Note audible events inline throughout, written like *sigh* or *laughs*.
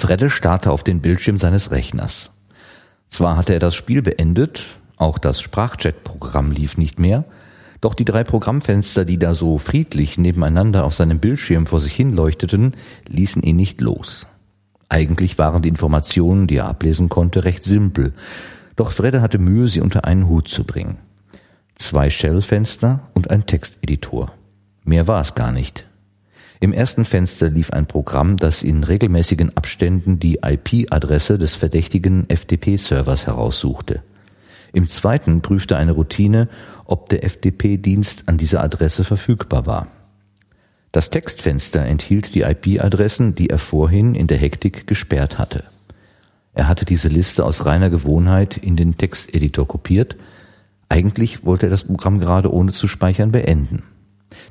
Fredde starrte auf den Bildschirm seines Rechners. Zwar hatte er das Spiel beendet, auch das Sprachchat-Programm lief nicht mehr, doch die drei Programmfenster, die da so friedlich nebeneinander auf seinem Bildschirm vor sich hin leuchteten, ließen ihn nicht los. Eigentlich waren die Informationen, die er ablesen konnte, recht simpel, doch Fredde hatte Mühe, sie unter einen Hut zu bringen. Zwei Shell-Fenster und ein Texteditor. Mehr war es gar nicht. Im ersten Fenster lief ein Programm, das in regelmäßigen Abständen die IP-Adresse des verdächtigen FTP-Servers heraussuchte. Im zweiten prüfte eine Routine, ob der FTP-Dienst an dieser Adresse verfügbar war. Das Textfenster enthielt die IP-Adressen, die er vorhin in der Hektik gesperrt hatte. Er hatte diese Liste aus reiner Gewohnheit in den Texteditor kopiert. Eigentlich wollte er das Programm gerade ohne zu speichern beenden.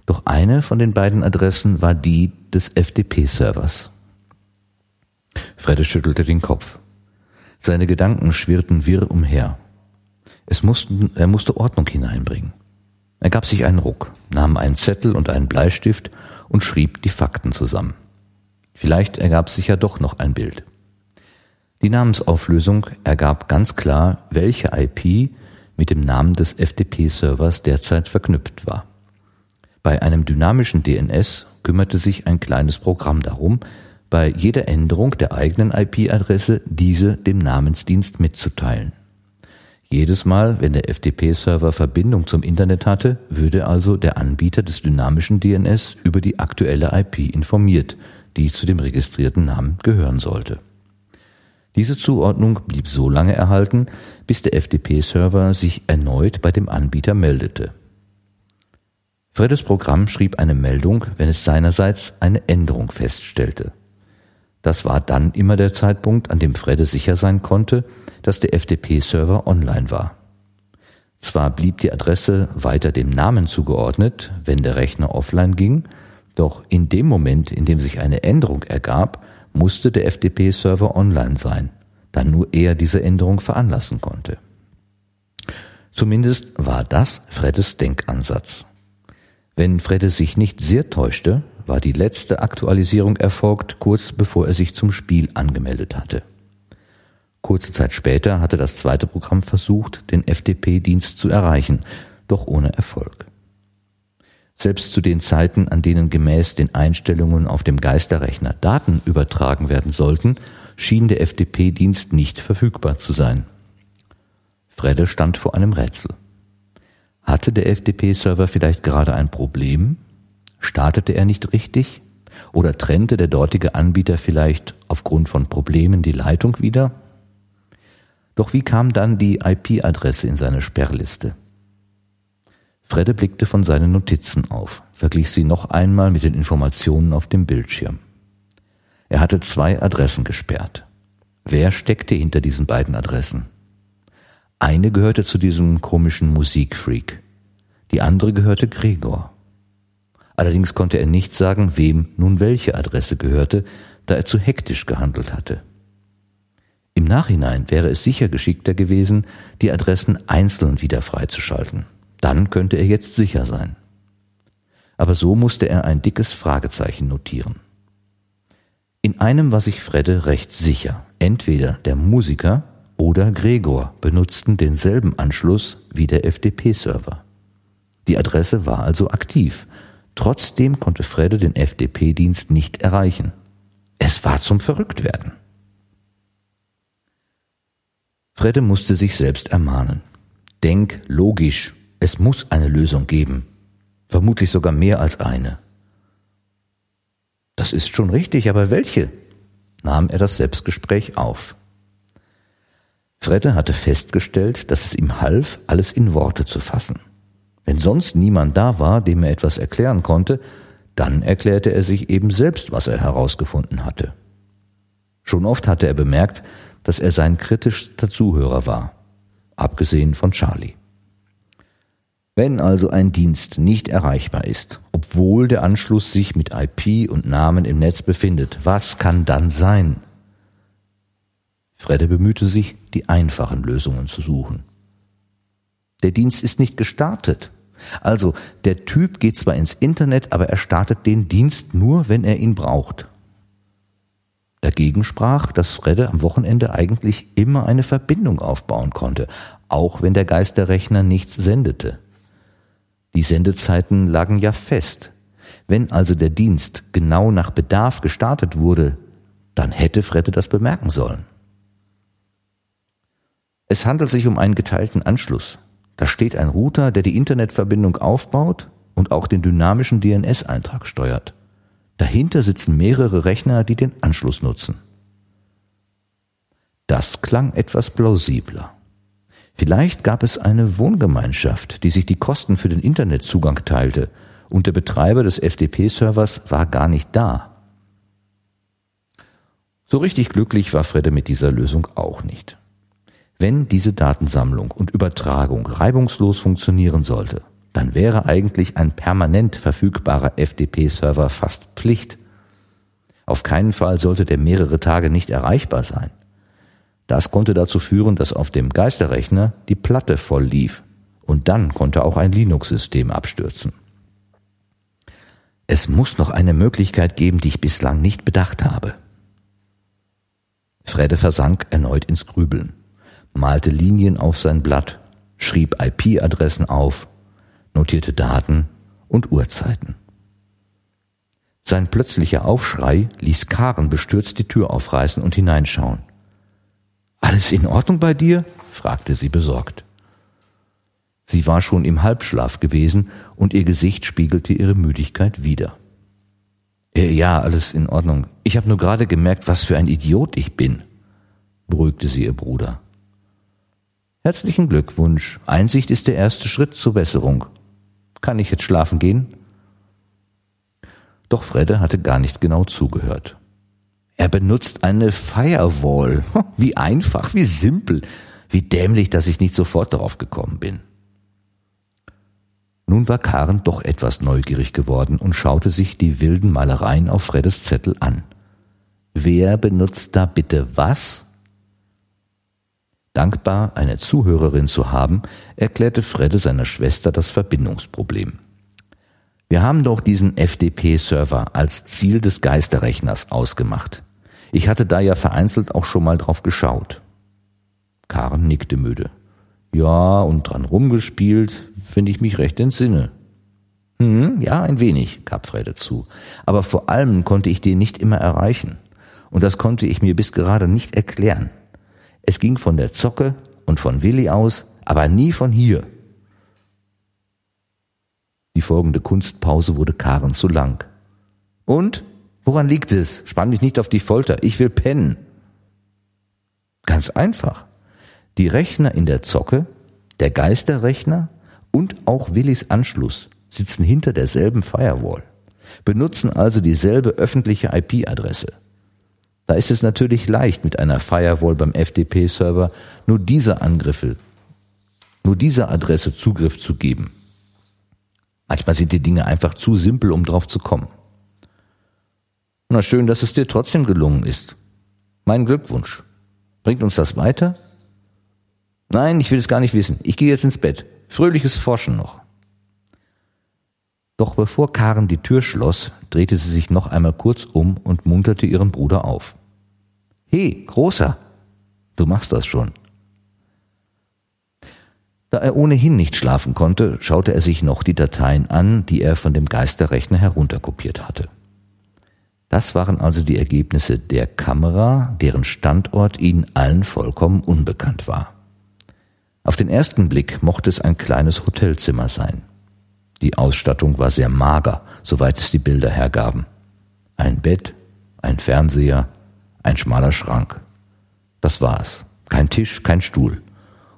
Doch eine von den beiden Adressen war die des FTP-Servers. Fredde schüttelte den Kopf. Seine Gedanken schwirrten wirr umher. Es mussten, er musste Ordnung hineinbringen. Er gab sich einen Ruck, nahm einen Zettel und einen Bleistift und schrieb die Fakten zusammen. Vielleicht ergab sich ja doch noch ein Bild. Die Namensauflösung ergab ganz klar, welche IP mit dem Namen des FTP-Servers derzeit verknüpft war. Bei einem dynamischen DNS kümmerte sich ein kleines Programm darum, bei jeder Änderung der eigenen IP-Adresse diese dem Namensdienst mitzuteilen. Jedes Mal, wenn der FTP-Server Verbindung zum Internet hatte, würde also der Anbieter des dynamischen DNS über die aktuelle IP informiert, die zu dem registrierten Namen gehören sollte. Diese Zuordnung blieb so lange erhalten, bis der FTP-Server sich erneut bei dem Anbieter meldete. Freddes Programm schrieb eine Meldung, wenn es seinerseits eine Änderung feststellte. Das war dann immer der Zeitpunkt, an dem Fredde sicher sein konnte, dass der FTP-Server online war. Zwar blieb die Adresse weiter dem Namen zugeordnet, wenn der Rechner offline ging, doch in dem Moment, in dem sich eine Änderung ergab, musste der FTP-Server online sein, da nur er diese Änderung veranlassen konnte. Zumindest war das Freddes Denkansatz. Wenn Fredde sich nicht sehr täuschte, war die letzte Aktualisierung erfolgt, kurz bevor er sich zum Spiel angemeldet hatte. Kurze Zeit später hatte das zweite Programm versucht, den FTP-Dienst zu erreichen, doch ohne Erfolg. Selbst zu den Zeiten, an denen gemäß den Einstellungen auf dem Geisterrechner Daten übertragen werden sollten, schien der FTP-Dienst nicht verfügbar zu sein. Fredde stand vor einem Rätsel. Hatte der FTP-Server vielleicht gerade ein Problem? Startete er nicht richtig? Oder trennte der dortige Anbieter vielleicht aufgrund von Problemen die Leitung wieder? Doch wie kam dann die IP-Adresse in seine Sperrliste? Fredde blickte von seinen Notizen auf, verglich sie noch einmal mit den Informationen auf dem Bildschirm. Er hatte zwei Adressen gesperrt. Wer steckte hinter diesen beiden Adressen? Eine gehörte zu diesem komischen Musikfreak. Die andere gehörte Gregor. Allerdings konnte er nicht sagen, wem nun welche Adresse gehörte, da er zu hektisch gehandelt hatte. Im Nachhinein wäre es sicher geschickter gewesen, die Adressen einzeln wieder freizuschalten. Dann könnte er jetzt sicher sein. Aber so musste er ein dickes Fragezeichen notieren. In einem war sich Fredde recht sicher. Entweder der Musiker oder Gregor benutzten denselben Anschluss wie der FDP-Server. Die Adresse war also aktiv. Trotzdem konnte Fredde den FDP-Dienst nicht erreichen. Es war zum Verrücktwerden. Fredde musste sich selbst ermahnen. Denk logisch, es muss eine Lösung geben. Vermutlich sogar mehr als eine. Das ist schon richtig, aber welche? nahm er das Selbstgespräch auf. Fredde hatte festgestellt, dass es ihm half, alles in Worte zu fassen. Wenn sonst niemand da war, dem er etwas erklären konnte, dann erklärte er sich eben selbst, was er herausgefunden hatte. Schon oft hatte er bemerkt, dass er sein kritischster Zuhörer war, abgesehen von Charlie. Wenn also ein Dienst nicht erreichbar ist, obwohl der Anschluss sich mit IP und Namen im Netz befindet, was kann dann sein? Fredde bemühte sich, die einfachen Lösungen zu suchen. Der Dienst ist nicht gestartet. Also, der Typ geht zwar ins Internet, aber er startet den Dienst nur, wenn er ihn braucht. Dagegen sprach, dass Fredde am Wochenende eigentlich immer eine Verbindung aufbauen konnte, auch wenn der Geisterrechner nichts sendete. Die Sendezeiten lagen ja fest. Wenn also der Dienst genau nach Bedarf gestartet wurde, dann hätte Fredde das bemerken sollen. Es handelt sich um einen geteilten Anschluss. Da steht ein Router, der die Internetverbindung aufbaut und auch den dynamischen DNS-Eintrag steuert. Dahinter sitzen mehrere Rechner, die den Anschluss nutzen. Das klang etwas plausibler. Vielleicht gab es eine Wohngemeinschaft, die sich die Kosten für den Internetzugang teilte, und der Betreiber des FTP-Servers war gar nicht da. So richtig glücklich war Fredde mit dieser Lösung auch nicht. Wenn diese Datensammlung und Übertragung reibungslos funktionieren sollte, dann wäre eigentlich ein permanent verfügbarer FTP-Server fast Pflicht. Auf keinen Fall sollte der mehrere Tage nicht erreichbar sein. Das konnte dazu führen, dass auf dem Geisterrechner die Platte voll lief und dann konnte auch ein Linux-System abstürzen. Es muss noch eine Möglichkeit geben, die ich bislang nicht bedacht habe. Fredde versank erneut ins Grübeln, malte Linien auf sein Blatt, schrieb IP-Adressen auf notierte Daten und Uhrzeiten. Sein plötzlicher Aufschrei ließ Karen bestürzt die Tür aufreißen und hineinschauen. Alles in Ordnung bei dir? fragte sie besorgt. Sie war schon im Halbschlaf gewesen und ihr Gesicht spiegelte ihre Müdigkeit wider. Äh, ja, alles in Ordnung. Ich habe nur gerade gemerkt, was für ein Idiot ich bin, beruhigte sie ihr Bruder. Herzlichen Glückwunsch. Einsicht ist der erste Schritt zur Besserung. Kann ich jetzt schlafen gehen? Doch Fredde hatte gar nicht genau zugehört. Er benutzt eine Firewall. Wie einfach, wie simpel, wie dämlich, dass ich nicht sofort darauf gekommen bin. Nun war Karen doch etwas neugierig geworden und schaute sich die wilden Malereien auf Freddes Zettel an. Wer benutzt da bitte was? Dankbar, eine Zuhörerin zu haben, erklärte Fredde seiner Schwester das Verbindungsproblem. Wir haben doch diesen FDP-Server als Ziel des Geisterrechners ausgemacht. Ich hatte da ja vereinzelt auch schon mal drauf geschaut. Karen nickte müde. Ja, und dran rumgespielt, finde ich mich recht entsinne. Hm, ja, ein wenig, gab Fredde zu. Aber vor allem konnte ich den nicht immer erreichen. Und das konnte ich mir bis gerade nicht erklären. Es ging von der Zocke und von Willi aus, aber nie von hier. Die folgende Kunstpause wurde Karen zu lang. Und? Woran liegt es? Spann mich nicht auf die Folter. Ich will pennen. Ganz einfach. Die Rechner in der Zocke, der Geisterrechner und auch Willis Anschluss sitzen hinter derselben Firewall, benutzen also dieselbe öffentliche IP-Adresse. Da ist es natürlich leicht, mit einer Firewall beim FTP-Server nur diese Angriffe, nur dieser Adresse Zugriff zu geben. Manchmal sind die Dinge einfach zu simpel, um drauf zu kommen. Na schön, dass es dir trotzdem gelungen ist. Mein Glückwunsch. Bringt uns das weiter? Nein, ich will es gar nicht wissen. Ich gehe jetzt ins Bett. Fröhliches Forschen noch. Doch bevor Karen die Tür schloss, drehte sie sich noch einmal kurz um und munterte ihren Bruder auf. He, Großer, du machst das schon. Da er ohnehin nicht schlafen konnte, schaute er sich noch die Dateien an, die er von dem Geisterrechner herunterkopiert hatte. Das waren also die Ergebnisse der Kamera, deren Standort ihnen allen vollkommen unbekannt war. Auf den ersten Blick mochte es ein kleines Hotelzimmer sein. Die Ausstattung war sehr mager, soweit es die Bilder hergaben. Ein Bett, ein Fernseher, ein schmaler Schrank. Das war's. Kein Tisch, kein Stuhl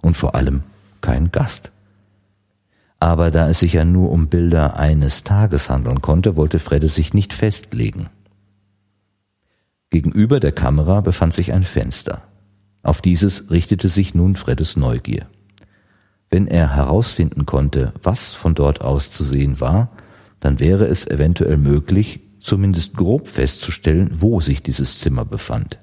und vor allem kein Gast. Aber da es sich ja nur um Bilder eines Tages handeln konnte, wollte Fredde sich nicht festlegen. Gegenüber der Kamera befand sich ein Fenster. Auf dieses richtete sich nun Freddes Neugier. Wenn er herausfinden konnte, was von dort aus zu sehen war, dann wäre es eventuell möglich, zumindest grob festzustellen, wo sich dieses Zimmer befand.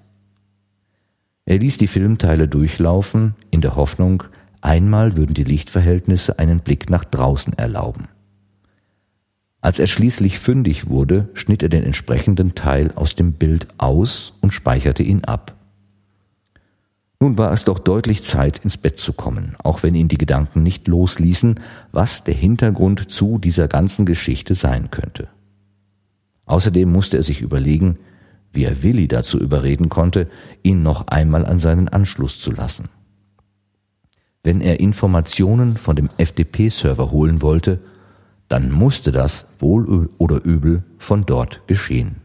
Er ließ die Filmteile durchlaufen, in der Hoffnung, einmal würden die Lichtverhältnisse einen Blick nach draußen erlauben. Als er schließlich fündig wurde, schnitt er den entsprechenden Teil aus dem Bild aus und speicherte ihn ab. Nun war es doch deutlich Zeit, ins Bett zu kommen, auch wenn ihn die Gedanken nicht losließen, was der Hintergrund zu dieser ganzen Geschichte sein könnte. Außerdem musste er sich überlegen, wie er Willi dazu überreden konnte, ihn noch einmal an seinen Anschluss zu lassen. Wenn er Informationen von dem FDP-Server holen wollte, dann musste das wohl oder übel von dort geschehen.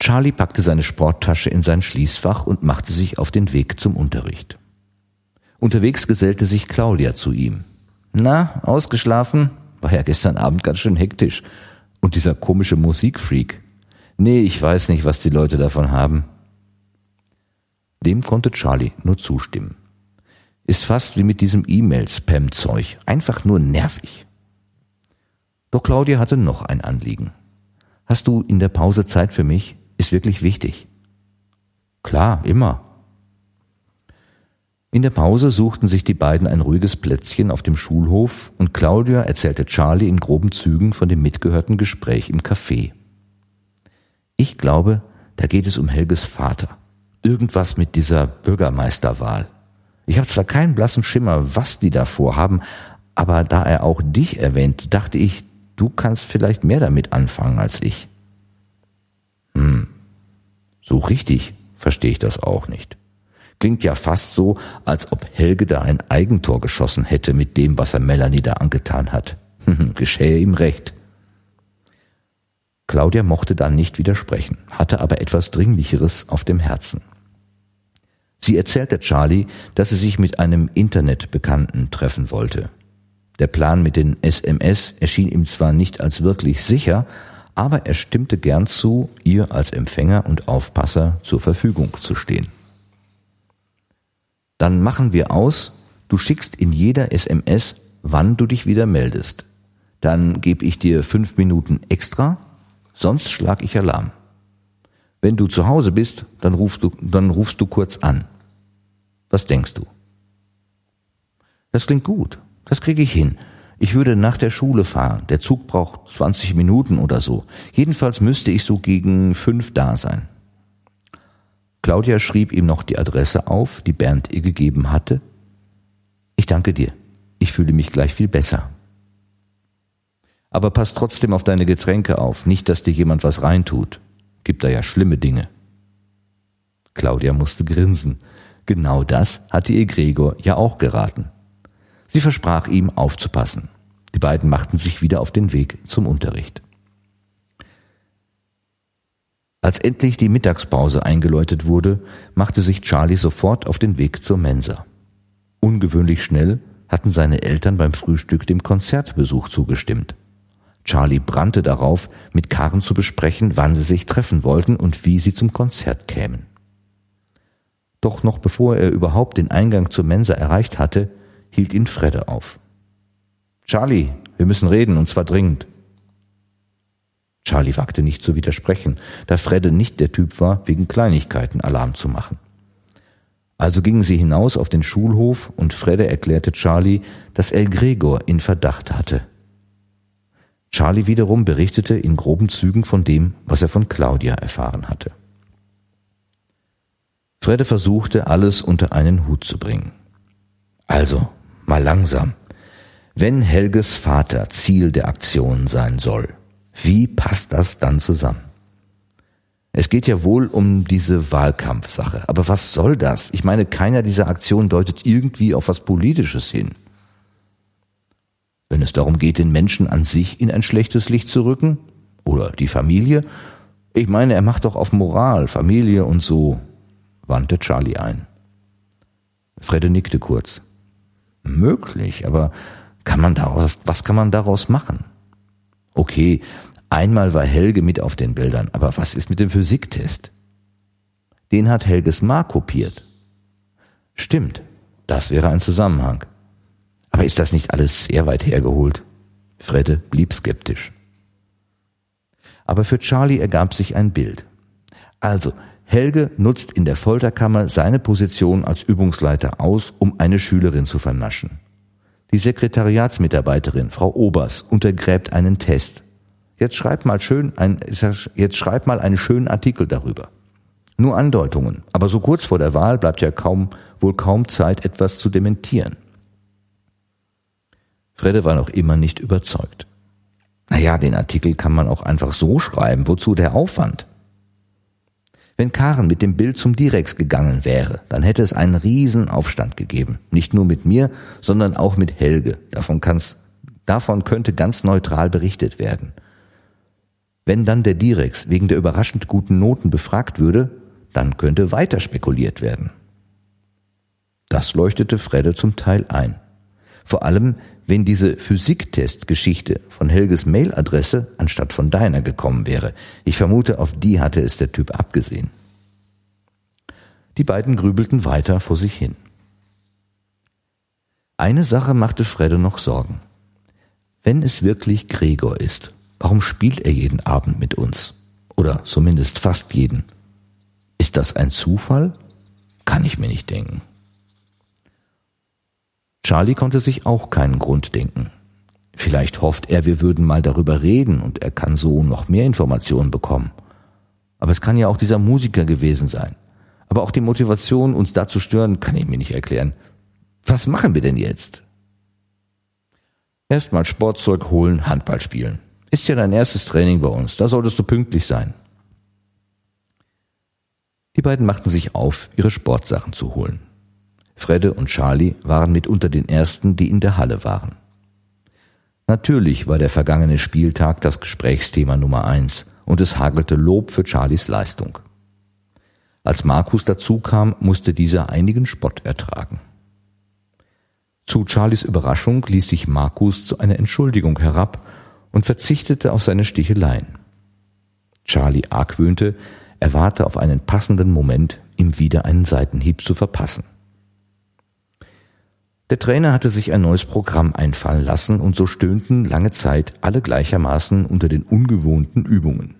Charlie packte seine Sporttasche in sein Schließfach und machte sich auf den Weg zum Unterricht. Unterwegs gesellte sich Claudia zu ihm. Na, ausgeschlafen? War ja gestern Abend ganz schön hektisch. Und dieser komische Musikfreak. Nee, ich weiß nicht, was die Leute davon haben. Dem konnte Charlie nur zustimmen. Ist fast wie mit diesem E-Mail-Spam-Zeug. Einfach nur nervig. Doch Claudia hatte noch ein Anliegen. Hast du in der Pause Zeit für mich? Ist wirklich wichtig. Klar, immer. In der Pause suchten sich die beiden ein ruhiges Plätzchen auf dem Schulhof und Claudia erzählte Charlie in groben Zügen von dem mitgehörten Gespräch im Café. Ich glaube, da geht es um Helges Vater. Irgendwas mit dieser Bürgermeisterwahl. Ich habe zwar keinen blassen Schimmer, was die da vorhaben, aber da er auch dich erwähnt, dachte ich, du kannst vielleicht mehr damit anfangen als ich. Hm, so richtig verstehe ich das auch nicht. Klingt ja fast so, als ob Helge da ein Eigentor geschossen hätte mit dem, was er Melanie da angetan hat. *laughs* Geschähe ihm recht. Claudia mochte dann nicht widersprechen, hatte aber etwas Dringlicheres auf dem Herzen. Sie erzählte Charlie, dass sie sich mit einem Internetbekannten treffen wollte. Der Plan mit den SMS erschien ihm zwar nicht als wirklich sicher, aber er stimmte gern zu, ihr als Empfänger und Aufpasser zur Verfügung zu stehen. Dann machen wir aus, du schickst in jeder SMS, wann du dich wieder meldest. Dann gebe ich dir fünf Minuten extra, sonst schlag ich Alarm. Wenn du zu Hause bist, dann rufst du, dann rufst du kurz an. Was denkst du? Das klingt gut. Das kriege ich hin. Ich würde nach der Schule fahren. Der Zug braucht 20 Minuten oder so. Jedenfalls müsste ich so gegen fünf da sein. Claudia schrieb ihm noch die Adresse auf, die Bernd ihr gegeben hatte. Ich danke dir. Ich fühle mich gleich viel besser. Aber pass trotzdem auf deine Getränke auf, nicht, dass dir jemand was reintut. Gibt da ja schlimme Dinge. Claudia musste grinsen. Genau das hatte ihr Gregor ja auch geraten. Sie versprach ihm aufzupassen. Die beiden machten sich wieder auf den Weg zum Unterricht. Als endlich die Mittagspause eingeläutet wurde, machte sich Charlie sofort auf den Weg zur Mensa. Ungewöhnlich schnell hatten seine Eltern beim Frühstück dem Konzertbesuch zugestimmt. Charlie brannte darauf, mit Karen zu besprechen, wann sie sich treffen wollten und wie sie zum Konzert kämen. Doch noch bevor er überhaupt den Eingang zur Mensa erreicht hatte, hielt ihn Fredde auf. Charlie, wir müssen reden, und zwar dringend. Charlie wagte nicht zu widersprechen, da Fredde nicht der Typ war, wegen Kleinigkeiten Alarm zu machen. Also gingen sie hinaus auf den Schulhof und Fredde erklärte Charlie, dass er Gregor in Verdacht hatte. Charlie wiederum berichtete in groben Zügen von dem, was er von Claudia erfahren hatte. Fredde versuchte, alles unter einen Hut zu bringen. Also, mal langsam. Wenn Helges Vater Ziel der Aktion sein soll, wie passt das dann zusammen? Es geht ja wohl um diese Wahlkampfsache. Aber was soll das? Ich meine, keiner dieser Aktionen deutet irgendwie auf was Politisches hin. Wenn es darum geht, den Menschen an sich in ein schlechtes Licht zu rücken, oder die Familie, ich meine, er macht doch auf Moral, Familie und so wandte Charlie ein. Fredde nickte kurz. Möglich, aber kann man daraus, was kann man daraus machen? Okay, einmal war Helge mit auf den Bildern, aber was ist mit dem Physiktest? Den hat Helges Ma kopiert. Stimmt, das wäre ein Zusammenhang. Aber ist das nicht alles sehr weit hergeholt? Fredde blieb skeptisch. Aber für Charlie ergab sich ein Bild. Also, Helge nutzt in der Folterkammer seine Position als Übungsleiter aus, um eine Schülerin zu vernaschen. Die Sekretariatsmitarbeiterin, Frau Obers, untergräbt einen Test. Jetzt schreib mal schön ein, jetzt schreib mal einen schönen Artikel darüber. Nur Andeutungen, aber so kurz vor der Wahl bleibt ja kaum, wohl kaum Zeit, etwas zu dementieren. Fredde war noch immer nicht überzeugt. Naja, den Artikel kann man auch einfach so schreiben. Wozu der Aufwand? Wenn Karen mit dem Bild zum Direx gegangen wäre, dann hätte es einen Riesenaufstand gegeben. Nicht nur mit mir, sondern auch mit Helge. Davon, kann's, davon könnte ganz neutral berichtet werden. Wenn dann der Direx wegen der überraschend guten Noten befragt würde, dann könnte weiter spekuliert werden. Das leuchtete Fredde zum Teil ein. Vor allem, wenn diese Physiktest-Geschichte von Helges Mailadresse anstatt von deiner gekommen wäre. Ich vermute, auf die hatte es der Typ abgesehen. Die beiden grübelten weiter vor sich hin. Eine Sache machte Fredde noch Sorgen. Wenn es wirklich Gregor ist, warum spielt er jeden Abend mit uns? Oder zumindest fast jeden. Ist das ein Zufall? Kann ich mir nicht denken. Charlie konnte sich auch keinen Grund denken. Vielleicht hofft er, wir würden mal darüber reden und er kann so noch mehr Informationen bekommen. Aber es kann ja auch dieser Musiker gewesen sein. Aber auch die Motivation, uns da zu stören, kann ich mir nicht erklären. Was machen wir denn jetzt? Erstmal Sportzeug holen, Handball spielen. Ist ja dein erstes Training bei uns, da solltest du pünktlich sein. Die beiden machten sich auf, ihre Sportsachen zu holen. Fredde und Charlie waren mitunter den ersten, die in der Halle waren. Natürlich war der vergangene Spieltag das Gesprächsthema Nummer eins und es hagelte Lob für Charlies Leistung. Als Markus dazukam, musste dieser einigen Spott ertragen. Zu Charlies Überraschung ließ sich Markus zu einer Entschuldigung herab und verzichtete auf seine Sticheleien. Charlie argwöhnte, er warte auf einen passenden Moment, ihm wieder einen Seitenhieb zu verpassen. Der Trainer hatte sich ein neues Programm einfallen lassen und so stöhnten lange Zeit alle gleichermaßen unter den ungewohnten Übungen.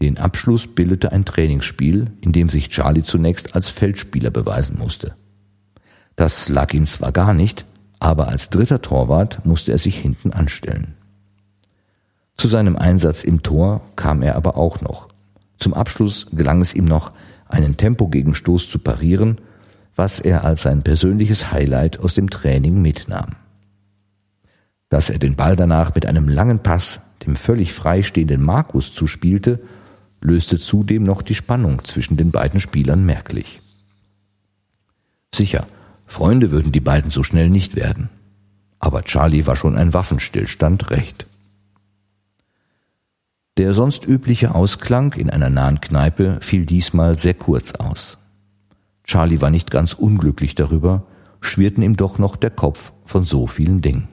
Den Abschluss bildete ein Trainingsspiel, in dem sich Charlie zunächst als Feldspieler beweisen musste. Das lag ihm zwar gar nicht, aber als dritter Torwart musste er sich hinten anstellen. Zu seinem Einsatz im Tor kam er aber auch noch. Zum Abschluss gelang es ihm noch, einen Tempogegenstoß zu parieren was er als sein persönliches Highlight aus dem Training mitnahm. Dass er den Ball danach mit einem langen Pass dem völlig freistehenden Markus zuspielte, löste zudem noch die Spannung zwischen den beiden Spielern merklich. Sicher, Freunde würden die beiden so schnell nicht werden. Aber Charlie war schon ein Waffenstillstand recht. Der sonst übliche Ausklang in einer nahen Kneipe fiel diesmal sehr kurz aus. Charlie war nicht ganz unglücklich darüber, schwirrten ihm doch noch der Kopf von so vielen Dingen.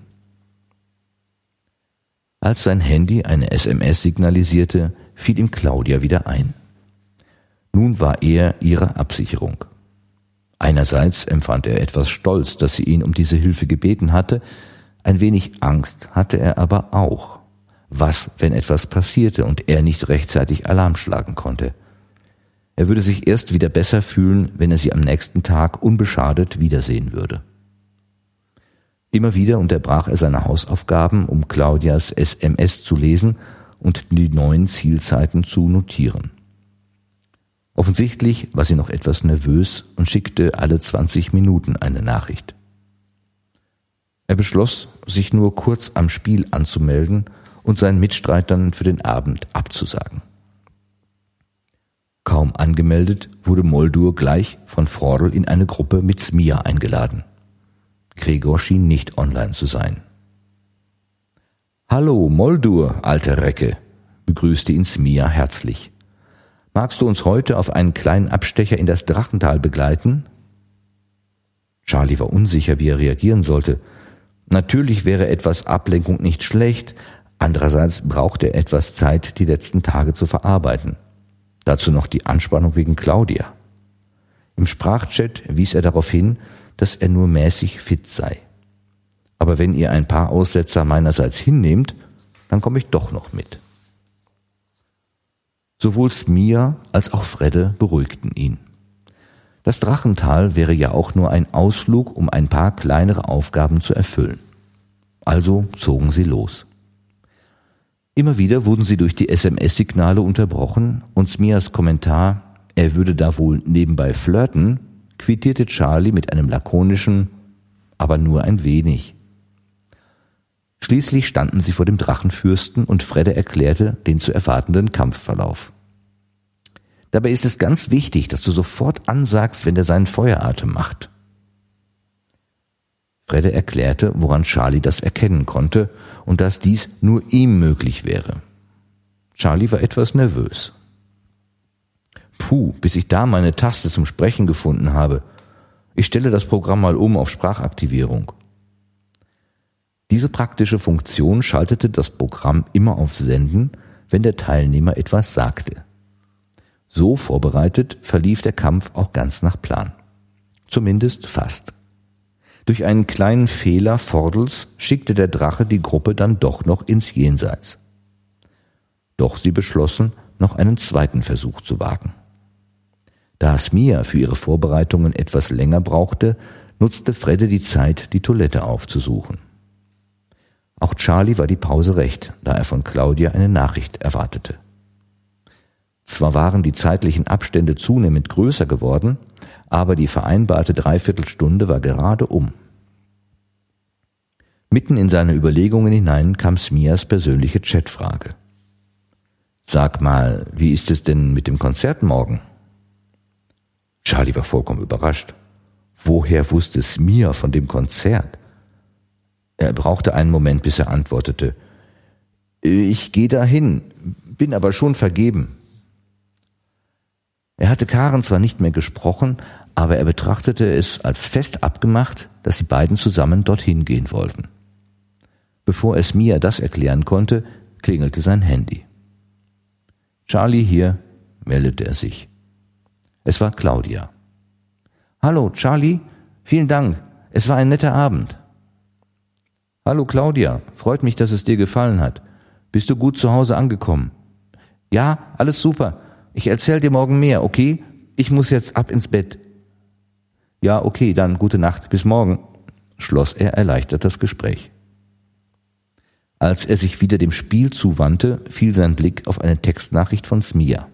Als sein Handy eine SMS signalisierte, fiel ihm Claudia wieder ein. Nun war er ihre Absicherung. Einerseits empfand er etwas Stolz, dass sie ihn um diese Hilfe gebeten hatte, ein wenig Angst hatte er aber auch. Was, wenn etwas passierte und er nicht rechtzeitig Alarm schlagen konnte? Er würde sich erst wieder besser fühlen, wenn er sie am nächsten Tag unbeschadet wiedersehen würde. Immer wieder unterbrach er seine Hausaufgaben, um Claudias SMS zu lesen und die neuen Zielzeiten zu notieren. Offensichtlich war sie noch etwas nervös und schickte alle 20 Minuten eine Nachricht. Er beschloss, sich nur kurz am Spiel anzumelden und seinen Mitstreitern für den Abend abzusagen. Kaum angemeldet wurde Moldur gleich von Vordel in eine Gruppe mit Smia eingeladen. Gregor schien nicht online zu sein. Hallo, Moldur, alter Recke, begrüßte ihn Smia herzlich. Magst du uns heute auf einen kleinen Abstecher in das Drachental begleiten? Charlie war unsicher, wie er reagieren sollte. Natürlich wäre etwas Ablenkung nicht schlecht, andererseits brauchte er etwas Zeit, die letzten Tage zu verarbeiten. Dazu noch die Anspannung wegen Claudia. Im Sprachchat wies er darauf hin, dass er nur mäßig fit sei. Aber wenn ihr ein paar Aussetzer meinerseits hinnehmt, dann komme ich doch noch mit. Sowohl Smia als auch Fredde beruhigten ihn. Das Drachental wäre ja auch nur ein Ausflug, um ein paar kleinere Aufgaben zu erfüllen. Also zogen sie los. Immer wieder wurden sie durch die SMS-Signale unterbrochen und Smias Kommentar, er würde da wohl nebenbei flirten, quittierte Charlie mit einem lakonischen, aber nur ein wenig. Schließlich standen sie vor dem Drachenfürsten und Fredde erklärte den zu erwartenden Kampfverlauf. Dabei ist es ganz wichtig, dass du sofort ansagst, wenn der seinen Feueratem macht. Fredde erklärte, woran Charlie das erkennen konnte und dass dies nur ihm möglich wäre. Charlie war etwas nervös. Puh, bis ich da meine Taste zum Sprechen gefunden habe. Ich stelle das Programm mal um auf Sprachaktivierung. Diese praktische Funktion schaltete das Programm immer auf Senden, wenn der Teilnehmer etwas sagte. So vorbereitet verlief der Kampf auch ganz nach Plan. Zumindest fast. Durch einen kleinen Fehler Vordels schickte der Drache die Gruppe dann doch noch ins Jenseits. Doch sie beschlossen, noch einen zweiten Versuch zu wagen. Da Smia für ihre Vorbereitungen etwas länger brauchte, nutzte Fredde die Zeit, die Toilette aufzusuchen. Auch Charlie war die Pause recht, da er von Claudia eine Nachricht erwartete. Zwar waren die zeitlichen Abstände zunehmend größer geworden, aber die vereinbarte Dreiviertelstunde war gerade um. Mitten in seine Überlegungen hinein kam Smias persönliche Chatfrage. Sag mal, wie ist es denn mit dem Konzert morgen? Charlie war vollkommen überrascht. Woher wusste Smia von dem Konzert? Er brauchte einen Moment, bis er antwortete. Ich gehe dahin, bin aber schon vergeben. Er hatte Karen zwar nicht mehr gesprochen, aber er betrachtete es als fest abgemacht, dass sie beiden zusammen dorthin gehen wollten. Bevor es Mia das erklären konnte, klingelte sein Handy. Charlie hier, meldete er sich. Es war Claudia. Hallo, Charlie, vielen Dank. Es war ein netter Abend. Hallo Claudia, freut mich, dass es dir gefallen hat. Bist du gut zu Hause angekommen? Ja, alles super. Ich erzähl dir morgen mehr, okay? Ich muss jetzt ab ins Bett. Ja, okay, dann gute Nacht, bis morgen, schloss er erleichtert das Gespräch. Als er sich wieder dem Spiel zuwandte, fiel sein Blick auf eine Textnachricht von Smia.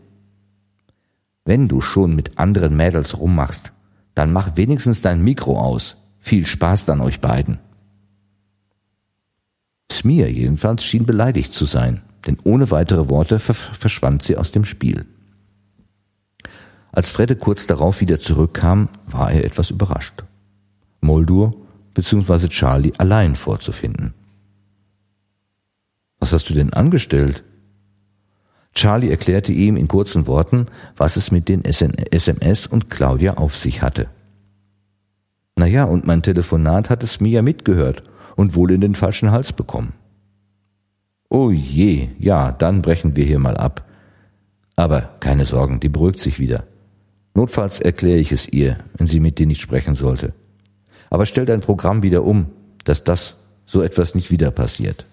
Wenn du schon mit anderen Mädels rummachst, dann mach wenigstens dein Mikro aus. Viel Spaß dann euch beiden. Smia jedenfalls schien beleidigt zu sein, denn ohne weitere Worte verschwand sie aus dem Spiel. Als Fredde kurz darauf wieder zurückkam, war er etwas überrascht. Moldur bzw. Charlie allein vorzufinden. Was hast du denn angestellt? Charlie erklärte ihm in kurzen Worten, was es mit den SMS und Claudia auf sich hatte. Naja, und mein Telefonat hat es mir ja mitgehört und wohl in den falschen Hals bekommen. Oh je, ja, dann brechen wir hier mal ab. Aber keine Sorgen, die beruhigt sich wieder. Notfalls erkläre ich es ihr, wenn sie mit dir nicht sprechen sollte. Aber stell dein Programm wieder um, dass das so etwas nicht wieder passiert.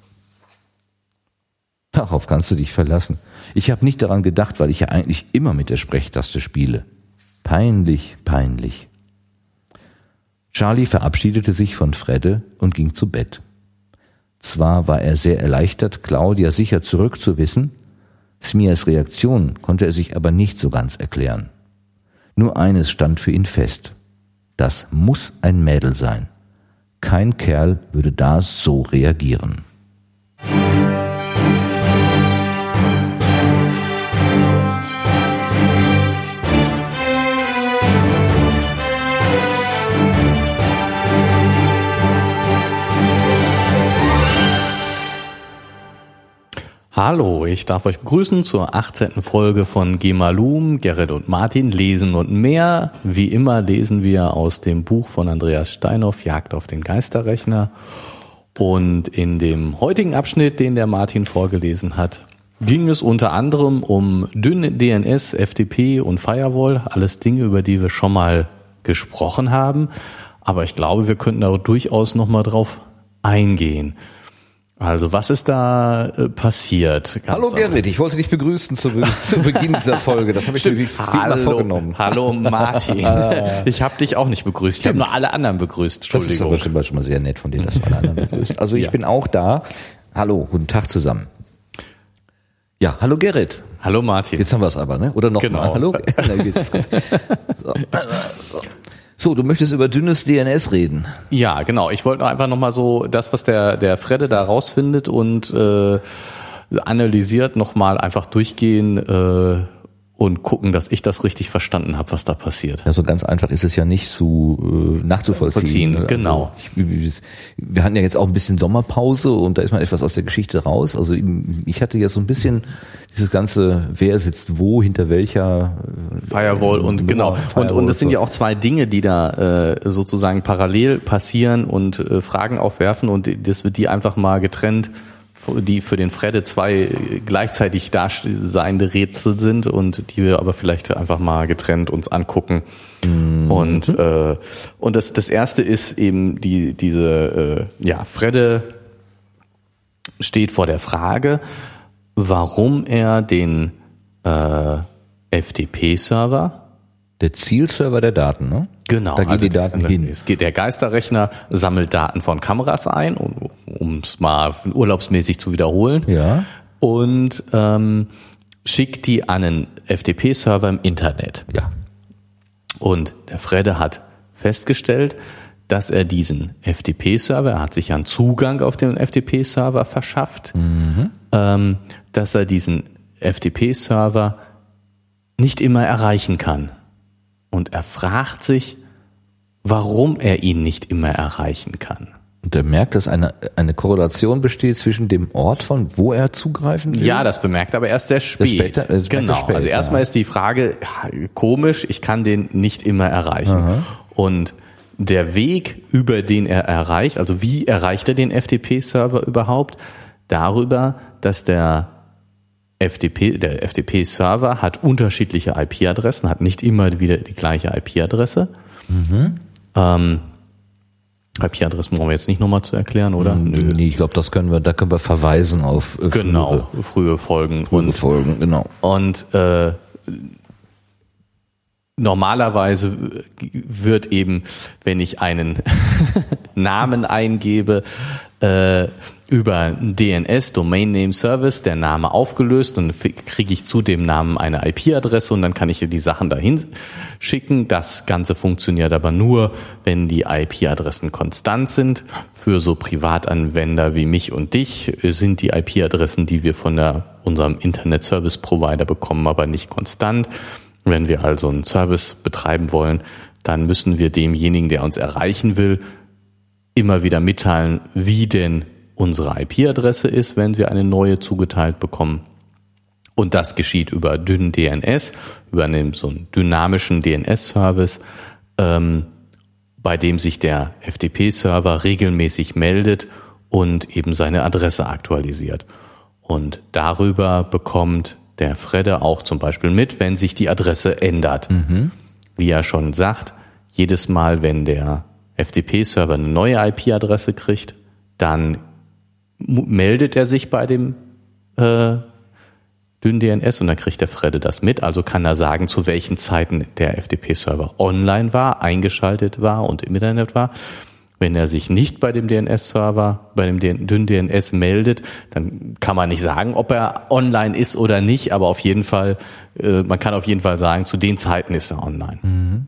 Darauf kannst du dich verlassen. Ich habe nicht daran gedacht, weil ich ja eigentlich immer mit der Sprechtaste spiele. Peinlich, peinlich. Charlie verabschiedete sich von Fredde und ging zu Bett. Zwar war er sehr erleichtert, Claudia sicher zurückzuwissen, Smias Reaktion konnte er sich aber nicht so ganz erklären. Nur eines stand für ihn fest. Das muss ein Mädel sein. Kein Kerl würde da so reagieren. Hallo, ich darf euch begrüßen zur 18. Folge von Gemalum, Gerrit und Martin lesen und mehr. Wie immer lesen wir aus dem Buch von Andreas Steinhoff, Jagd auf den Geisterrechner. Und in dem heutigen Abschnitt, den der Martin vorgelesen hat, ging es unter anderem um dünn DNS, FTP und Firewall, alles Dinge, über die wir schon mal gesprochen haben. Aber ich glaube, wir könnten da durchaus nochmal drauf eingehen. Also, was ist da äh, passiert? Hallo Gerrit, ich wollte dich begrüßen zu, zu Beginn dieser Folge. Das habe ich mir wie Hallo, vorgenommen. Hallo Martin. ich habe dich auch nicht begrüßt. Ich habe nur alle anderen begrüßt. Entschuldigung. Das ist aber schon mal sehr nett von dir, dass du alle anderen begrüßt. Also ich ja. bin auch da. Hallo, guten Tag zusammen. Ja, hallo Gerrit. Hallo Martin. Jetzt haben wir es aber, ne? Oder noch genau. mal. Hallo. *laughs* Na, geht's gut. So. so. *laughs* So, du möchtest über dünnes DNS reden. Ja, genau. Ich wollte einfach nochmal so das, was der, der Fredde da rausfindet und äh, analysiert, nochmal einfach durchgehen, äh, und gucken, dass ich das richtig verstanden habe, was da passiert. Ja, so ganz einfach ist es ja nicht zu äh, nachzuvollziehen. Vollziehen, genau. Also ich, wir hatten ja jetzt auch ein bisschen Sommerpause und da ist man etwas aus der Geschichte raus. Also ich hatte ja so ein bisschen dieses ganze, wer sitzt wo, hinter welcher äh, Firewall und Nummer, genau. Firewall und und das sind ja auch zwei Dinge, die da äh, sozusagen parallel passieren und äh, Fragen aufwerfen und das wird die einfach mal getrennt die für den Fredde zwei gleichzeitig da seiende Rätsel sind und die wir aber vielleicht einfach mal getrennt uns angucken. Mhm. Und äh, und das das erste ist eben die diese äh, ja Fredde steht vor der Frage, warum er den äh, FTP-Server der Zielserver der Daten, ne? Genau. Da gehen also die Daten das, hin. Es geht, der Geisterrechner sammelt Daten von Kameras ein, um es mal urlaubsmäßig zu wiederholen. Ja. Und ähm, schickt die an einen FTP-Server im Internet. Ja. Und der Fredde hat festgestellt, dass er diesen FTP-Server, er hat sich einen Zugang auf den FTP-Server verschafft, mhm. ähm, dass er diesen FTP-Server nicht immer erreichen kann. Und er fragt sich, warum er ihn nicht immer erreichen kann. Und er merkt, dass eine, eine Korrelation besteht zwischen dem Ort, von wo er zugreifen will? Ja, das bemerkt aber erst sehr spät. Später, äh, genau. Spät, also erstmal ja. ist die Frage, komisch, ich kann den nicht immer erreichen. Aha. Und der Weg, über den er erreicht, also wie erreicht er den FTP-Server überhaupt? Darüber, dass der FTP, der FTP-Server hat unterschiedliche IP-Adressen, hat nicht immer wieder die gleiche IP-Adresse. Mhm. Ähm, IP-Adressen brauchen wir jetzt nicht nochmal zu erklären, oder? Nö. Nee, ich glaube, das können wir, da können wir verweisen auf äh, genau, frühe, frühe Folgen. Frühe und, Folgen, genau. Und äh, normalerweise wird eben, wenn ich einen *laughs* Namen eingebe, äh, über DNS, Domain Name Service, der Name aufgelöst und kriege ich zu dem Namen eine IP-Adresse und dann kann ich die Sachen dahin schicken. Das Ganze funktioniert aber nur, wenn die IP-Adressen konstant sind. Für so Privatanwender wie mich und dich sind die IP-Adressen, die wir von der, unserem Internet Service Provider bekommen, aber nicht konstant. Wenn wir also einen Service betreiben wollen, dann müssen wir demjenigen, der uns erreichen will, immer wieder mitteilen, wie denn unsere IP-Adresse ist, wenn wir eine neue zugeteilt bekommen. Und das geschieht über dünn DNS, über einen, so einen dynamischen DNS-Service, ähm, bei dem sich der FTP-Server regelmäßig meldet und eben seine Adresse aktualisiert. Und darüber bekommt der Fredde auch zum Beispiel mit, wenn sich die Adresse ändert. Mhm. Wie er schon sagt, jedes Mal, wenn der FTP-Server eine neue IP-Adresse kriegt, dann meldet er sich bei dem äh, dünn DNS und dann kriegt der Fredde das mit. Also kann er sagen, zu welchen Zeiten der FTP-Server online war, eingeschaltet war und im Internet war. Wenn er sich nicht bei dem DNS-Server, bei dem dünn DNS meldet, dann kann man nicht sagen, ob er online ist oder nicht, aber auf jeden Fall, äh, man kann auf jeden Fall sagen, zu den Zeiten ist er online. Mhm.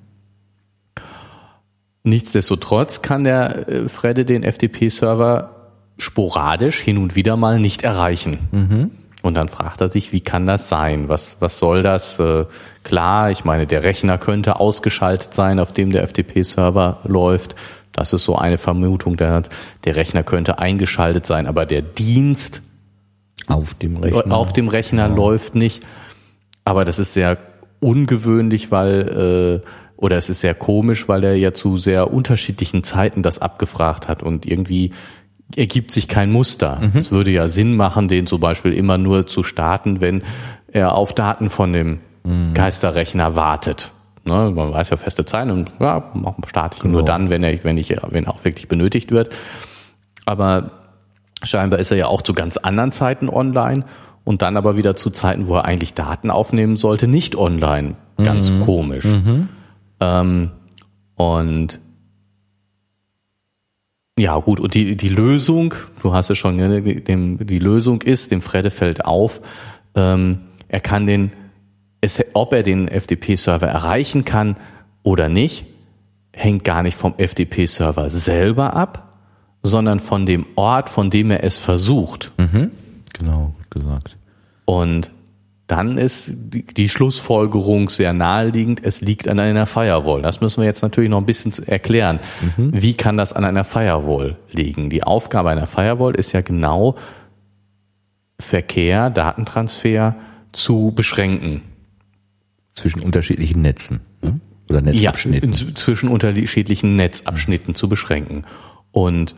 Nichtsdestotrotz kann der äh, Fredde den FTP-Server sporadisch hin und wieder mal nicht erreichen. Mhm. Und dann fragt er sich, wie kann das sein? Was, was soll das? Äh, klar, ich meine, der Rechner könnte ausgeschaltet sein, auf dem der FTP-Server läuft. Das ist so eine Vermutung. Der, der Rechner könnte eingeschaltet sein, aber der Dienst auf dem Rechner, auf dem Rechner ja. läuft nicht. Aber das ist sehr ungewöhnlich, weil äh, oder es ist sehr komisch, weil er ja zu sehr unterschiedlichen Zeiten das abgefragt hat und irgendwie ergibt sich kein Muster. Mhm. Es würde ja Sinn machen, den zum Beispiel immer nur zu starten, wenn er auf Daten von dem mhm. Geisterrechner wartet. Ne, man weiß ja feste Zeiten und ja, starte ich genau. nur dann, wenn er, wenn ich, wenn er auch wirklich benötigt wird. Aber Scheinbar ist er ja auch zu ganz anderen Zeiten online und dann aber wieder zu Zeiten, wo er eigentlich Daten aufnehmen sollte, nicht online. Ganz mhm. komisch. Mhm. Ähm, und ja, gut, und die, die Lösung, du hast es schon, ne, dem, die Lösung ist, dem Fredde fällt auf, ähm, er kann den, ob er den FTP-Server erreichen kann oder nicht, hängt gar nicht vom FTP-Server selber ab, sondern von dem Ort, von dem er es versucht. Mhm. Genau, gut gesagt. Und dann ist die, die, Schlussfolgerung sehr naheliegend, es liegt an einer Firewall. Das müssen wir jetzt natürlich noch ein bisschen erklären. Mhm. Wie kann das an einer Firewall liegen? Die Aufgabe einer Firewall ist ja genau, Verkehr, Datentransfer zu beschränken. Zwischen unterschiedlichen Netzen ne? oder Netzabschnitten. Ja, zwischen unterschiedlichen Netzabschnitten zu beschränken. Und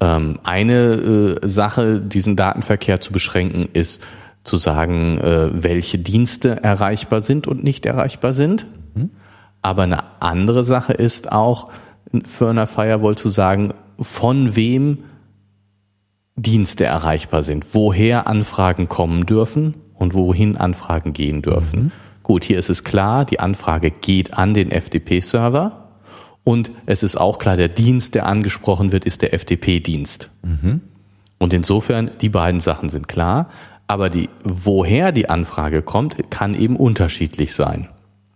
ähm, eine äh, Sache, diesen Datenverkehr zu beschränken, ist, zu sagen, äh, welche Dienste erreichbar sind und nicht erreichbar sind. Mhm. Aber eine andere Sache ist auch für eine Firewall zu sagen, von wem Dienste erreichbar sind, woher Anfragen kommen dürfen und wohin Anfragen gehen dürfen. Mhm. Gut, hier ist es klar, die Anfrage geht an den FTP-Server und es ist auch klar, der Dienst, der angesprochen wird, ist der FTP-Dienst. Mhm. Und insofern, die beiden Sachen sind klar. Aber die, woher die Anfrage kommt, kann eben unterschiedlich sein.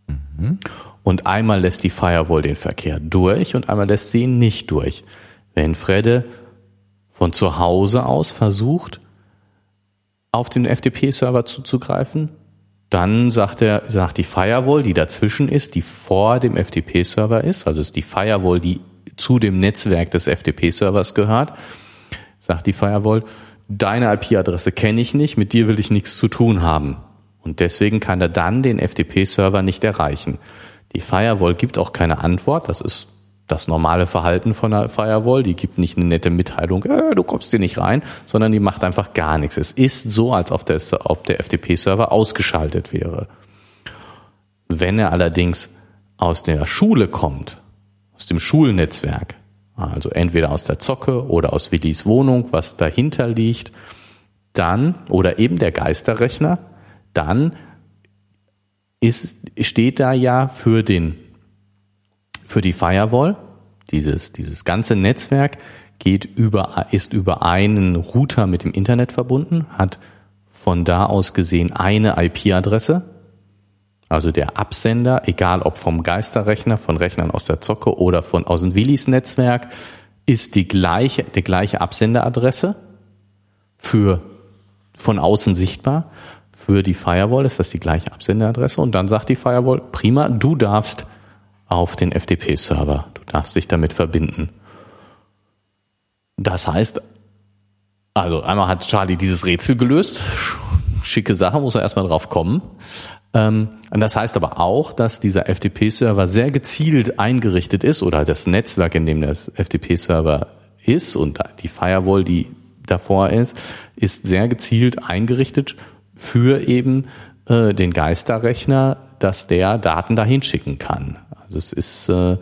Mhm. Und einmal lässt die Firewall den Verkehr durch und einmal lässt sie ihn nicht durch. Wenn Fredde von zu Hause aus versucht, auf den FTP-Server zuzugreifen, dann sagt er, sagt die Firewall, die dazwischen ist, die vor dem FTP-Server ist, also ist die Firewall, die zu dem Netzwerk des FTP-Servers gehört, sagt die Firewall, deine IP-Adresse kenne ich nicht, mit dir will ich nichts zu tun haben. Und deswegen kann er dann den FTP-Server nicht erreichen. Die Firewall gibt auch keine Antwort, das ist das normale Verhalten von der Firewall, die gibt nicht eine nette Mitteilung, äh, du kommst hier nicht rein, sondern die macht einfach gar nichts. Es ist so, als ob der, ob der FTP-Server ausgeschaltet wäre. Wenn er allerdings aus der Schule kommt, aus dem Schulnetzwerk, also entweder aus der Zocke oder aus Willis Wohnung, was dahinter liegt, dann, oder eben der Geisterrechner, dann ist, steht da ja für den, für die Firewall, dieses, dieses ganze Netzwerk geht über, ist über einen Router mit dem Internet verbunden, hat von da aus gesehen eine IP-Adresse, also der Absender, egal ob vom Geisterrechner, von Rechnern aus der Zocke oder von aus dem Willis Netzwerk, ist die gleiche, die gleiche Absenderadresse für von außen sichtbar. Für die Firewall ist das die gleiche Absenderadresse und dann sagt die Firewall, prima, du darfst auf den FTP-Server, du darfst dich damit verbinden. Das heißt, also einmal hat Charlie dieses Rätsel gelöst, schicke Sache, muss er erstmal drauf kommen. Ähm, und das heißt aber auch, dass dieser FTP-Server sehr gezielt eingerichtet ist oder das Netzwerk, in dem der FTP-Server ist und die Firewall, die davor ist, ist sehr gezielt eingerichtet für eben äh, den Geisterrechner, dass der Daten dahin schicken kann. Also es ist äh,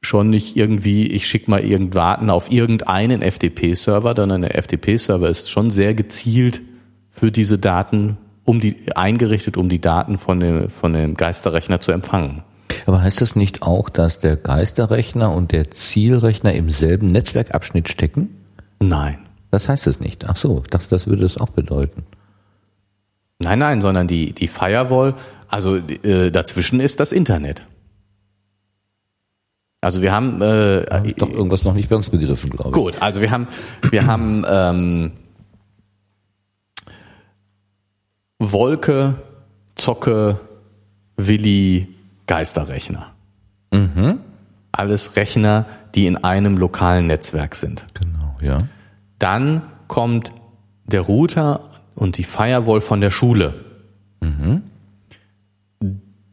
schon nicht irgendwie, ich schicke mal irgendwann auf irgendeinen FTP-Server, sondern der FTP-Server ist schon sehr gezielt für diese Daten um die, eingerichtet, um die Daten von dem, von dem Geisterrechner zu empfangen. Aber heißt das nicht auch, dass der Geisterrechner und der Zielrechner im selben Netzwerkabschnitt stecken? Nein. Das heißt es nicht. Ach so, ich dachte, das würde es auch bedeuten. Nein, nein, sondern die, die Firewall, also äh, dazwischen ist das Internet. Also wir haben äh, doch irgendwas noch nicht bei uns begriffen, glaube ich. Gut, also wir haben wir haben ähm, Wolke, Zocke, Willi, Geisterrechner. Mhm. Alles Rechner, die in einem lokalen Netzwerk sind. Genau, ja. Dann kommt der Router und die Firewall von der Schule. Mhm.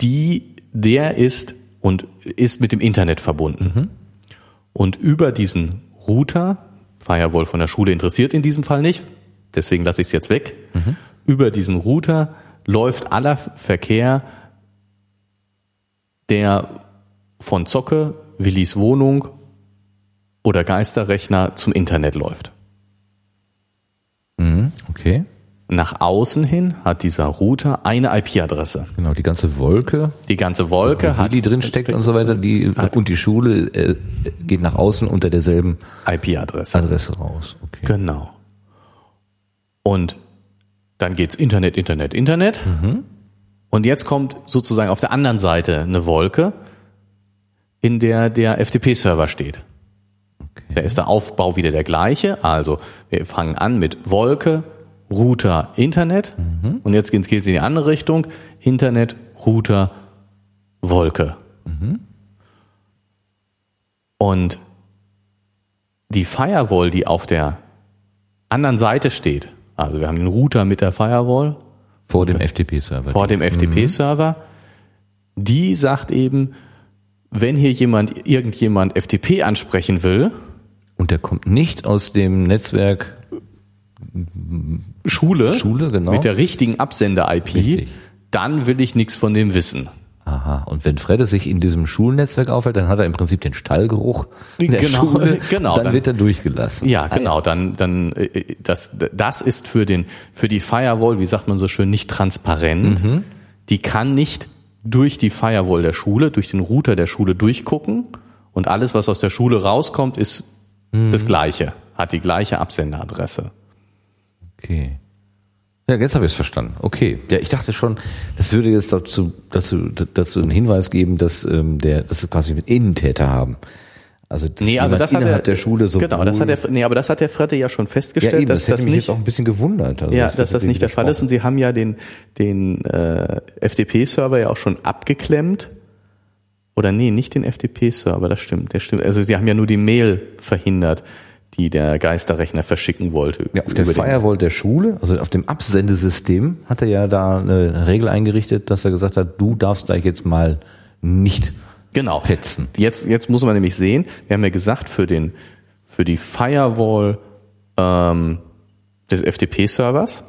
Die, der ist und ist mit dem Internet verbunden. Mhm. Und über diesen Router, Firewall von der Schule interessiert in diesem Fall nicht, deswegen lasse ich es jetzt weg. Mhm über diesen Router läuft aller Verkehr, der von Zocke, Willis Wohnung oder Geisterrechner zum Internet läuft. Okay. Nach außen hin hat dieser Router eine IP-Adresse. Genau, die ganze Wolke, Die ganze Wolke hat die drin steckt und so weiter, die und die Schule äh, geht nach außen unter derselben IP-Adresse. Adresse raus. Okay. Genau. Und dann geht's Internet, Internet, Internet. Und jetzt kommt sozusagen auf der anderen Seite eine Wolke, in der der FTP-Server steht. Da ist der Aufbau wieder der gleiche. Also wir fangen an mit Wolke, Router, Internet. Und jetzt geht's geht's in die andere Richtung. Internet, Router, Wolke. Und die Firewall, die auf der anderen Seite steht, also wir haben den Router mit der Firewall Vor dem FTP-Server. vor dem FTP-Server, die sagt eben, wenn hier jemand, irgendjemand FTP ansprechen will, Und der kommt nicht aus dem Netzwerk Schule, Schule, genau. mit der richtigen Absender-IP, Richtig. dann will ich nichts von dem wissen. Aha. Und wenn Fredde sich in diesem Schulnetzwerk aufhält, dann hat er im Prinzip den Stallgeruch der Genau, Schule. *laughs* genau, Dann, dann- wird er durchgelassen. Ja, genau, dann, dann, äh, das, das ist für den, für die Firewall, wie sagt man so schön, nicht transparent. Mhm. Die kann nicht durch die Firewall der Schule, durch den Router der Schule durchgucken und alles, was aus der Schule rauskommt, ist Mhm. das Gleiche, hat die gleiche Absenderadresse. Okay. Ja, jetzt habe ich es verstanden. Okay. Ja, ich dachte schon, das würde jetzt dazu, dazu, dazu einen Hinweis geben, dass ähm, der, dass wir quasi mit Innentäter haben. Also dass Nee, also das hat innerhalb der, Schule so genau, das hat der, nee, aber das hat der Frette ja schon ja, festgestellt, eben, dass das hätte das mich nicht, jetzt auch ein bisschen gewundert. Also ja, wird dass das nicht der Fall ist. Und sie haben ja den, den äh, FTP-Server ja auch schon abgeklemmt. Oder nee, nicht den FTP-Server, das stimmt, der stimmt. Also sie haben ja nur die Mail verhindert, die der Geisterrechner verschicken wollte. Ja, auf der Firewall der Schule, also auf dem Absendesystem, hat er ja da eine Regel eingerichtet, dass er gesagt hat, du darfst da jetzt mal nicht Genau. petzen. Jetzt, jetzt muss man nämlich sehen, wir haben ja gesagt, für den, für die Firewall ähm, des FTP-Servers.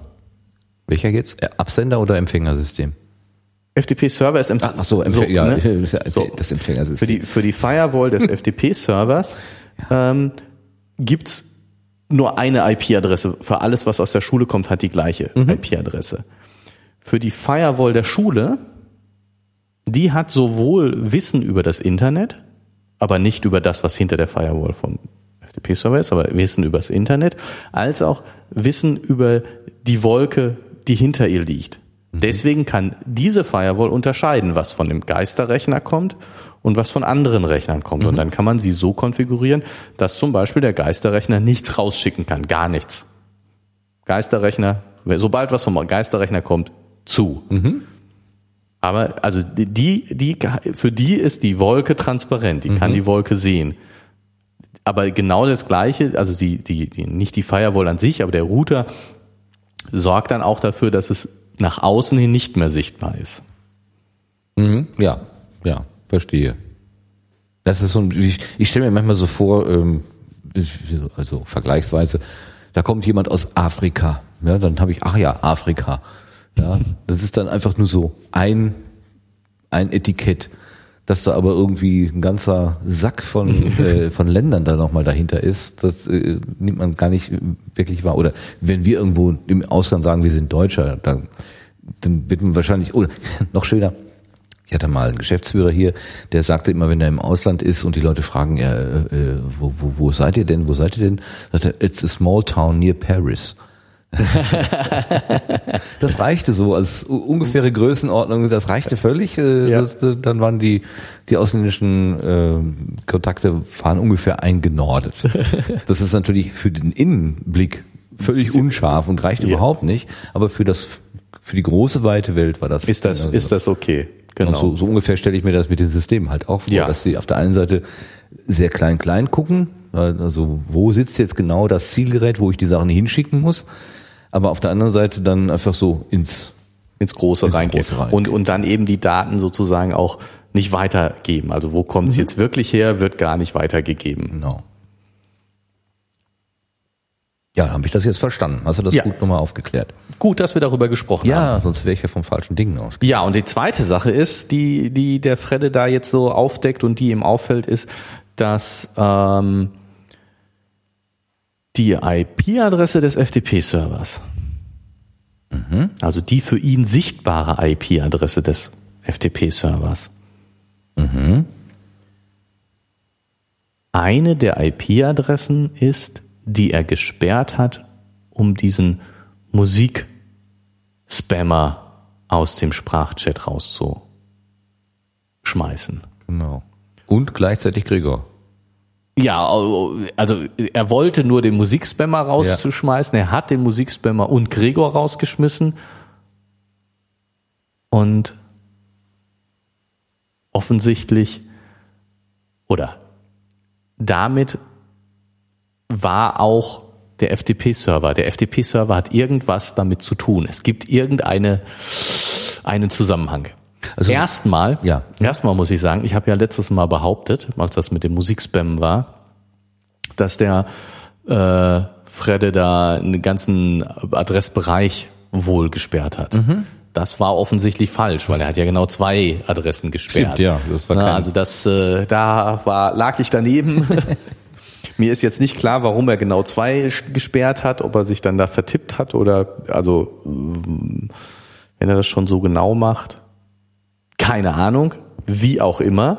Welcher jetzt? Äh, Absender oder Empfängersystem? FTP-Server ist Ach so, Empfänger, ja, ne? *laughs* ist ja So. das Für Empfängersystem. die, für die Firewall des *laughs* FTP-Servers ähm, gibt's nur eine IP-Adresse. Für alles, was aus der Schule kommt, hat die gleiche IP-Adresse. Für die Firewall der Schule, die hat sowohl Wissen über das Internet, aber nicht über das, was hinter der Firewall vom FTP-Server ist, aber Wissen über das Internet, als auch Wissen über die Wolke, die hinter ihr liegt. Deswegen kann diese Firewall unterscheiden, was von dem Geisterrechner kommt und was von anderen Rechnern kommt. Und dann kann man sie so konfigurieren, dass zum Beispiel der Geisterrechner nichts rausschicken kann, gar nichts. Geisterrechner, sobald was vom Geisterrechner kommt, zu. Aber also die, die, für die ist die Wolke transparent, die kann die Wolke sehen. Aber genau das Gleiche, also die, die, die, nicht die Firewall an sich, aber der Router sorgt dann auch dafür, dass es nach außen hin nicht mehr sichtbar ist. Mhm. Ja, ja, verstehe. Das ist so ein, ich, ich stelle mir manchmal so vor, ähm, also vergleichsweise, da kommt jemand aus Afrika, ja, dann habe ich, ach ja, Afrika, ja, das ist dann einfach nur so ein, ein Etikett, dass da aber irgendwie ein ganzer Sack von, *laughs* äh, von Ländern da nochmal dahinter ist, das äh, nimmt man gar nicht wirklich wahr. Oder wenn wir irgendwo im Ausland sagen, wir sind Deutscher, dann, dann wird man wahrscheinlich, oder *laughs* noch schöner, ich hatte mal einen Geschäftsführer hier, der sagte immer, wenn er im Ausland ist und die Leute fragen, ja, äh, wo, wo, wo seid ihr denn, wo seid ihr denn? Sagt er, it's a small town near Paris. *laughs* das reichte so als ungefähre Größenordnung, das reichte völlig. Äh, Ja. das, das, dann waren die, die ausländischen äh, Kontakte waren ungefähr eingenordet. *laughs* Das ist natürlich für den Innenblick völlig unscharf und reicht Ja. überhaupt nicht, aber für das für die große weite Welt war das Ist das, also- ist das okay? Genau. so, so ungefähr stelle ich mir das mit den Systemen halt auch vor, Ja. dass die auf der einen Seite sehr klein klein gucken, also wo sitzt jetzt genau das Zielgerät, wo ich die Sachen hinschicken muss, aber auf der anderen Seite dann einfach so ins ins Große Ins reingehen. Große reingehen. Und, und dann eben die Daten sozusagen auch nicht weitergeben. Also wo kommt es Mhm. jetzt wirklich her, wird gar nicht weitergegeben. genau. Ja, habe ich das jetzt verstanden? Hast du das Ja. gut nochmal aufgeklärt? Gut, dass wir darüber gesprochen haben. Ja, sonst wäre ich ja vom falschen Ding aus. Ja, und die zweite Sache ist, die, die der Fredde da jetzt so aufdeckt und die ihm auffällt, ist, dass ähm, die IP-Adresse des FTP-Servers Also die für ihn sichtbare IP-Adresse des FTP-Servers. Eine der IP-Adressen ist, die er gesperrt hat, um diesen Musik-Spammer aus dem Sprachchat rauszuschmeißen. Genau. Und gleichzeitig Gregor. Ja, also er wollte nur den Musikspammer rauszuschmeißen. Er hat den Musikspammer und Gregor rausgeschmissen. Und offensichtlich oder damit war auch der FTP-Server. Der FTP-Server hat irgendwas damit zu tun. Es gibt irgendeine einen Zusammenhang. Also- erstmal, Ja. erstmal muss ich sagen, ich habe ja letztes Mal behauptet, als das mit dem Musikspam war, dass der äh, Fredde da einen ganzen Adressbereich wohl gesperrt hat. Mhm. Das war offensichtlich falsch, weil er hat ja genau zwei Adressen gesperrt. Stimmt, ja, das war Na, kein- also das, äh, da war, lag ich daneben. *laughs* Mir ist jetzt nicht klar, warum er genau zwei gesperrt hat, ob er sich dann da vertippt hat oder, also, ähm, wenn er das schon so genau macht. Keine Ahnung, wie auch immer.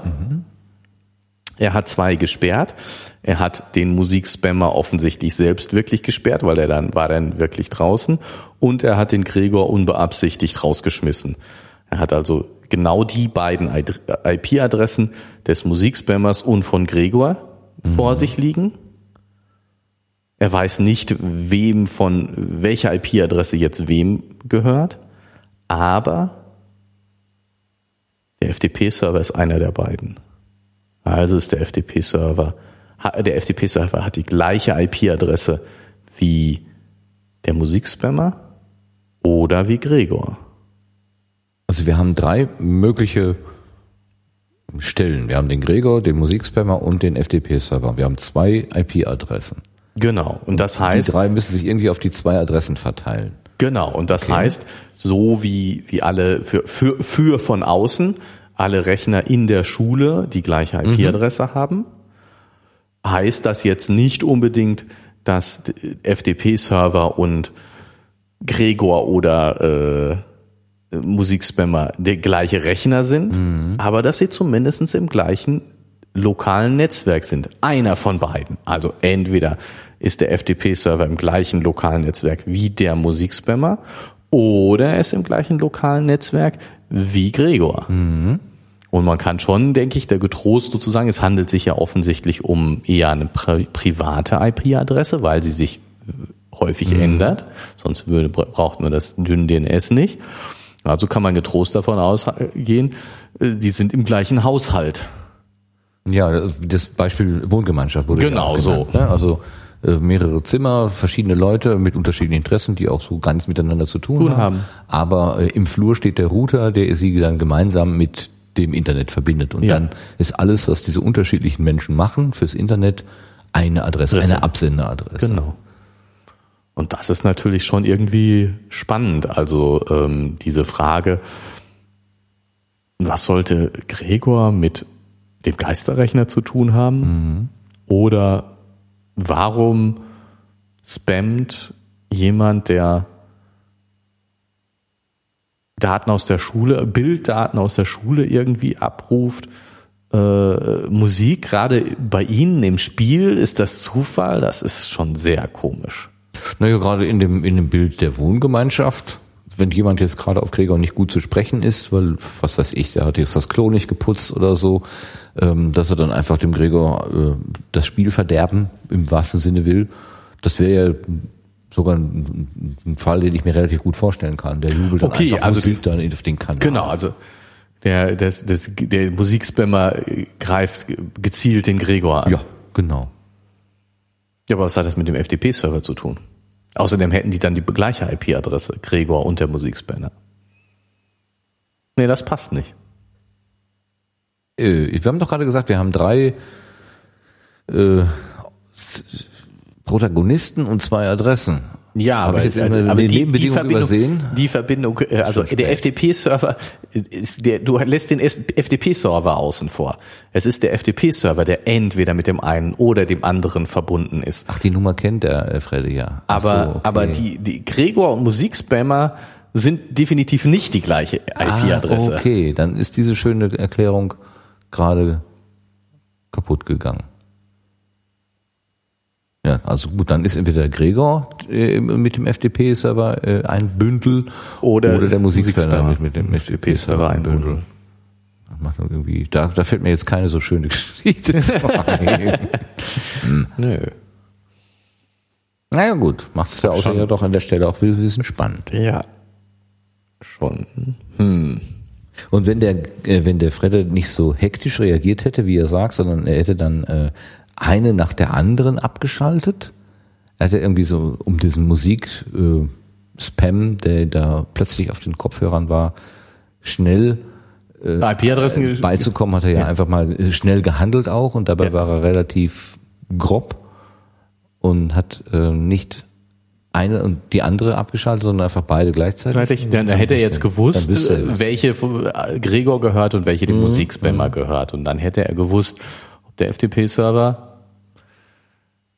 Er hat zwei gesperrt. Er hat den Musikspammer offensichtlich selbst wirklich gesperrt, weil er dann war dann wirklich draußen. Und er hat den Gregor unbeabsichtigt rausgeschmissen. Er hat also genau die beiden IP-Adressen des Musikspammers und von Gregor vor sich liegen. Er weiß nicht, wem von welcher IP-Adresse jetzt wem gehört, aber der FTP-Server ist einer der beiden. Also ist der FTP-Server, der FTP-Server hat die gleiche IP-Adresse wie der Musikspammer oder wie Gregor. Also wir haben drei mögliche Stellen. Wir haben den Gregor, den Musikspammer und den FTP-Server. Wir haben zwei IP-Adressen. Genau. Und das Die heißt, drei müssen sich irgendwie auf die zwei Adressen verteilen. genau. Und das heißt, so wie, wie alle für, für, für von außen alle Rechner in der Schule die gleiche IP-Adresse haben, heißt das jetzt nicht unbedingt, dass FTP-Server und Gregor oder äh, Musikspammer der gleiche Rechner sind, aber dass sie zumindest im gleichen lokalen Netzwerk sind. Einer von beiden. Also entweder ist der FTP-Server im gleichen lokalen Netzwerk wie der Musikspammer oder er ist im gleichen lokalen Netzwerk wie Gregor. Und man kann schon, denke ich, der getrost sozusagen, es handelt sich ja offensichtlich um eher eine pri private IP-Adresse, weil sie sich häufig ändert. Sonst würde, braucht man das dünn DNS nicht. Also kann man getrost davon ausgehen, äh, die sind im gleichen Haushalt. Ja, das- Beispiel Wohngemeinschaft wurde Genau ja genannt, Ne? Also äh, mehrere Zimmer, verschiedene Leute mit unterschiedlichen Interessen, die auch so gar nichts miteinander zu tun Tun haben. haben. Aber äh, im Flur steht der Router, der sie dann gemeinsam mit dem Internet verbindet. Und Ja. dann ist alles, was diese unterschiedlichen Menschen machen fürs Internet, eine Adresse, Adresse. eine Absenderadresse. Genau. Und das ist natürlich schon irgendwie spannend. Also ähm, diese Frage, was sollte Gregor mit dem Geisterrechner zu tun haben? Oder warum spammt jemand, der Daten aus der Schule, Bilddaten aus der Schule irgendwie abruft, äh, Musik, gerade bei Ihnen im Spiel, ist das Zufall? Das ist schon sehr komisch. Naja, gerade in dem, in dem Bild der Wohngemeinschaft, wenn jemand jetzt gerade auf Gregor nicht gut zu sprechen ist, weil, was weiß ich, der hat jetzt das Klo nicht geputzt oder so, ähm, dass er dann einfach dem Gregor äh, das Spiel verderben, im wahrsten Sinne will, das wäre ja sogar ein, ein Fall, den ich mir relativ gut vorstellen kann. Der jubelt dann Okay, einfach also Musik dann auf den Kanal. Genau, also der, das, das, der Musikspammer greift gezielt den Gregor an. Ja, genau. Ja, aber was hat das mit dem FTP-Server zu tun? Außerdem hätten die dann die gleiche IP-Adresse, Gregor und der Musikspammer. Nee, das passt nicht. Äh, wir haben doch gerade gesagt, wir haben drei äh, Protagonisten und zwei Adressen. Ja, Hab aber, jetzt also, aber die, die Verbindung, übersehen? die Verbindung, äh, also der FTP-Server der, du lässt den FTP-Server außen vor. Es ist der FTP-Server, der entweder mit dem einen oder dem anderen verbunden ist. Ach, die Nummer kennt der äh, Freddy ja. Ach Aber, so, okay. aber die, die Gregor und Musikspammer sind definitiv nicht die gleiche IP-Adresse. Ah, okay, dann ist diese schöne Erklärung gerade kaputt gegangen. Ja, also gut, dann ist entweder Gregor äh, mit dem FTP-Server äh, ein Bündel Oder oder der Musikspammer mit, mit dem FTP-Server ein Bündel. Das macht irgendwie, da, da fällt mir jetzt keine so schöne Geschichte zu ein. *laughs* Nö. naja gut, macht es der Autor Schon. ja doch an der Stelle auch ein bisschen spannend. Ja. Schon. Hm. Und wenn der, äh, wenn der Fredde nicht so hektisch reagiert hätte, wie er sagt, sondern er hätte dann äh, eine nach der anderen abgeschaltet, er hätte irgendwie so um diesen Musik äh, der da plötzlich auf den Kopfhörern war, schnell IP-Adressen beizukommen, hat er ja, einfach mal äh, schnell gehandelt auch und dabei Ja. war er relativ grob und hat äh, nicht eine und die andere abgeschaltet, sondern einfach beide gleichzeitig. Gleichzeitig, dann hätte er jetzt gewusst, Dann er, welche äh, Gregor gehört und welche dem Musikspammer gehört. Und dann hätte er gewusst, ob der FTP-Server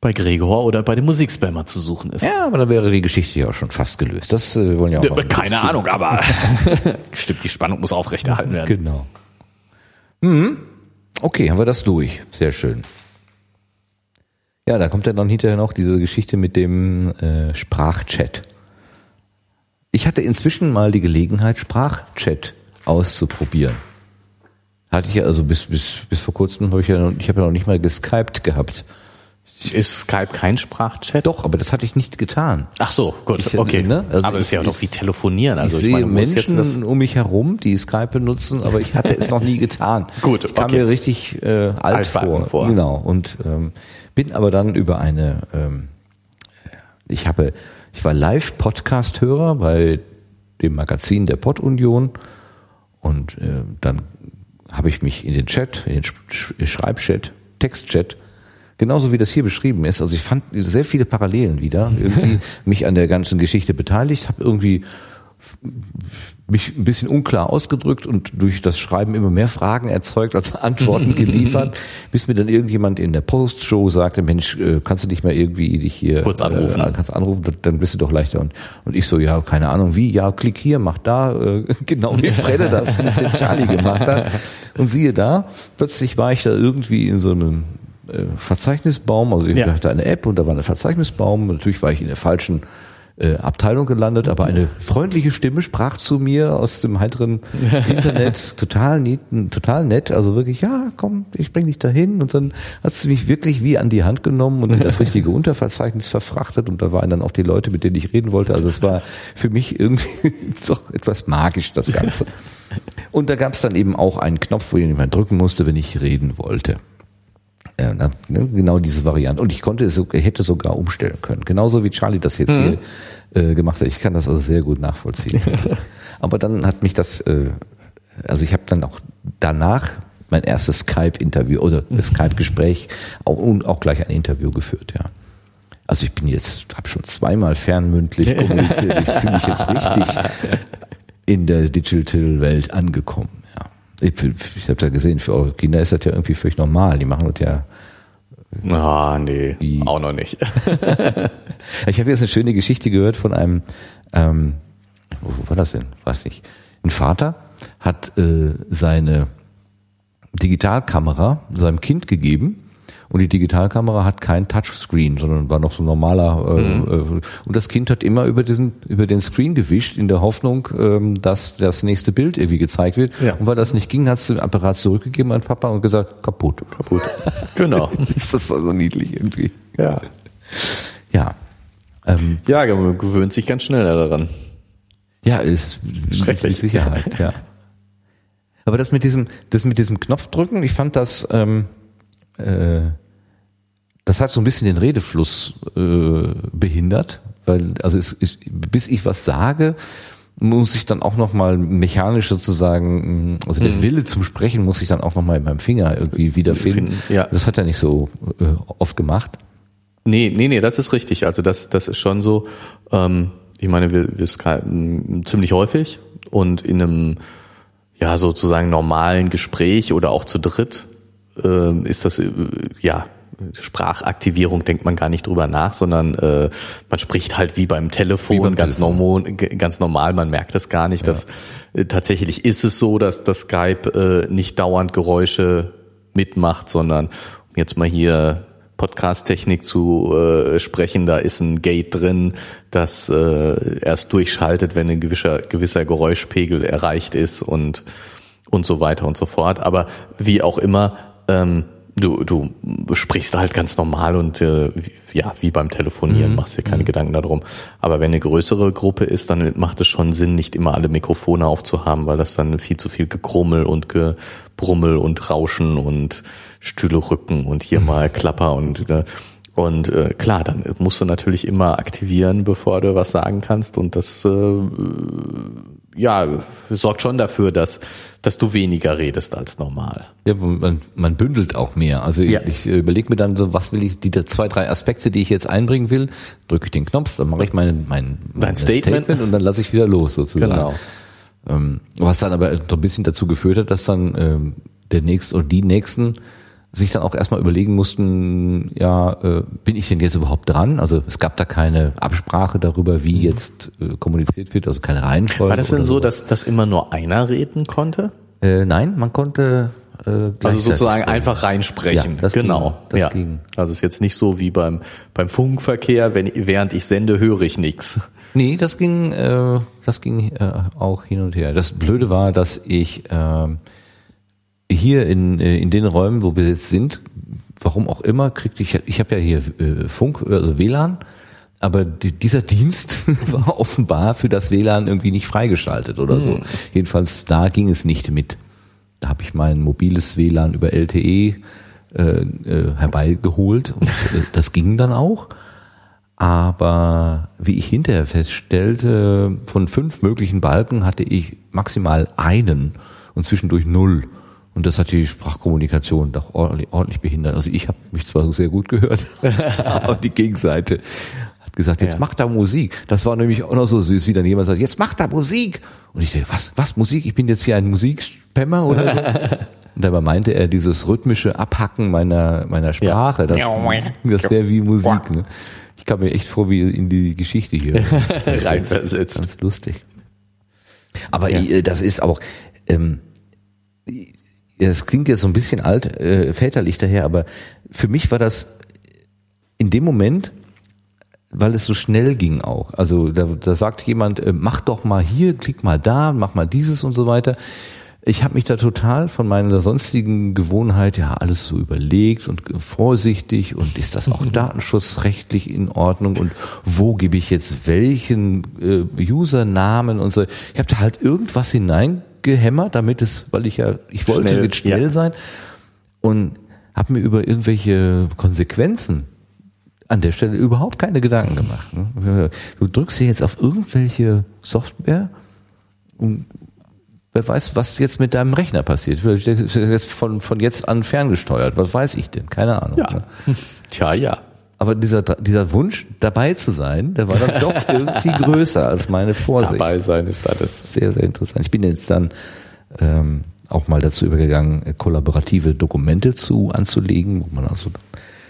bei Gregor oder bei dem Musikspammer zu suchen ist. Ja, aber dann wäre die Geschichte ja auch schon fast gelöst. Das äh, wollen ja auch Ja, Keine Ahnung, aber *laughs* stimmt, die Spannung muss aufrechterhalten werden. Genau. Mhm. Okay, haben wir das durch. Sehr schön. Ja, da kommt ja dann hinterher noch diese Geschichte mit dem äh, Sprachchat. Ich hatte inzwischen mal die Gelegenheit, Sprachchat auszuprobieren. Hatte ich ja also bis bis bis vor kurzem habe ich ja noch, ich habe ja noch nicht mal geskypt gehabt. Ist Skype kein Sprachchat? Doch, aber das hatte ich nicht getan. Ach so, gut, Ich, äh, okay. ne, also aber ich- ist ja doch wie telefonieren. Also ich ich, sehe meine, Menschen um mich herum, die Skype benutzen, aber ich hatte es noch nie getan. *laughs* Gut, ich kam okay. mir richtig äh, alt vor. vor. Genau. Und ähm, bin aber dann über eine, ähm, ich habe, ich war Live-Podcast-Hörer bei dem Magazin der Pod-Union und äh, dann habe ich mich in den Chat, in den Sch Schreibchat, Textchat, genauso wie das hier beschrieben ist. Also ich fand sehr viele Parallelen wieder, *laughs* irgendwie mich an der ganzen Geschichte beteiligt, habe irgendwie mich ein bisschen unklar ausgedrückt und durch das Schreiben immer mehr Fragen erzeugt als Antworten *laughs* geliefert, bis mir dann irgendjemand in der Postshow sagte, Mensch, äh, kannst du dich mal irgendwie dich hier Kurz anrufen. Äh, kannst anrufen, dann bist du doch leichter. Und, und ich so, ja, keine Ahnung, wie, ja, klick hier, mach da, äh, *laughs* genau wie Fredde das mit dem Charlie gemacht hat. Und siehe da, plötzlich war ich da irgendwie in so einem äh, Verzeichnisbaum, also ich Ja. hatte eine App und da war ein Verzeichnisbaum. Natürlich war ich in der falschen äh, Abteilung gelandet, aber eine freundliche Stimme sprach zu mir aus dem heiteren *laughs* Internet, total nett, total nett, also wirklich, ja, komm, ich bring dich dahin und dann hat sie mich wirklich wie an die Hand genommen und in das *laughs* richtige Unterverzeichnis verfrachtet und da waren dann auch die Leute, mit denen ich reden wollte, also es war für mich irgendwie *laughs* doch etwas magisch, das Ganze. Und da gab es dann eben auch einen Knopf, wo ich jemand drücken musste, wenn ich reden wollte. Na, ne, genau diese Variante. Und ich konnte es, so- hätte sogar umstellen können. Genauso wie Charlie das jetzt hier äh, gemacht hat. Ich kann das also sehr gut nachvollziehen. *laughs* Aber dann hat mich das, äh, also ich habe dann auch danach mein erstes Skype-Interview oder Skype-Gespräch auch, und auch gleich ein Interview geführt, ja. Also ich bin jetzt, habe schon zweimal fernmündlich *laughs* kommuniziert. Ich fühle mich jetzt richtig in der Digital-Welt angekommen. Ich, ich habe ja gesehen, für eure Kinder ist das ja irgendwie völlig normal. Die machen das ja. Ah, nee, Die- auch noch nicht. *laughs* Ich habe jetzt eine schöne Geschichte gehört von einem, ähm, wo, wo war das denn? Weiß nicht. Ein Vater hat äh, seine Digitalkamera seinem Kind gegeben und die Digitalkamera hat kein Touchscreen, sondern war noch so ein normaler. Äh, Mhm. äh, und das Kind hat immer über diesen über den Screen gewischt in der Hoffnung, ähm, dass das nächste Bild irgendwie gezeigt wird. Ja. Und weil das nicht ging, hat es den Apparat zurückgegeben an Papa und gesagt kaputt. Kaputt. *laughs* Genau. Ist das so niedlich irgendwie? Ja. Ja. Ähm, Ja, man gewöhnt sich ganz schnell daran. Ja, ist Schrecklich. Sicherheit, ja. Aber das mit diesem, das mit diesem Knopfdrücken, ich fand das, ähm, äh, das hat so ein bisschen den Redefluss äh, behindert, weil also es, ist, bis ich was sage, muss ich dann auch noch mal mechanisch sozusagen, mh, also der Wille zum Sprechen muss ich dann auch noch mal in meinem Finger irgendwie wiederfinden. Finden, ja. Das hat er nicht so äh, oft gemacht. Nee, nee, nee, das ist richtig. Also das, das ist schon so. Ähm, ich meine, wir, wir skypen ziemlich häufig und in einem ja sozusagen normalen Gespräch oder auch zu dritt ähm, ist das äh, ja Sprachaktivierung denkt man gar nicht drüber nach, sondern äh, man spricht halt wie beim Telefon, wie beim ganz, Telefon. Normal, ganz normal, man merkt es gar nicht. Ja. Dass, äh, tatsächlich ist es so, dass das Skype äh, nicht dauernd Geräusche mitmacht, sondern um jetzt mal hier Podcast-Technik zu äh, sprechen, da ist ein Gate drin, das äh, erst durchschaltet, wenn ein gewisser, gewisser Geräuschpegel erreicht ist und und so weiter und so fort. Aber wie auch immer, ähm, du, du sprichst halt ganz normal und äh, ja, wie beim Telefonieren, mhm. machst dir keine mhm. Gedanken darum. Aber wenn eine größere Gruppe ist, dann macht es schon Sinn, nicht immer alle Mikrofone aufzuhaben, weil das dann viel zu viel Gegrummel und Gebrummel und Rauschen und Stühle rücken und hier mal *laughs* Klapper und äh, und äh, klar, dann musst du natürlich immer aktivieren, bevor du was sagen kannst. Und das äh, ja sorgt schon dafür, dass dass du weniger redest als normal. Ja, man, man bündelt auch mehr. Also ja. ich, ich überlege mir dann so, was will ich, die zwei, drei Aspekte, die ich jetzt einbringen will, drücke ich den Knopf, dann mache ich mein, mein, mein Statement. Statement. und dann lasse ich wieder los sozusagen. Genau. Ähm, was dann aber so ein bisschen dazu geführt hat, dass dann ähm, der nächste oder die nächsten sich dann auch erstmal überlegen mussten, ja, äh, bin ich denn jetzt überhaupt dran? Also es gab da keine Absprache darüber, wie mhm. jetzt äh, kommuniziert wird, also keine Reihenfolge. War das denn so, dass, dass immer nur einer reden konnte? Äh, nein, man konnte äh, also sozusagen einfach reinsprechen. Ja, das genau. Ging, das ja. ging. Also es ist jetzt nicht so wie beim beim Funkverkehr, wenn während ich sende, höre ich nichts. Nee, das ging äh, das ging äh, auch hin und her. Das Blöde war, dass ich äh, hier in, äh, in den Räumen, wo wir jetzt sind, warum auch immer, kriegte ich, ich habe ja hier äh, Funk, also WLAN, aber die, dieser Dienst *laughs* war offenbar für das WLAN irgendwie nicht freigeschaltet oder so. Hm. Jedenfalls da ging es nicht mit. Da habe ich mein mobiles WLAN über LTE äh, äh, herbeigeholt und äh, *laughs* das ging dann auch. Aber wie ich hinterher feststellte, von fünf möglichen Balken hatte ich maximal einen und zwischendurch null. Und das hat die Sprachkommunikation doch ordentlich, ordentlich behindert. Also ich habe mich zwar sehr gut gehört, *laughs* aber die Gegenseite hat gesagt, jetzt ja. macht da Musik. Das war nämlich auch noch so süß, wie dann jemand sagt, jetzt macht da Musik. Und ich dachte, was, was Musik? Ich bin jetzt hier ein Musikspammer oder so. *laughs* Und dabei meinte er dieses rhythmische Abhacken meiner, meiner Sprache. Das, das wäre wie Musik. Ne? Ich kam mir echt vor, wie in die Geschichte hier *laughs* reinversetzt. Ganz lustig. Aber ja. Äh, das ist auch, ähm, es klingt jetzt so ein bisschen alt, äh, väterlich daher, aber für mich war das in dem Moment, weil es so schnell ging auch. Also da, da sagt jemand, äh, mach doch mal hier, klick mal da, mach mal dieses und so weiter. Ich habe mich da total von meiner sonstigen Gewohnheit, ja, alles so überlegt und vorsichtig und ist das auch *laughs* datenschutzrechtlich in Ordnung und wo gebe ich jetzt welchen äh, Usernamen und so. Ich habe da halt irgendwas hinein gehämmert, damit es, weil ich ja, ich wollte schnell, mit schnell ja. sein und habe mir über irgendwelche Konsequenzen an der Stelle überhaupt keine Gedanken gemacht. Ne? Du drückst hier jetzt auf irgendwelche Software und wer weiß, was jetzt mit deinem Rechner passiert. Jetzt von, von jetzt an ferngesteuert. Was weiß ich denn? Keine Ahnung. Ja. Ne? *laughs* Tja, ja. Aber dieser, dieser Wunsch, dabei zu sein, der war dann doch *laughs* irgendwie größer als meine Vorsicht. Dabei sein ist alles. Sehr, sehr interessant. Ich bin jetzt dann ähm, auch mal dazu übergegangen, kollaborative Dokumente zu anzulegen, wo man also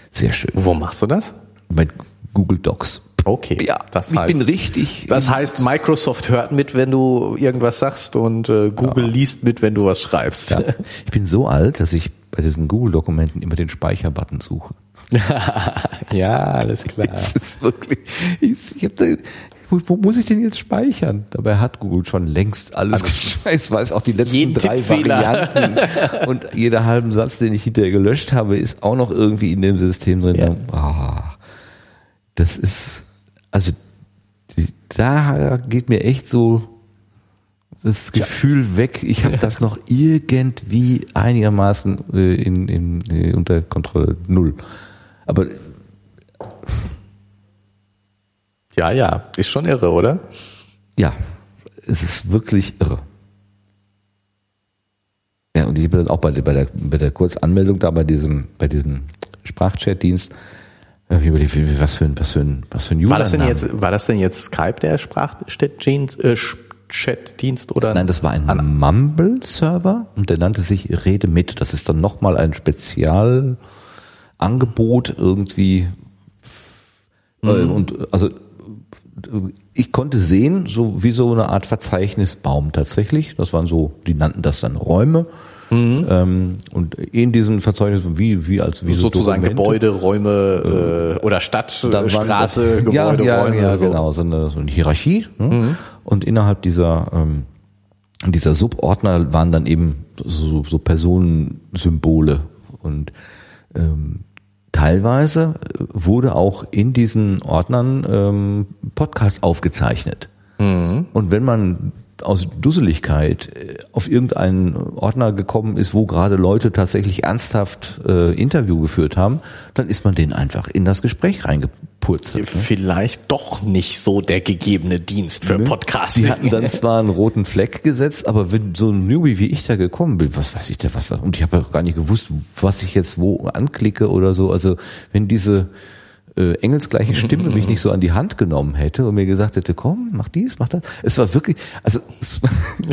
sehr schön. Wo machst du das? Bei Google Docs. Okay. Ja, das ich heißt, bin richtig. Das heißt, Microsoft hört mit, wenn du irgendwas sagst und äh, Google ja. liest mit, wenn du was schreibst. Ja. *laughs* Ich bin so alt, dass ich bei diesen Google-Dokumenten immer den Speicherbutton suche. *laughs* ja, alles klar. Es ist wirklich, ich, ich hab da, wo, wo, muss ich denn jetzt speichern? Dabei hat Google schon längst alles also, geschmeißt, weiß auch die letzten drei Varianten *laughs* und jeder halben Satz, den ich hinterher gelöscht habe, ist auch noch irgendwie in dem System drin. Ja. Oh, das ist, also da geht mir echt so das Gefühl ja. weg, ich habe das noch irgendwie einigermaßen äh, in, in, in, äh, unter Kontrolle null. Aber ja, ja, ist schon irre, oder? Ja, es ist wirklich irre. Ja, und ich bin dann auch bei, bei, der, bei der Kurzanmeldung da bei diesem, bei diesem Sprachchat-Dienst, überlegt, was für ein, was für ein, was für ein User war das denn jetzt, war das denn jetzt Skype, der Sprachchat-Dienst, äh, oder? Nein, das war ein Mumble-Server und der nannte sich Rede mit. Das ist dann nochmal ein Spezial, Angebot irgendwie äh, und also ich konnte sehen, so wie so eine Art Verzeichnisbaum tatsächlich. Das waren so, die nannten das dann Räume. Mhm. Ähm, und in diesen Verzeichnissen, wie, wie als wie so Sozusagen Dokumente, Gebäude, Räume äh, oder Stadt, da Straße, das- Gebäude, ja, ja, Räume. Ja, so. Mhm. genau, so eine, so eine Hierarchie. Ne? Und innerhalb dieser, ähm, dieser Subordner waren dann eben so, so Personensymbole. Und ähm, teilweise wurde auch in diesen Ordnern ähm, Podcast aufgezeichnet. Mhm. Und wenn man aus Dusseligkeit äh, auf irgendeinen Ordner gekommen ist, wo gerade Leute tatsächlich ernsthaft äh, Interview geführt haben, dann ist man denen einfach in das Gespräch reingepurzelt. Ne? Vielleicht doch nicht so der gegebene Dienst für Podcasting. Die hatten dann zwar einen roten Fleck gesetzt, aber wenn so ein Newbie wie ich da gekommen bin, was weiß ich da was da, und ich habe ja gar nicht gewusst, was ich jetzt wo anklicke oder so. Also wenn diese äh, engelsgleiche Stimme mich nicht so an die Hand genommen hätte und mir gesagt hätte, komm, mach dies, mach das. Es war wirklich, also es,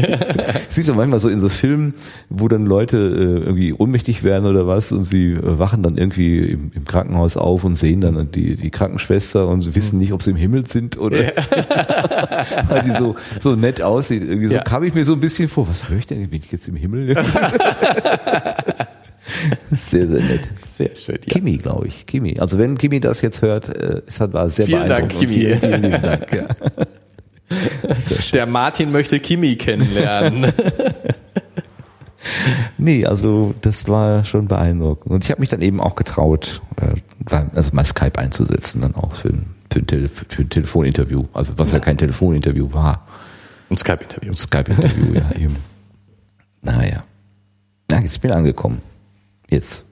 *laughs* siehst du manchmal so in so Filmen, wo dann Leute äh, irgendwie ohnmächtig werden oder was und sie äh, wachen dann irgendwie im, im Krankenhaus auf und sehen dann die, die Krankenschwester und sie wissen nicht, ob sie im Himmel sind oder *laughs* weil die so, so nett aussieht. Irgendwie so Ja. kam ich mir so ein bisschen vor, was höre ich denn? Bin ich jetzt im Himmel? *laughs* sehr, sehr nett. Sehr schön. Ja. Kimi, glaube ich. Kimi. Also wenn Kimi das jetzt hört, äh, es hat war sehr Vielen Dank, beeindruckend. Kimi. Vielen, vielen lieben Dank. Ja. Der Martin möchte Kimi kennenlernen. *laughs* Nee, also das war schon beeindruckend. Und ich habe mich dann eben auch getraut, äh, also mal Skype einzusetzen, dann auch für ein, für ein, Tele für ein Telefoninterview. Also was ja kein Telefoninterview war. Ein Skype-Interview. Ein Skype-Interview, ja eben. Naja. Na, jetzt bin ich angekommen. Jetzt.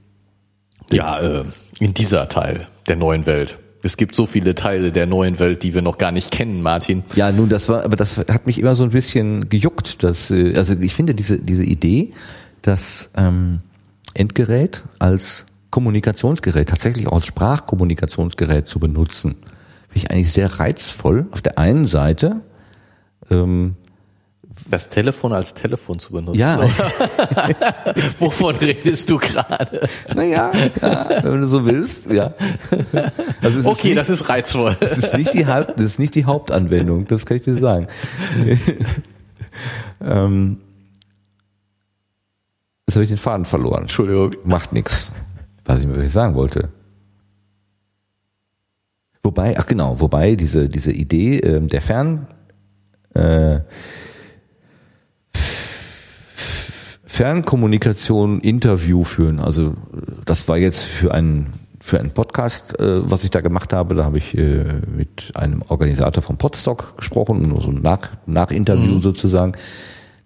Ja, äh, in dieser Teil der neuen Welt. Es gibt so viele Teile der neuen Welt, die wir noch gar nicht kennen, Martin. Ja, nun, das war, aber das hat mich immer so ein bisschen gejuckt, dass, äh, also ich finde diese, diese Idee, das ähm, Endgerät als Kommunikationsgerät, tatsächlich auch als Sprachkommunikationsgerät zu benutzen, finde ich eigentlich sehr reizvoll. Auf der einen Seite, ähm, Das Telefon als Telefon zu benutzen. ja, *laughs* Wovon redest du gerade? naja, ja, wenn du so willst, ja. Also Okay, nicht, das ist reizvoll. Das ist nicht die das ist nicht die Hauptanwendung, das kann ich dir sagen. *laughs* ähm, jetzt habe ich den Faden verloren. Entschuldigung. Macht nichts. Was ich mir wirklich sagen wollte. Wobei, ach genau, wobei diese, diese Idee ähm, der Fern, äh, Fernkommunikation, Interview führen. Also das war jetzt für einen für einen Podcast, äh, was ich da gemacht habe. Da habe ich äh, mit einem Organisator vom Podstock gesprochen, nur so ein Nach Nachinterview sozusagen.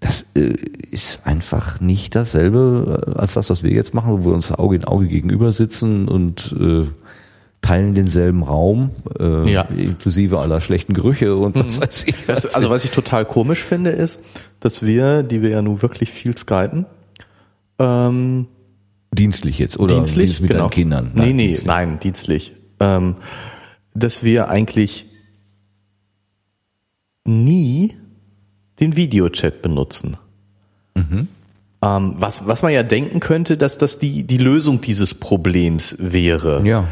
Das äh, ist einfach nicht dasselbe äh, als das, was wir jetzt machen, wo wir uns Auge in Auge gegenüber sitzen und äh, teilen denselben Raum, äh, Ja. inklusive aller schlechten Gerüche und was weiß ich. Das, was. also was ich total komisch finde, ist, dass wir, die wir ja nun wirklich viel skypen, ähm, dienstlich jetzt oder dienstlich, Dienst mit genau. Kindern. nee, nee, dienstlich. nein, dienstlich. Ähm, dass wir eigentlich nie den Videochat benutzen. Mhm. Ähm, was, was man ja denken könnte, dass das die, die Lösung dieses Problems wäre. Ja.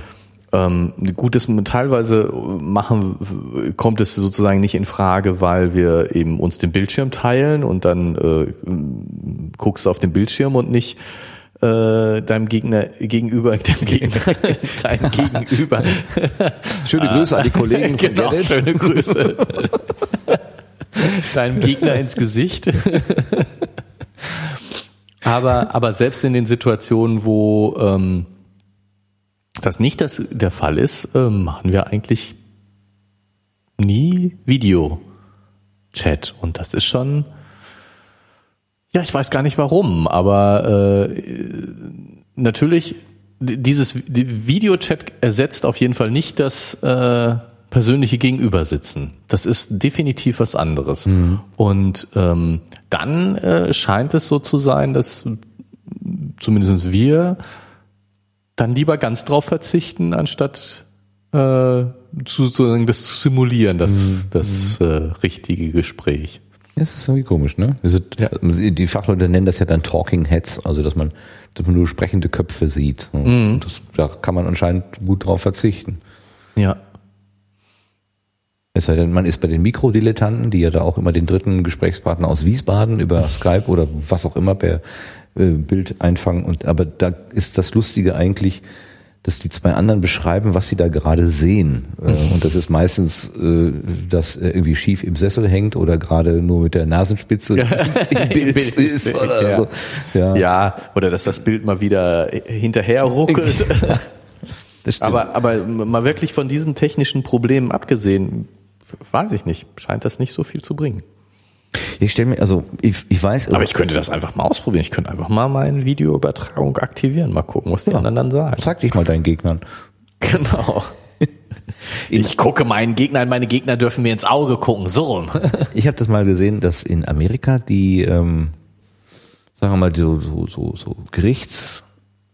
Ähm, gut, das teilweise machen, kommt es sozusagen nicht in Frage, weil wir eben uns den Bildschirm teilen und dann äh, guckst du auf den Bildschirm und nicht äh, deinem Gegner gegenüber, *laughs* deinem Gegner, deinem *laughs* Gegenüber. Schöne Grüße an die Kollegen *laughs* von genau, Gerrit. schöne Grüße. deinem Gegner ins Gesicht. aber, aber selbst in den Situationen, wo ähm, das nicht das, der Fall ist, ähm, machen wir eigentlich nie Video-Chat. Und das ist schon, ja, ich weiß gar nicht warum, aber äh, natürlich, dieses die Videochat ersetzt auf jeden Fall nicht das äh, persönliche Gegenübersitzen. Das ist definitiv was anderes. Und ähm, dann äh, scheint es so zu sein, dass zumindest wir dann lieber ganz drauf verzichten, anstatt äh, zu, sozusagen das zu simulieren, das, das äh, richtige Gespräch. Das ist irgendwie komisch, ne? Also, Die Fachleute nennen das ja dann Talking Heads, also dass man, dass man nur sprechende Köpfe sieht. Und das, da kann man anscheinend gut drauf verzichten. Ja. Es sei denn, man ist bei den Mikrodilettanten, die ja da auch immer den dritten Gesprächspartner aus Wiesbaden über Skype oder was auch immer per Bild einfangen. Und aber da ist das Lustige eigentlich, dass die zwei anderen beschreiben, was sie da gerade sehen. Äh, und das ist meistens, äh, dass er irgendwie schief im Sessel hängt oder gerade nur mit der Nasenspitze *laughs* im Bild, ist. Oder ja. so. ja. ja, oder dass das Bild mal wieder hinterher ruckelt. *laughs* *laughs* Aber, aber mal wirklich von diesen technischen Problemen abgesehen, weiß ich nicht, scheint das nicht so viel zu bringen. Ich stelle mir, also ich, ich weiß, Aber ich könnte das einfach mal ausprobieren. Ich könnte einfach mal meine Videoübertragung aktivieren, mal gucken, was die Ja. anderen dann sagen. zeig dich mal deinen Gegnern. *laughs* Genau. *laughs* Ich gucke meinen Gegnern, meine Gegner dürfen mir ins Auge gucken, so rum. *laughs* Ich habe das mal gesehen, dass in Amerika die, ähm, sagen wir mal, so, so, so, so Gerichts,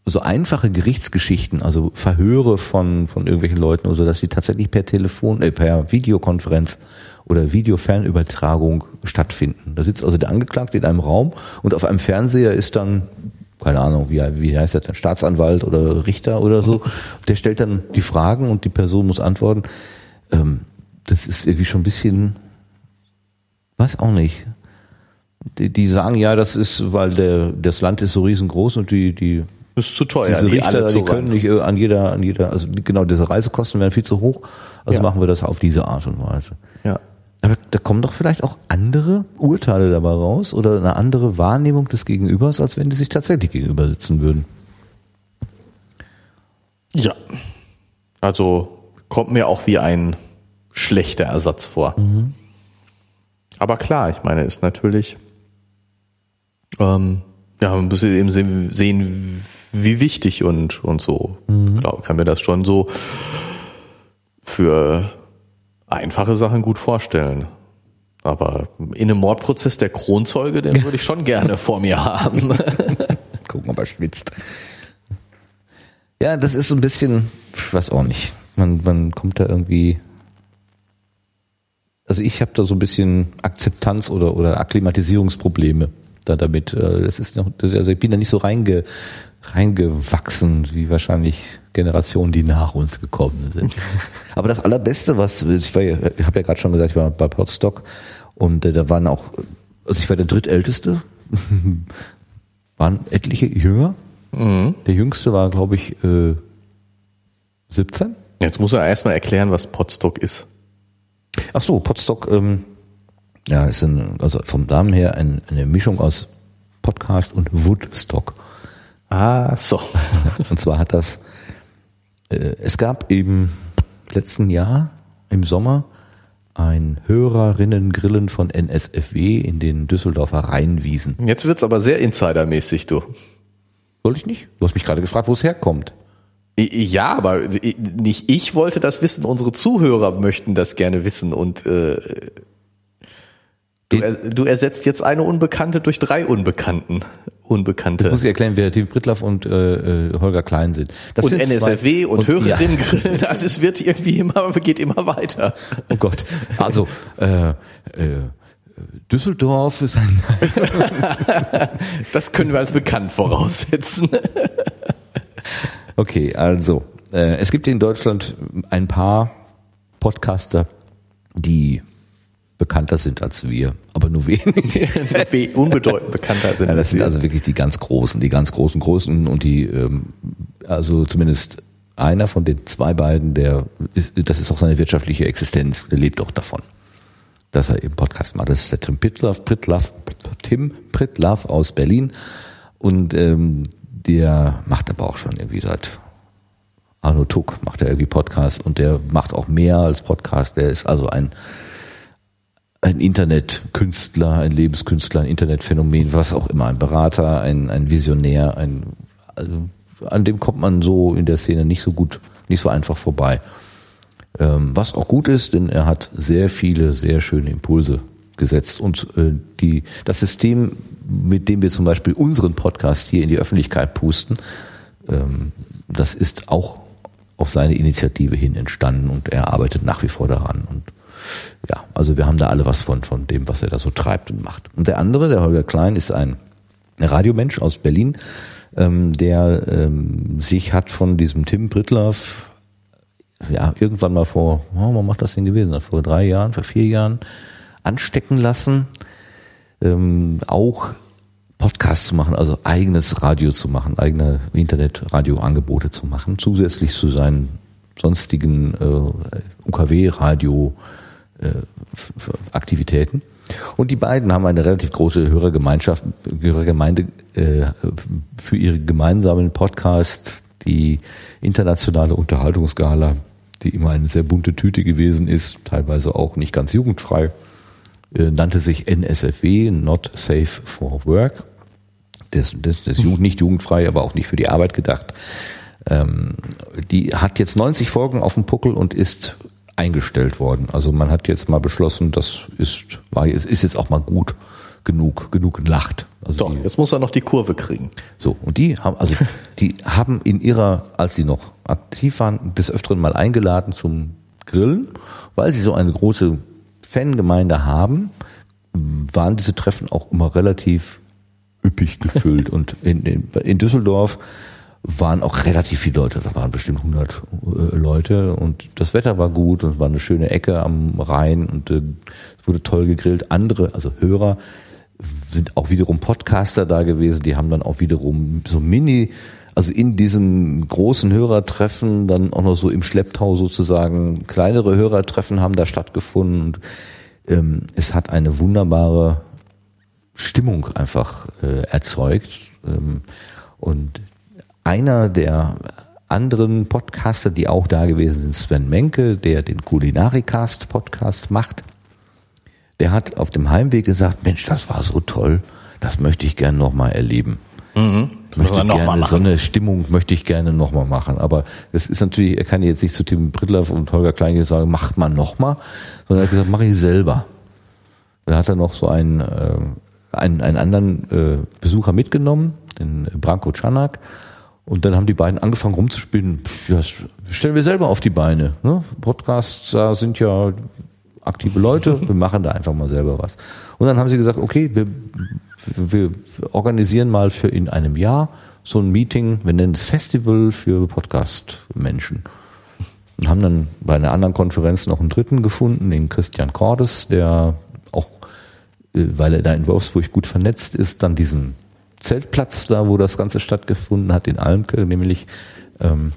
so einfache Gerichtsgeschichten, also Verhöre von, von irgendwelchen Leuten oder so, dass die tatsächlich per Telefon, äh, per Videokonferenz oder Videofernübertragung stattfinden. Da sitzt also der Angeklagte in einem Raum und auf einem Fernseher ist dann, keine Ahnung, wie, wie heißt das denn, Staatsanwalt oder Richter oder so. Der stellt dann die Fragen und die Person muss antworten. Ähm, das ist irgendwie schon ein bisschen, weiß auch nicht. Die, die sagen ja, das ist, weil der, das Land ist so riesengroß und die, die Das ist zu teuer, diese die Richter, die können nicht äh, an jeder, an jeder, also genau, diese Reisekosten wären viel zu hoch. Also Ja. machen wir das auf diese Art und Weise. Ja. Aber da kommen doch vielleicht auch andere Urteile dabei raus oder eine andere Wahrnehmung des Gegenübers, als wenn die sich tatsächlich gegenüber sitzen würden. Ja. Also kommt mir auch wie ein schlechter Ersatz vor. Aber klar, ich meine, ist natürlich, ähm, ja, man muss eben se- sehen, wie wichtig und, und so. Ich glaube, kann mir das schon so für einfache Sachen gut vorstellen. Aber in einem Mordprozess der Kronzeuge, den würde ich schon gerne vor mir haben. *laughs* Gucken, ob er schwitzt. Ja, das ist so ein bisschen, ich weiß auch nicht. Man, man kommt da irgendwie. Also ich habe da so ein bisschen Akzeptanz oder oder Akklimatisierungsprobleme da damit. Äh, Das ist noch, also ich bin da nicht so reinge, reingewachsen wie wahrscheinlich Generationen, die nach uns gekommen sind. *laughs* Aber das allerbeste, was ich war, ja- ich habe ja gerade schon gesagt, ich war bei Potsdok und äh, da waren auch, also ich war der drittälteste, *laughs* waren etliche jünger. Der jüngste war, glaube ich, äh, 17. Jetzt muss er erstmal erklären, was Potstock ist. Ach so, Podstock, ähm, ja, ist ein, also vom Namen her ein, eine Mischung aus Podcast und Woodstock. Ah, so. *laughs* Und zwar hat das, äh, es gab im letzten Jahr im Sommer ein Hörerinnen-Grillen von NSFW in den Düsseldorfer Rheinwiesen. Jetzt wird's aber sehr insidermäßig, du. Soll ich nicht? Du hast mich gerade gefragt, wo es herkommt. Ja, aber nicht ich wollte das wissen, unsere Zuhörer möchten das gerne wissen und äh, du, er, du ersetzt jetzt eine Unbekannte durch drei Unbekannten. Unbekannte. Muss ich erklären, wer Tim Prittlaff und äh, äh, Holger Klein sind. Das und sind zwei- NSFW und, ja. Hörerinnen *laughs* grillen. Also es wird irgendwie immer, geht immer weiter. Oh Gott. Also, äh, äh, Düsseldorf ist ein, *laughs* Das können wir als bekannt voraussetzen. *laughs* okay, also, äh, es gibt in Deutschland ein paar Podcaster, die bekannter sind als wir, aber nur wenige. *laughs* We- Unbedeutend bekannter sind Ja, das sind also wirklich die ganz Großen, die ganz Großen, Großen und die, ähm, also zumindest einer von den zwei beiden, der ist, das ist auch seine wirtschaftliche Existenz, der lebt auch davon, dass er eben Podcast macht. Das ist der Tim Pritlaff, Pritlaff, Tim Pritlaff aus Berlin und ähm, der macht aber auch schon irgendwie seit Arno Tuck macht er irgendwie Podcast und der macht auch mehr als Podcast. Der ist also ein ein Internetkünstler, ein Lebenskünstler, ein Internetphänomen, was auch immer, ein Berater, ein, ein Visionär, ein, also an dem kommt man so in der Szene nicht so gut, nicht so einfach vorbei. Ähm, was auch gut ist, denn er hat sehr viele, sehr schöne Impulse gesetzt und äh, die, das System, mit dem wir zum Beispiel unseren Podcast hier in die Öffentlichkeit pusten, ähm, das ist auch auf seine Initiative hin entstanden und er arbeitet nach wie vor daran und ja, also wir haben da alle was von, von dem, was er da so treibt und macht. Und der andere, der Holger Klein, ist ein Radiomensch aus Berlin, ähm, der ähm, sich hat von diesem Tim Brittlaff ja, irgendwann mal vor, oh, wann macht das denn gewesen? Vor drei Jahren, vor vier Jahren anstecken lassen, ähm, auch Podcasts zu machen, also eigenes Radio zu machen, eigene Internet-Radio-Angebote zu machen, zusätzlich zu seinen sonstigen äh, UKW-Radio-Aktivitäten. Äh, und die beiden haben eine relativ große Hörergemeinschaft, Hörergemeinde äh, für ihre gemeinsamen Podcast, die internationale Unterhaltungsgala, die immer eine sehr bunte Tüte gewesen ist, teilweise auch nicht ganz jugendfrei, äh, nannte sich NSFW, Not Safe for Work. Das, das, das ist nicht jugendfrei, aber auch nicht für die Arbeit gedacht. Ähm, die hat jetzt 90 Folgen auf dem Puckel und ist eingestellt worden. Also man hat jetzt mal beschlossen, das ist, war, ist jetzt auch mal gut genug, genug gelacht. Also so, die, jetzt muss er noch die Kurve kriegen. So, und die haben, also die haben in ihrer, als sie noch aktiv waren, des Öfteren mal eingeladen zum Grillen, weil sie so eine große Fangemeinde haben, waren diese Treffen auch immer relativ üppig gefüllt. *laughs* und in, in, in Düsseldorf waren auch relativ viele Leute, da waren bestimmt 100 äh, Leute. Und das Wetter war gut und es war eine schöne Ecke am Rhein und äh, es wurde toll gegrillt. Andere, also Hörer, sind auch wiederum Podcaster da gewesen, die haben dann auch wiederum so Mini, also in diesem großen Hörertreffen dann auch noch so im Schlepptau sozusagen kleinere Hörertreffen haben da stattgefunden. Und ähm, es hat eine wunderbare Stimmung einfach äh, erzeugt. Ähm, und einer der anderen Podcaster, die auch da gewesen sind, Sven Menke, der den Kulinarikast Podcast macht. Der hat auf dem Heimweg gesagt, Mensch, das war so toll, das möchte ich gerne nochmal erleben. Mhm. Ich möchte gerne so eine Stimmung möchte ich gerne nochmal machen. Aber es ist natürlich, er kann jetzt nicht zu Tim Brittler und Holger Klein sagen, macht man nochmal, sondern er hat gesagt, mach ich selber. Da hat er noch so einen, äh, einen, einen anderen äh, Besucher mitgenommen, den Branko Czanak, und dann haben die beiden angefangen rumzuspielen. Pff, ja, stellen wir selber auf die Beine. Ne? Podcasts da sind ja aktive Leute, *laughs* wir machen da einfach mal selber was. Und dann haben sie gesagt, okay, wir, wir organisieren mal für in einem Jahr so ein Meeting, wir nennen es Festival für Podcast-Menschen. Und haben dann bei einer anderen Konferenz noch einen dritten gefunden, den Christian Cordes, der auch, äh, weil er da in Wolfsburg gut vernetzt ist, dann diesen Zeltplatz da, wo das Ganze stattgefunden hat, in Almke, nämlich ähm,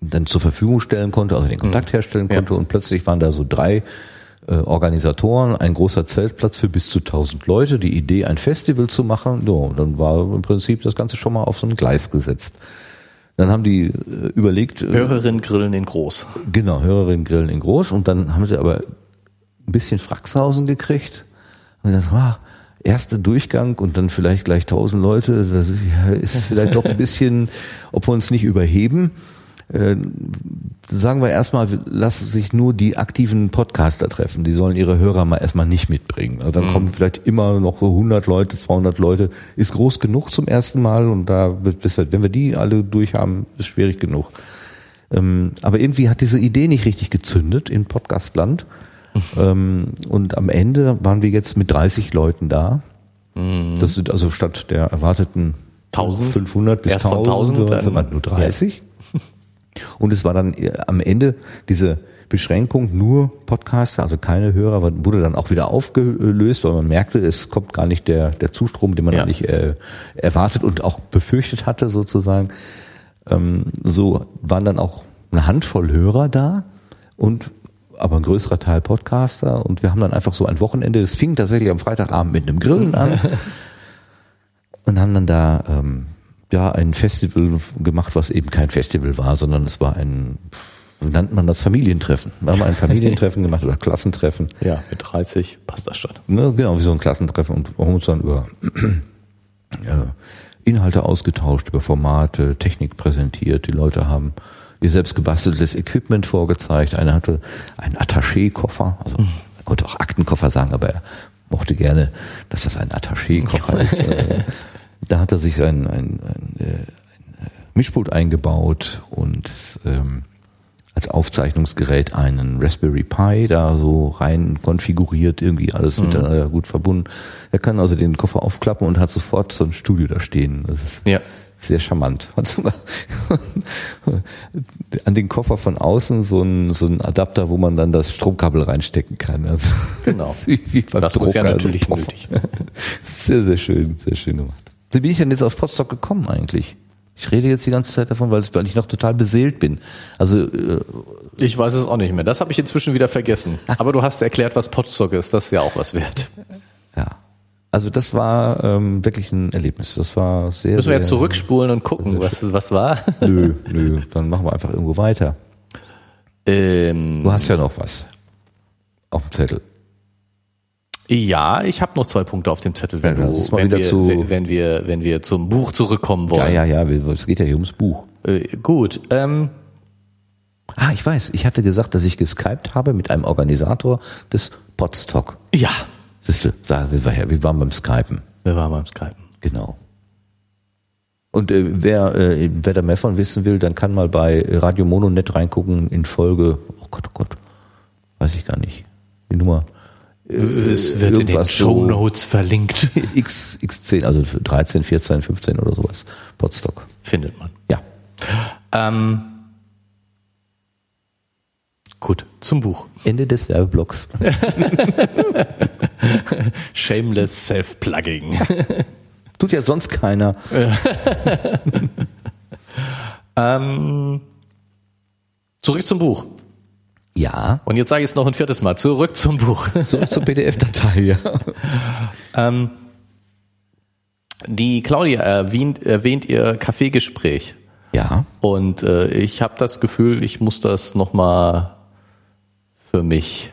dann zur Verfügung stellen konnte, also den Kontakt mhm. herstellen konnte ja. und plötzlich waren da so drei äh, Organisatoren, ein großer Zeltplatz für bis zu 1000 Leute, die Idee, ein Festival zu machen, so, dann war im Prinzip das Ganze schon mal auf so ein Gleis gesetzt. Dann haben die äh, überlegt. Äh, Hörerinnen grillen in groß. Genau, Hörerinnen grillen in groß und dann haben sie aber ein bisschen Fraxhausen gekriegt und gesagt, wow, erste Durchgang und dann vielleicht gleich tausend Leute, das ist vielleicht doch ein bisschen, *laughs* ob wir uns nicht überheben. Äh, sagen wir erstmal, lassen sich nur die aktiven Podcaster treffen. Die sollen ihre Hörer mal erstmal nicht mitbringen. Also dann mhm. kommen vielleicht immer noch so 100 Leute, 200 Leute. Ist groß genug zum ersten Mal und da, wenn wir die alle durch haben, ist schwierig genug. Ähm, aber irgendwie hat diese Idee nicht richtig gezündet in Podcastland. Ähm, und am Ende waren wir jetzt mit 30 Leuten da. Mhm. Das sind also statt der erwarteten 1500 bis Erst 1000, 1000 sind ähm, nur 30. Ja. Und es war dann am Ende diese Beschränkung nur Podcaster, also keine Hörer, wurde dann auch wieder aufgelöst, weil man merkte, es kommt gar nicht der, der Zustrom, den man ja. eigentlich äh, erwartet und auch befürchtet hatte sozusagen. Ähm, so waren dann auch eine Handvoll Hörer da und aber ein größerer Teil Podcaster und wir haben dann einfach so ein Wochenende, es fing tatsächlich am Freitagabend mit einem Grillen an *laughs* und haben dann da ähm, ja ein Festival gemacht, was eben kein Festival war, sondern es war ein, wie nennt man das, Familientreffen. Wir haben ein Familientreffen *laughs* gemacht oder Klassentreffen. Ja, mit 30 passt das schon. Ne, genau, wie so ein Klassentreffen und haben uns dann über *clears throat* ja, Inhalte ausgetauscht, über Formate, Technik präsentiert. Die Leute haben ihr selbst gebasteltes Equipment vorgezeigt. Einer hatte einen Attaché-Koffer, also man konnte auch Aktenkoffer sagen, aber er mochte gerne, dass das ein Attaché-Koffer ist. *laughs* Da hat er sich ein, ein, ein, äh, ein Mischpult eingebaut und ähm, als als Aufzeichnungsgerät einen Raspberry Pi da so rein konfiguriert, irgendwie alles Mhm. miteinander gut verbunden. Er kann also den Koffer aufklappen und hat sofort so ein Studio da stehen. Das ist Ja. Sehr charmant. *laughs* An den Koffer von außen so ein, so ein Adapter, wo man dann das Stromkabel reinstecken kann. Also *laughs* Genau. das ist beim Das muss ja Drucker, natürlich so ein Koffer. nötig. *laughs* Sehr, sehr schön, sehr schön gemacht. Wie bin ich denn jetzt auf Potsdok gekommen eigentlich? Ich rede jetzt die ganze Zeit davon, weil ich noch total beseelt bin. Also äh, Ich weiß es auch nicht mehr. Das habe ich inzwischen wieder vergessen. Aber du hast erklärt, was Potstock ist. Das ist ja auch was wert. Ja, also das war ähm, wirklich ein Erlebnis. Das war sehr. Müssen wir jetzt zurückspulen und gucken, was, was war? *laughs* Nö, nö, dann machen wir einfach irgendwo weiter. Ähm, Du hast ja noch was auf dem Zettel. ja, ich habe noch zwei Punkte auf dem Zettel, wenn, Ja, du, wenn, wir, zu- wenn, wir, wenn wir zum Buch zurückkommen Ja, wollen. ja, ja, wir- es geht ja hier ums Buch. Äh, gut. Ähm, Ah, ich weiß, ich hatte gesagt, dass ich geskypt habe mit einem Organisator des Podstock. ja, Siehste, da sind wir her, wir waren beim Skypen. wir waren beim Skypen. Genau. Und äh, wer, äh, wer da mehr von wissen will, dann kann mal bei Radio Mononet reingucken in Folge, oh Gott, oh Gott, weiß ich gar nicht, die Nummer Es wird in den so- Show Notes verlinkt. *laughs* X, X10, also 13, 14, 15 oder sowas, Podstock. Findet man. Ja, Ähm, gut, zum Buch. Ende des Werbeblocks. *laughs* Shameless Self-Plugging. *laughs* Tut ja sonst keiner. *laughs* ähm, zurück zum Buch. Ja, Und jetzt sage ich es noch ein viertes Mal. Zurück zum Buch. zurück zur PDF-Datei, ja. Ähm, die Claudia erwähnt, erwähnt ihr Kaffeegespräch. Ja, Und äh, ich habe das Gefühl, ich muss das nochmal für mich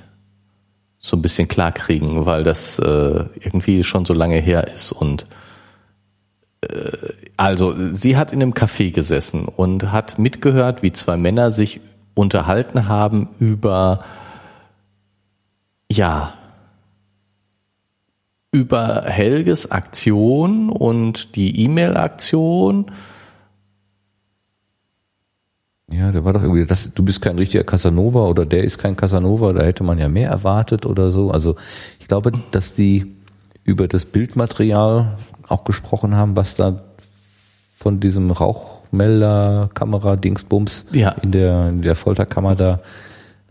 so ein bisschen klarkriegen, weil das äh, irgendwie schon so lange her ist. Und äh, also sie hat in einem Café gesessen und hat mitgehört, wie zwei Männer sich unterhalten haben über ja über Helges Aktion und die E-Mail-Aktion Ja, da war doch irgendwie, das, du bist kein richtiger Casanova oder der ist kein Casanova, da hätte man ja mehr erwartet oder so. Also ich glaube, dass die über das Bildmaterial auch gesprochen haben, was da von diesem Rauchmelder, Kamera, Dingsbums Ja. in der, in der Folterkammer da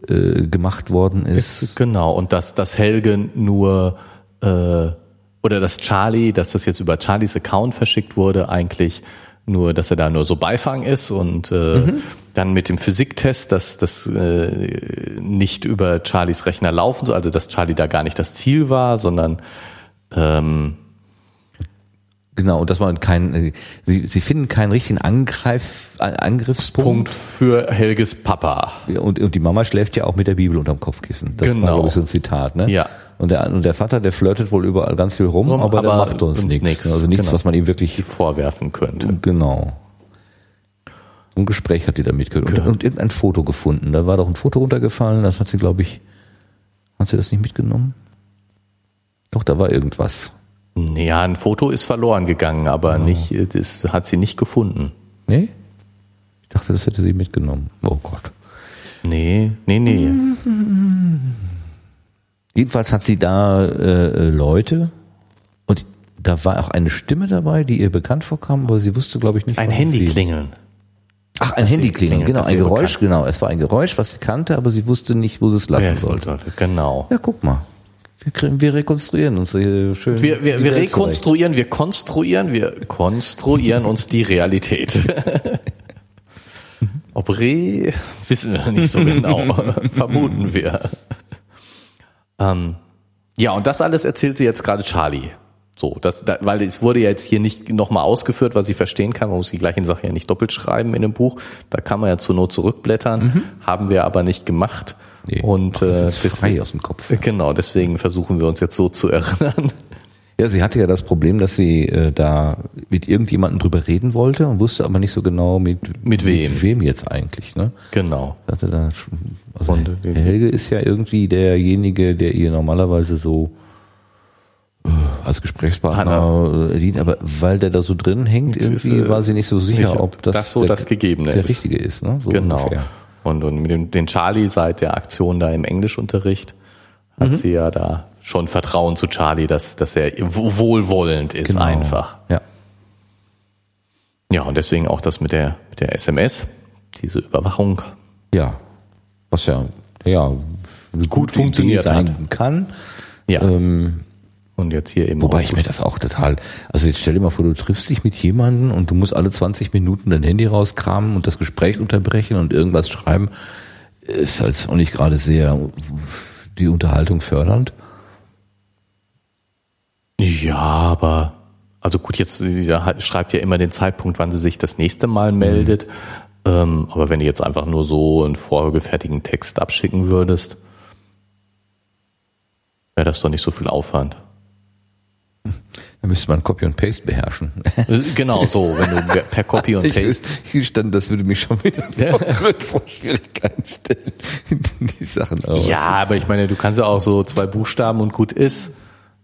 äh, gemacht worden ist. Genau, und dass, dass Helge nur äh, oder dass Charlie, dass das jetzt über Charlies Account verschickt wurde, eigentlich nur, dass er da nur so Beifang ist und äh, dann mit dem Physiktest, dass das äh, nicht über Charlies Rechner laufen soll, also dass Charlie da gar nicht das Ziel war, sondern ähm, Genau, und dass man keinen, äh, sie, sie finden keinen richtigen Angreif, Angriffspunkt. Punkt für Helges Papa. Und, und die Mama schläft ja auch mit der Bibel unterm Kopfkissen. Das Genau. war, glaube ich, so ein Zitat, ne? Ja. Und der, und der Vater, der flirtet wohl überall ganz viel rum, Rum, aber, der aber macht uns nichts. Also nichts, Genau. was man ihm wirklich, vorwerfen könnte. genau. Ein Gespräch hat die da mitgehört. Und, und irgendein Foto gefunden. Da war doch ein Foto runtergefallen, das hat sie, glaube ich, hat sie das nicht mitgenommen? Doch, da war irgendwas. Ja, ein Foto ist verloren gegangen, aber nicht, das hat sie nicht gefunden. Nee? Ich dachte, das hätte sie mitgenommen. Oh Gott. Nee, nee, nee. *laughs* Jedenfalls hat sie da äh, äh, Leute und da war auch eine Stimme dabei, die ihr bekannt vorkam, aber sie wusste, glaube ich, nicht. Ein Handy klingeln. Ach, ein Handy klingelt, genau, ein Geräusch, bekannt. genau. Es war ein Geräusch, was sie kannte, aber sie wusste nicht, wo sie es lassen sollte. sollte. Genau. Ja, guck mal. Wir, wir rekonstruieren uns hier schön. Wir, wir, wir Welt zurecht. rekonstruieren, wir konstruieren, wir konstruieren uns die Realität. *laughs* Ob Re, wissen wir nicht so genau, *laughs* vermuten wir. Ähm, ja, und das alles erzählt sie jetzt gerade Charlie. So, das, da, weil es wurde ja jetzt hier nicht nochmal ausgeführt, was sie verstehen kann. Man muss die gleichen Sachen ja nicht doppelt schreiben in dem Buch. Da kann man ja zur Not zurückblättern. Haben wir aber nicht gemacht. Nee, und äh, ist frei aus dem Kopf. Genau, deswegen versuchen wir uns jetzt so zu erinnern. Ja, sie hatte ja das Problem, dass sie äh, da mit irgendjemandem drüber reden wollte und wusste aber nicht so genau mit, Mit wem. Mit wem jetzt eigentlich, ne? Genau. Hatte da also Helge ist ja irgendwie derjenige, der ihr normalerweise so als Gesprächspartner äh, dient, aber weil der da so drin hängt, irgendwie äh, war sie nicht so sicher, nicht, ob das, das so der, das Gegebene der ist. richtige ist, ne? So Genau. ungefähr. Und, und mit dem, den Charlie seit der Aktion da im Englischunterricht hat sie ja da schon Vertrauen zu Charlie, dass, dass er wohlwollend ist Genau. einfach. Ja. Ja, und deswegen auch das mit der, mit der SMS, diese Überwachung. Ja. Was ja, ja, gut funktioniert sein kann. Ja. Ähm, Und jetzt hier eben. Wobei auch- ich mir das auch total, also jetzt stell dir mal vor, du triffst dich mit jemandem und du musst alle 20 Minuten dein Handy rauskramen und das Gespräch unterbrechen und irgendwas schreiben, ist halt auch nicht gerade sehr die Unterhaltung fördernd. Ja, aber also gut, jetzt sie schreibt ja immer den Zeitpunkt, wann sie sich das nächste Mal meldet. Ähm, aber wenn du jetzt einfach nur so einen vorgefertigten Text abschicken würdest, wäre das doch nicht so viel Aufwand. Da müsste man Copy und Paste beherrschen. Äh, Genau so, wenn du per Copy und Ich, Paste. ich gestand, das würde mich schon wieder vor größere Schwierigkeiten stellen, *laughs* die Sachen aus. Ja, aber ich meine, du kannst ja auch so zwei Buchstaben und gut ist.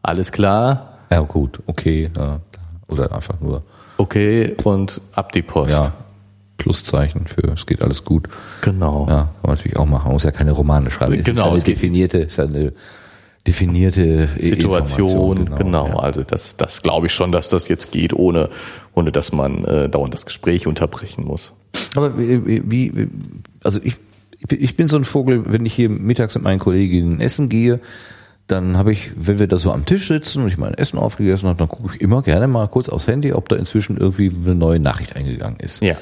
Alles klar, Ja, gut, okay. Ja, oder einfach nur, okay und ab die Post. ja, Pluszeichen für, es geht alles gut. Genau. Ja, kann man natürlich auch machen. Man muss ja keine Romane schreiben. Es Genau, ist eine es definierte, ist eine definierte Situation, Information, genau. Ja. Also das, das glaube ich schon, dass das jetzt geht, ohne, ohne dass man äh, dauernd das Gespräch unterbrechen muss. Aber wie, wie, wie also ich, ich bin so ein Vogel, wenn ich hier mittags mit meinen Kolleginnen essen gehe, dann habe ich, wenn wir da so am Tisch sitzen und ich mein Essen aufgegessen habe, dann gucke ich immer gerne mal kurz aufs Handy, ob da inzwischen irgendwie eine neue Nachricht eingegangen ist. Ja.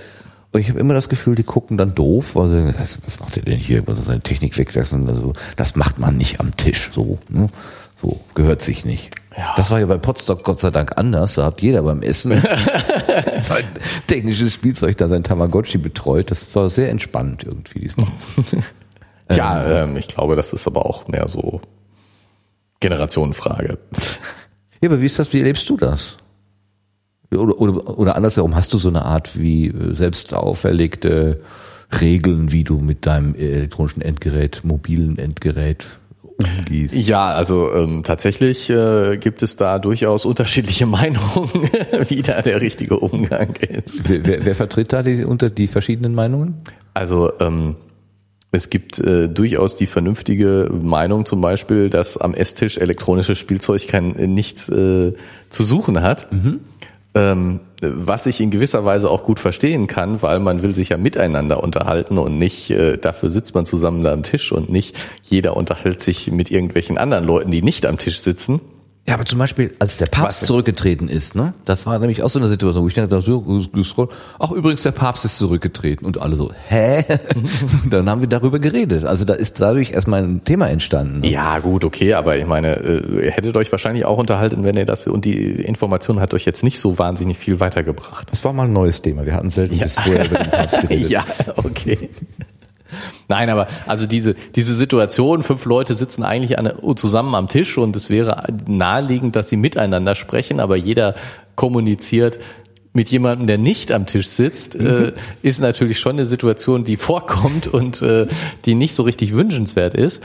Und ich habe immer das Gefühl, die gucken dann doof, weil sie, was, was macht ihr denn hier, was ist seine Technik weglassen? Also, das macht man nicht am Tisch, so, ne? So, gehört sich nicht. Ja. Das war ja bei Potsdok Gott sei Dank anders. Da hat jeder beim Essen *laughs* sein technisches Spielzeug da sein Tamagotchi betreut. Das war sehr entspannt irgendwie diesmal. *laughs* Tja, ähm, ich glaube, das ist aber auch mehr so Generationenfrage. Ja, aber wie ist das, wie erlebst du das? Oder, oder, oder andersherum, hast du so eine Art wie äh, selbst auferlegte Regeln, wie du mit deinem elektronischen Endgerät, mobilen Endgerät umgehst? Ja, also ähm, tatsächlich äh, gibt es da durchaus unterschiedliche *laughs* Meinungen, *laughs* wie da der richtige Umgang ist. Wer, wer, wer vertritt da die, unter die verschiedenen Meinungen? Also ähm, es gibt äh, durchaus die vernünftige Meinung zum Beispiel, dass am Esstisch elektronisches Spielzeug kein äh, nichts äh, zu suchen hat. Ähm, was ich in gewisser Weise auch gut verstehen kann, weil man will sich ja miteinander unterhalten und nicht, äh, dafür sitzt man zusammen da am Tisch und nicht jeder unterhält sich mit irgendwelchen anderen Leuten, die nicht am Tisch sitzen. Ja, aber zum Beispiel, als der Papst Was zurückgetreten ist, ne? Das war nämlich auch so eine Situation, wo ich dann da so gescrollt, ach übrigens, der Papst ist zurückgetreten und alle so, hä? *laughs* Dann haben wir darüber geredet. Also da ist dadurch erstmal ein Thema entstanden. Ne? Ja, gut, okay, aber ich meine, äh, ihr hättet euch wahrscheinlich auch unterhalten, wenn ihr das, und die Information hat euch jetzt nicht so wahnsinnig viel weitergebracht. Das war mal ein neues Thema. Wir hatten selten bis vorher über den Papst *laughs* geredet. Ja, okay. Nein, aber also diese, diese Situation, fünf Leute sitzen eigentlich an, zusammen am Tisch und es wäre naheliegend, dass sie miteinander sprechen, aber jeder kommuniziert mit jemandem, der nicht am Tisch sitzt, äh, ist natürlich schon eine Situation, die vorkommt und äh, die nicht so richtig wünschenswert ist.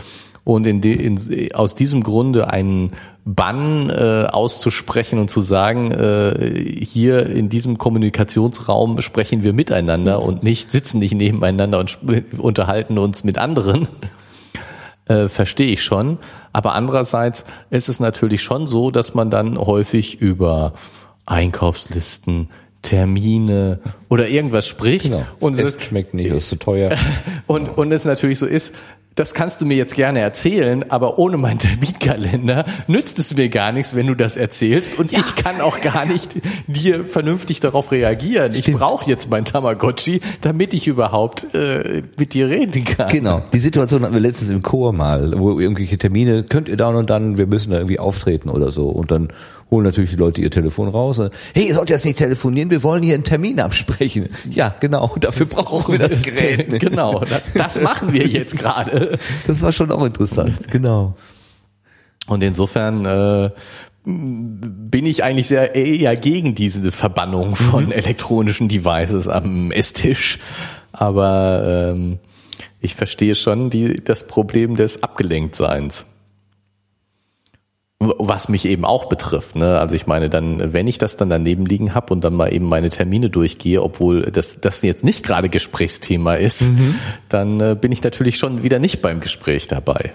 Und in de, in, aus diesem Grunde einen Bann äh, auszusprechen und zu sagen, äh, hier in diesem Kommunikationsraum sprechen wir miteinander und nicht sitzen nicht nebeneinander und unterhalten uns mit anderen, äh, verstehe ich schon. Aber andererseits ist es natürlich schon so, dass man dann häufig über Einkaufslisten, Termine oder irgendwas spricht Genau. und das es- schmeckt nicht, das ist zu teuer. *laughs* und, und es natürlich so ist, das kannst du mir jetzt gerne erzählen, aber ohne meinen Terminkalender nützt es mir gar nichts, wenn du das erzählst. Und ich kann auch gar nicht dir vernünftig darauf reagieren. Ich brauche jetzt mein Tamagotchi, damit ich überhaupt äh, mit dir reden kann. Genau. Die Situation hatten wir letztens im Chor mal, wo irgendwelche Termine, könnt ihr da und dann, wir müssen da irgendwie auftreten oder so. Und dann holen natürlich die Leute ihr Telefon raus. und, Hey, ihr sollt jetzt nicht telefonieren, wir wollen hier einen Termin absprechen. Ja, genau, *laughs* dafür brauchen wir das Gerät. ne? Genau, das, das machen wir jetzt gerade. *laughs* Das war schon auch interessant, genau. Und insofern äh, bin ich eigentlich sehr eher gegen diese Verbannung von elektronischen Devices am Esstisch. Aber ähm, ich verstehe schon die, das Problem des Abgelenktseins. Was mich eben auch betrifft. Ne? Also ich meine, dann, wenn ich das dann daneben liegen habe und dann mal eben meine Termine durchgehe, obwohl das, das jetzt nicht gerade Gesprächsthema ist, mhm. dann äh, bin ich natürlich schon wieder nicht beim Gespräch dabei.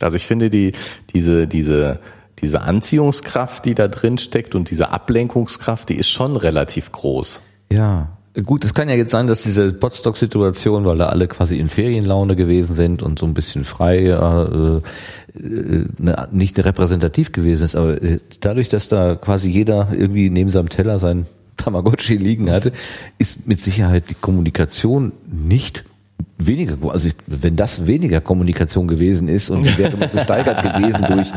Also ich finde die, diese, diese, diese Anziehungskraft, die da drin steckt und diese Ablenkungskraft, die ist schon relativ groß. Ja, Gut, es kann ja jetzt sein, dass diese Potstock-Situation, weil da alle quasi in Ferienlaune gewesen sind und so ein bisschen frei, äh, äh, ne, nicht repräsentativ gewesen ist, aber äh, dadurch, dass da quasi jeder irgendwie neben seinem Teller sein Tamagotchi liegen hatte, ist mit Sicherheit die Kommunikation nicht weniger, also wenn das weniger Kommunikation gewesen ist und die wäre gesteigert gewesen durch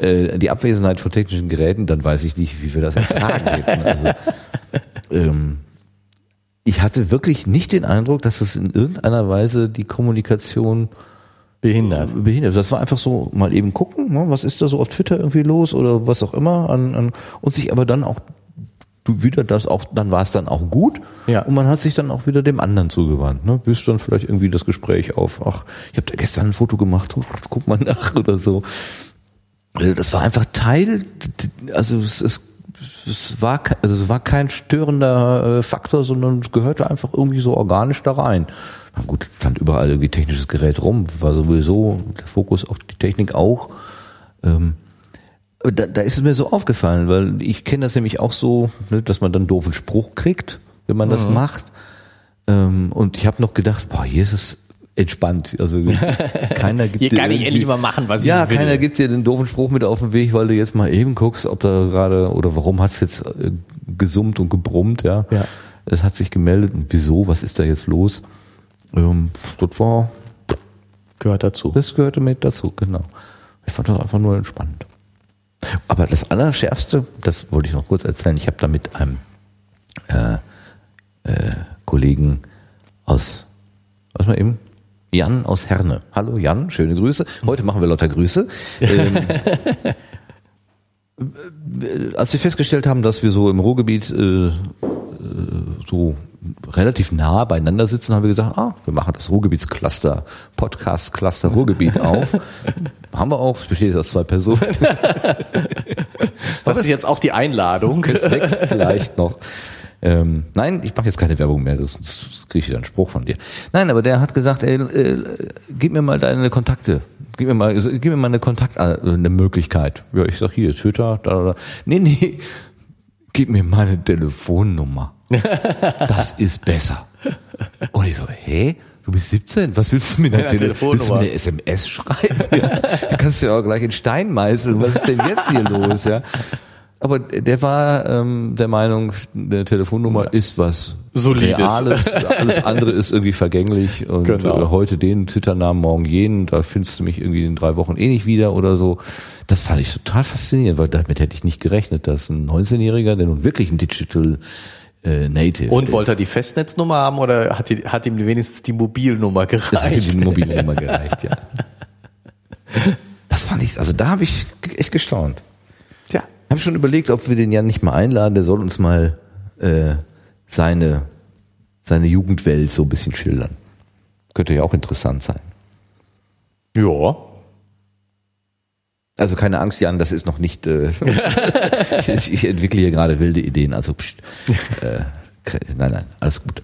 äh, die Abwesenheit von technischen Geräten, dann weiß ich nicht, wie wir das ertragen hätten. Also, ähm, ich hatte wirklich nicht den Eindruck, dass es in irgendeiner Weise die Kommunikation behindert. Behindert. Das war einfach so mal eben gucken, ne, was ist da so auf Twitter irgendwie los oder was auch immer an, an und sich aber dann auch du wieder das auch, dann war es dann auch gut. Ja. Und man hat sich dann auch wieder dem anderen zugewandt. Ne? Bis dann vielleicht irgendwie das Gespräch auf, ach, ich habe da gestern ein Foto gemacht, *laughs* guck mal nach oder so. Also das war einfach Teil, also es, es es war, also es war kein störender äh, Faktor, sondern es gehörte einfach irgendwie so organisch da rein. Na gut, stand überall irgendwie technisches Gerät rum, war sowieso der Fokus auf die Technik auch. Ähm, da, da ist es mir so aufgefallen, weil ich kenne das nämlich auch so, ne, dass man dann doofen Spruch kriegt, wenn man mhm. das macht. Ähm, und ich habe noch gedacht, boah, es entspannt. Also *laughs* keiner gibt Hier dir kann ich endlich mal machen, was ja, ich will. Ja, keiner gibt dir den doofen Spruch mit auf den Weg, weil du jetzt mal eben guckst, ob da gerade oder warum hat's jetzt äh, gesummt und gebrummt, ja. ja. Es hat sich gemeldet und wieso, was ist da jetzt los? Ähm, das war gehört dazu. Das gehörte mit dazu, genau. Ich fand das einfach nur entspannt. Aber das Allerschärfste, das wollte ich noch kurz erzählen, ich habe da mit einem äh, äh, Kollegen aus, was mal eben, Jan aus Herne. Hallo Jan, schöne Grüße. Heute machen wir lauter Grüße. ähm, äh, als wir festgestellt haben, dass wir so im Ruhrgebiet äh, äh, so relativ nah beieinander sitzen, haben wir gesagt, ah, wir machen das Ruhrgebietscluster, Podcast-Cluster Ruhrgebiet auf. haben wir auch, es besteht aus zwei Personen. das ist jetzt auch die Einladung. Es wächst vielleicht noch. Ähm, nein, ich mache jetzt keine Werbung mehr, das, das kriege ich wieder einen Spruch von dir. Nein, aber der hat gesagt, ey, äh, gib mir mal deine Kontakte. Gib mir mal, gib mir mal eine Kontakt, äh, eine Möglichkeit. Ja, ich sag hier, Twitter, da, da, da. Nee, nee, gib mir mal eine Telefonnummer. *laughs* Das ist besser. Und ich so, hä? Du bist 17, was willst du mit einer, Tele willst du mir eine SMS schreiben? Ja, da kannst du ja auch gleich in Stein meißeln. Was ist denn jetzt hier los? Ja. Aber der war ähm, der Meinung, eine Telefonnummer ja. ist was Solides. Reales, alles andere ist irgendwie vergänglich und genau. äh, heute den Twitter-Namen, morgen jenen, da findest du mich irgendwie in drei Wochen eh nicht wieder oder so. Das fand ich total faszinierend, weil damit hätte ich nicht gerechnet, dass ein 19-Jähriger, der nun wirklich ein Digital äh, Native Und wollte er die Festnetznummer haben oder hat, die, hat ihm wenigstens die Mobilnummer gereicht? Das hat ihm die Mobilnummer gereicht, ja. *laughs* Das fand ich, also da habe ich echt gestaunt habe schon überlegt, ob wir den Jan nicht mal einladen. Der soll uns mal äh, seine, seine Jugendwelt so ein bisschen schildern. Könnte ja auch interessant sein. Ja. Also keine Angst, Jan, das ist noch nicht. Äh, *laughs* ich, ich, entwickle hier gerade wilde Ideen. Also pst, äh, nein, nein, alles gut.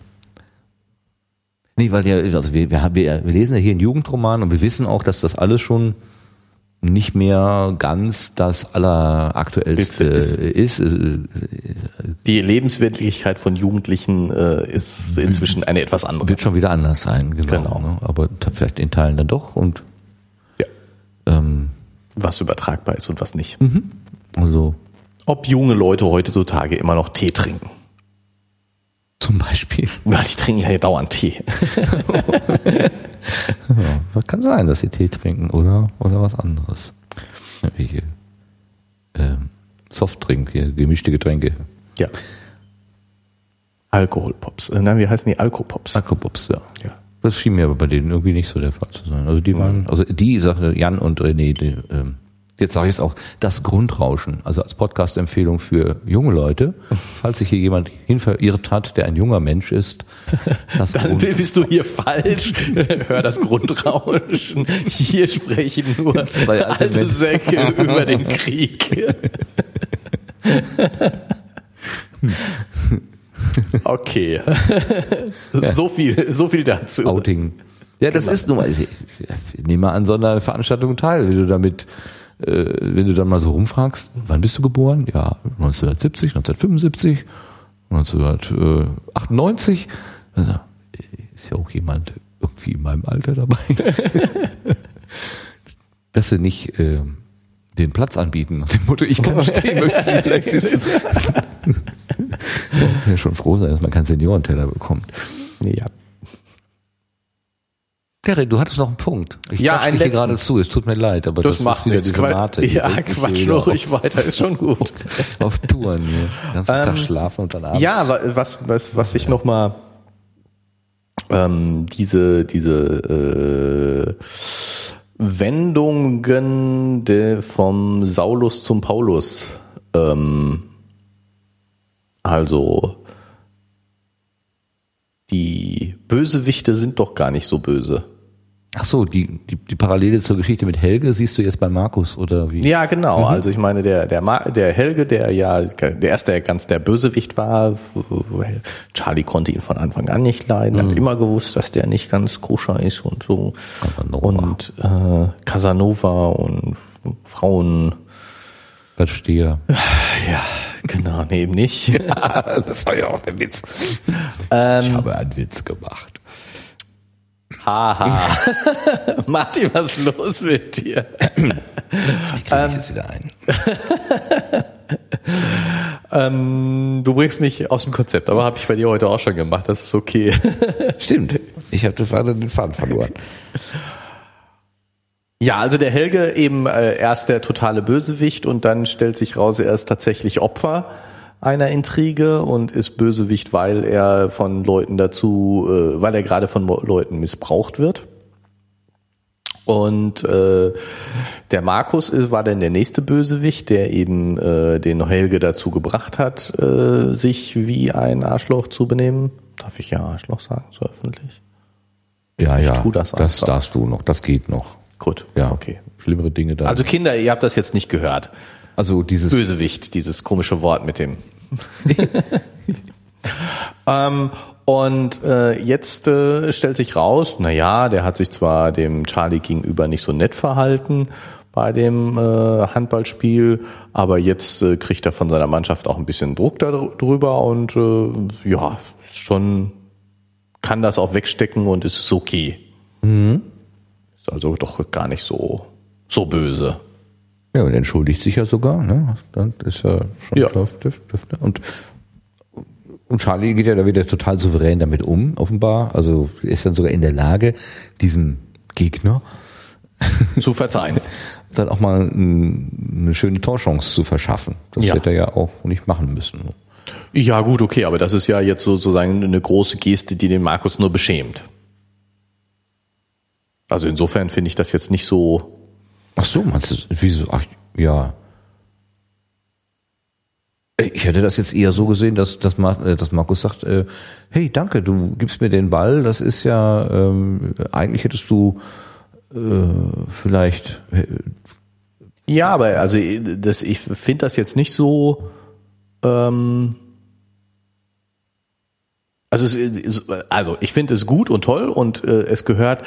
Nee, weil ja, also wir, wir, wir lesen ja hier einen Jugendroman und wir wissen auch, dass das alles schon nicht mehr ganz das alleraktuellste ist, ist. Äh, Die Lebenswirklichkeit von Jugendlichen äh, ist inzwischen eine etwas andere. Wird schon wieder anders sein, genau. genau. Ne? Aber vielleicht in Teilen dann doch und ja. ähm, was übertragbar ist und was nicht. Mhm. Also ob junge Leute heutzutage immer noch Tee trinken. Zum Beispiel. Weil die trinken ja dauernd Tee. *laughs* ja, kann sein, dass sie Tee trinken oder, oder was anderes. Welche ähm, Softdrink, hier, gemischte Getränke. Ja. Alkoholpops. Äh, nein, wie heißen die? Alkopops. Alkopops, ja. ja. Das schien mir aber bei denen irgendwie nicht so der Fall zu sein. Also die waren, also die Sache, Jan und René, die, ähm, Jetzt sage ich es auch, das Grundrauschen, also als Podcast-Empfehlung für junge Leute, falls sich hier jemand hin verirrt hat, der ein junger Mensch ist. *laughs* Dann bist du hier falsch. *laughs* Hör das Grundrauschen. Hier sprechen nur Zwei alte, alte Säcke *laughs* über den Krieg. Okay. so viel, so viel dazu. Outing. Ja, das genau. ist nun mal, ich, ich nehme an so einer Veranstaltung teil, wenn du damit äh, wenn du dann mal so rumfragst, wann bist du geboren? Ja, 1970, 1975, 1998. Also ist ja auch jemand irgendwie in meinem Alter dabei. *laughs* Dass sie nicht äh, den Platz anbieten nach dem Motto, ich kann *laughs* stehen, möchten Sie *laughs* vielleicht sitzen. ja, schon froh sein, dass man keinen Seniorenteller bekommt. Ja. Gary, du hattest noch einen Punkt. Ich ja, ein hier gerade zu, es tut mir leid, aber das, das macht ist wieder nichts. diese Mate. Ja, Quatsch nur ruhig weiter, ist schon gut. *laughs* auf Touren hier. Den ganzen ähm, Tag schlafen und dann abends. Ja, was, was, was ich noch mal ähm, diese, diese äh, Wendungen de, vom Saulus zum Paulus ähm, also die Bösewichte sind doch gar nicht so böse. Ach so, die, die, die Parallele zur Geschichte mit Helge siehst du jetzt bei Markus oder wie? Ja, genau. Mhm. Also ich meine, der, der, der Helge, der ja der erste der ganz der Bösewicht war, Charlie konnte ihn von Anfang an nicht leiden, mhm. hat immer gewusst, dass der nicht ganz koscher ist und so. Casanova. Und äh, Casanova und Frauen. Verstehe. *sighs* Ja, genau, nee, eben nicht. *laughs* das war ja auch der Witz. Ähm, ich habe einen Witz gemacht. Haha. *laughs* Martin, was ist los mit dir? Ich kriege ähm, jetzt wieder ein. *laughs* ähm, du bringst mich aus dem Konzept, aber habe ich bei dir heute auch schon gemacht. Das ist okay. *laughs* Stimmt. Ich habe den Faden verloren. Ja, also der Helge eben äh, erst der totale Bösewicht und dann stellt sich raus, er ist tatsächlich Opfer einer Intrige und ist Bösewicht, weil er von Leuten dazu, äh, weil er gerade von Leuten missbraucht wird. Und äh, der Markus ist, war dann der nächste Bösewicht, der eben äh, den Helge dazu gebracht hat, äh, sich wie ein Arschloch zu benehmen. Darf ich ja Arschloch sagen, so öffentlich? Ja, ich ja. Tu das, das darfst du noch, das geht noch. Gut, ja, okay. Schlimmere Dinge da. Also Kinder, ihr habt das jetzt nicht gehört. Also dieses Bösewicht, dieses komische Wort mit dem. *laughs* ähm, und äh, jetzt äh, stellt sich raus, na ja, der hat sich zwar dem Charlie gegenüber nicht so nett verhalten bei dem äh, Handballspiel, aber jetzt äh, kriegt er von seiner Mannschaft auch ein bisschen Druck darüber und äh, ja, schon kann das auch wegstecken und es ist okay. Mhm. Ist also doch gar nicht so so böse. Ja, und entschuldigt sich ja sogar, ne? Dann ist er schon ja. Dürf, dürf, und, und Charlie geht ja da wieder total souverän damit um, offenbar. Also ist dann sogar in der Lage, diesem Gegner *laughs* zu verzeihen. dann auch mal eine schöne Torchance zu verschaffen. Das ja. hätte er ja auch nicht machen müssen. Ja, gut, okay, aber das ist ja jetzt sozusagen eine große Geste, die den Markus nur beschämt. Also insofern finde ich das jetzt nicht so Ach so, meinst du, wieso? Ach, ja. Ich hätte das jetzt eher so gesehen, dass, dass, äh, dass Markus sagt, äh, hey, danke, du gibst mir den Ball, das ist ja, ähm, eigentlich hättest du äh, vielleicht... Äh, ja, aber also das, ich finde das jetzt nicht so... Ähm, also, es, also ich finde es gut und toll und äh, es gehört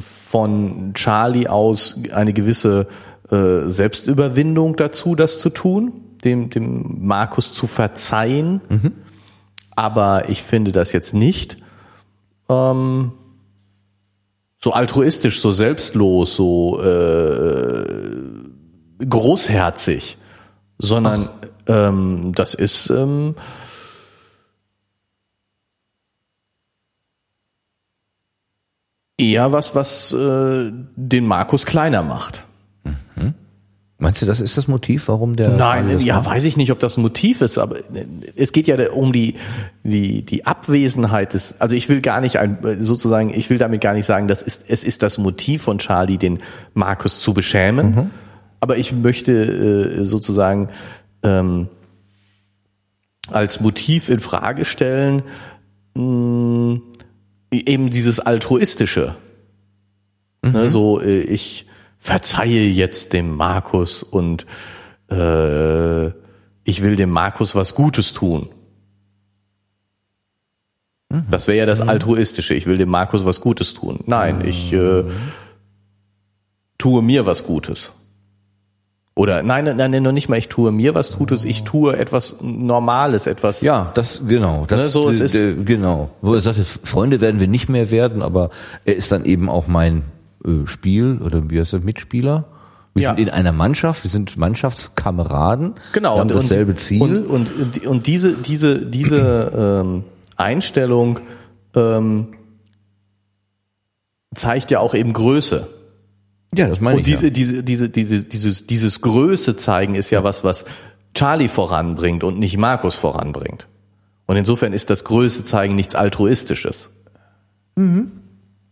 von Charlie aus eine gewisse äh, Selbstüberwindung dazu, das zu tun, dem, dem Markus zu verzeihen. Mhm. Aber ich finde das jetzt nicht ähm, so altruistisch, so selbstlos, so äh, großherzig, sondern ähm, das ist ähm, eher was, was äh, den Markus kleiner macht. Mhm. Meinst du, das ist das Motiv, warum der? Nein, ja, macht? weiß ich nicht, ob das ein Motiv ist, aber es geht ja um die die die Abwesenheit des. Also ich will gar nicht ein, sozusagen, ich will damit gar nicht sagen, das ist es ist das Motiv von Charlie, den Markus zu beschämen, mhm. Aber ich möchte äh, sozusagen ähm, als Motiv in Frage stellen, mh, eben dieses altruistische. Ne, so, äh, ich verzeihe jetzt dem Markus und äh, ich will dem Markus was Gutes tun. Das wäre ja das Altruistische. Ich will dem Markus was Gutes tun. Nein, ich äh, tue mir was Gutes. Oder nein, nein, nein, noch nicht mal ich tue mir was Gutes, ich tue etwas Normales, etwas. Ja, das genau. Das, Ne, so, es ist- genau. Wo er sagte, Freunde werden wir nicht mehr werden, aber er ist dann eben auch mein äh, Spiel oder wie heißt das Mitspieler. Wir Ja. sind in einer Mannschaft, wir sind Mannschaftskameraden. Genau. wir haben dasselbe Ziel. Und, und, und, und diese, diese, diese ähm, Einstellung ähm, zeigt ja auch eben Größe. Ja, das meine Und ich. diese, diese, diese, diese, dieses, dieses Größe zeigen ist ja was, was Charlie voranbringt und nicht Markus voranbringt. Und insofern ist das Größe zeigen nichts Altruistisches.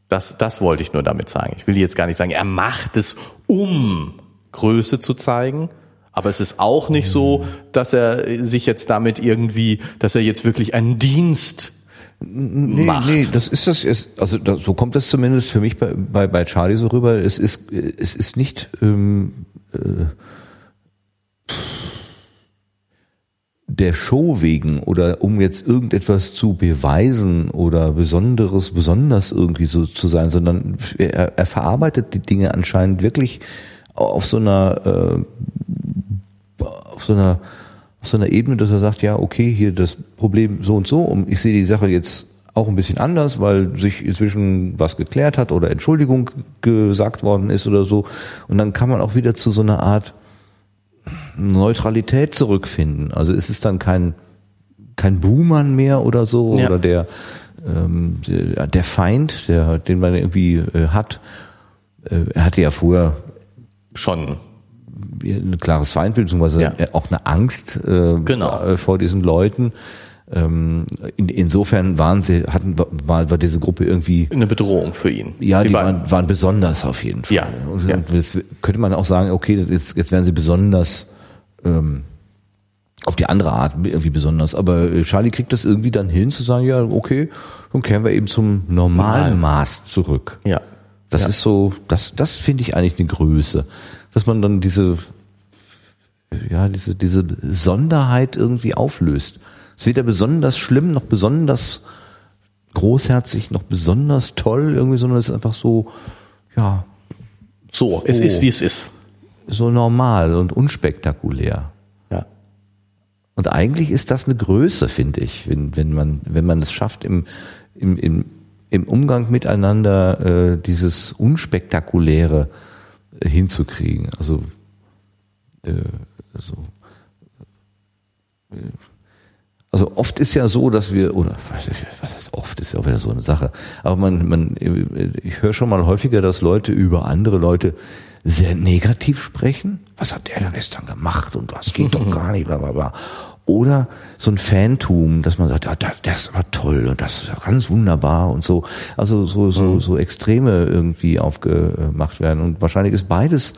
Das, das wollte ich nur damit sagen. Ich will jetzt gar nicht sagen, er macht es, um Größe zu zeigen. Aber es ist auch nicht so, dass er sich jetzt damit irgendwie, dass er jetzt wirklich einen Dienst Nee, macht. nee, das ist das, also das, so kommt das zumindest für mich bei, bei, bei Charlie so rüber. Es ist, es ist nicht ähm, äh, der Show wegen oder um jetzt irgendetwas zu beweisen oder Besonderes, besonders irgendwie so zu sein, sondern er, er verarbeitet die Dinge anscheinend wirklich auf so einer äh, auf so einer auf so einer Ebene, dass er sagt, ja, okay, hier das Problem so und so, und ich sehe die Sache jetzt auch ein bisschen anders, weil sich inzwischen was geklärt hat oder Entschuldigung gesagt worden ist oder so. Und dann kann man auch wieder zu so einer Art Neutralität zurückfinden. Also es ist dann kein kein Buhmann mehr oder so Ja. oder der ähm, der der Feind, der den man irgendwie äh, hat. Äh, er hatte ja vorher schon ein klares Feindbild, beziehungsweise Ja. auch eine Angst äh, Genau. äh, vor diesen Leuten. Ähm, in, insofern waren sie, hatten war, war diese Gruppe irgendwie, eine Bedrohung für ihn. ja, die, waren- waren, waren besonders auf jeden Fall. Ja, Und ja. Jetzt könnte man auch sagen, okay, jetzt, jetzt werden sie besonders ähm, auf die andere Art irgendwie besonders. Aber äh, Charlie kriegt das irgendwie dann hin zu sagen, ja, okay, dann kehren wir eben zum normalen Maß zurück. Ja. Das Ja. ist so, das, das finde ich eigentlich eine Größe. Dass man dann diese, ja, diese, diese Sonderheit irgendwie auflöst. Es ist weder besonders schlimm, noch besonders großherzig, noch besonders toll irgendwie, sondern es ist einfach so, ja, So, es Oh. ist wie es ist. so normal und unspektakulär. Ja. Und eigentlich ist das eine Größe, finde ich, wenn, wenn man, wenn man es schafft, im, im, im, im Umgang miteinander äh, dieses Unspektakuläre äh, hinzukriegen. Also, äh, so, äh, also oft ist ja so, dass wir, oder was heißt oft, ist ja auch wieder so eine Sache, aber man, man, ich höre schon mal häufiger, dass Leute über andere Leute sehr negativ sprechen. Was hat der denn gestern gemacht und was geht doch *laughs* gar nicht, bla bla bla. Oder so ein Fantum, dass man sagt, ja, das, war toll und das ist ganz wunderbar und so. Also so, so, so Extreme irgendwie aufgemacht werden. Und wahrscheinlich ist beides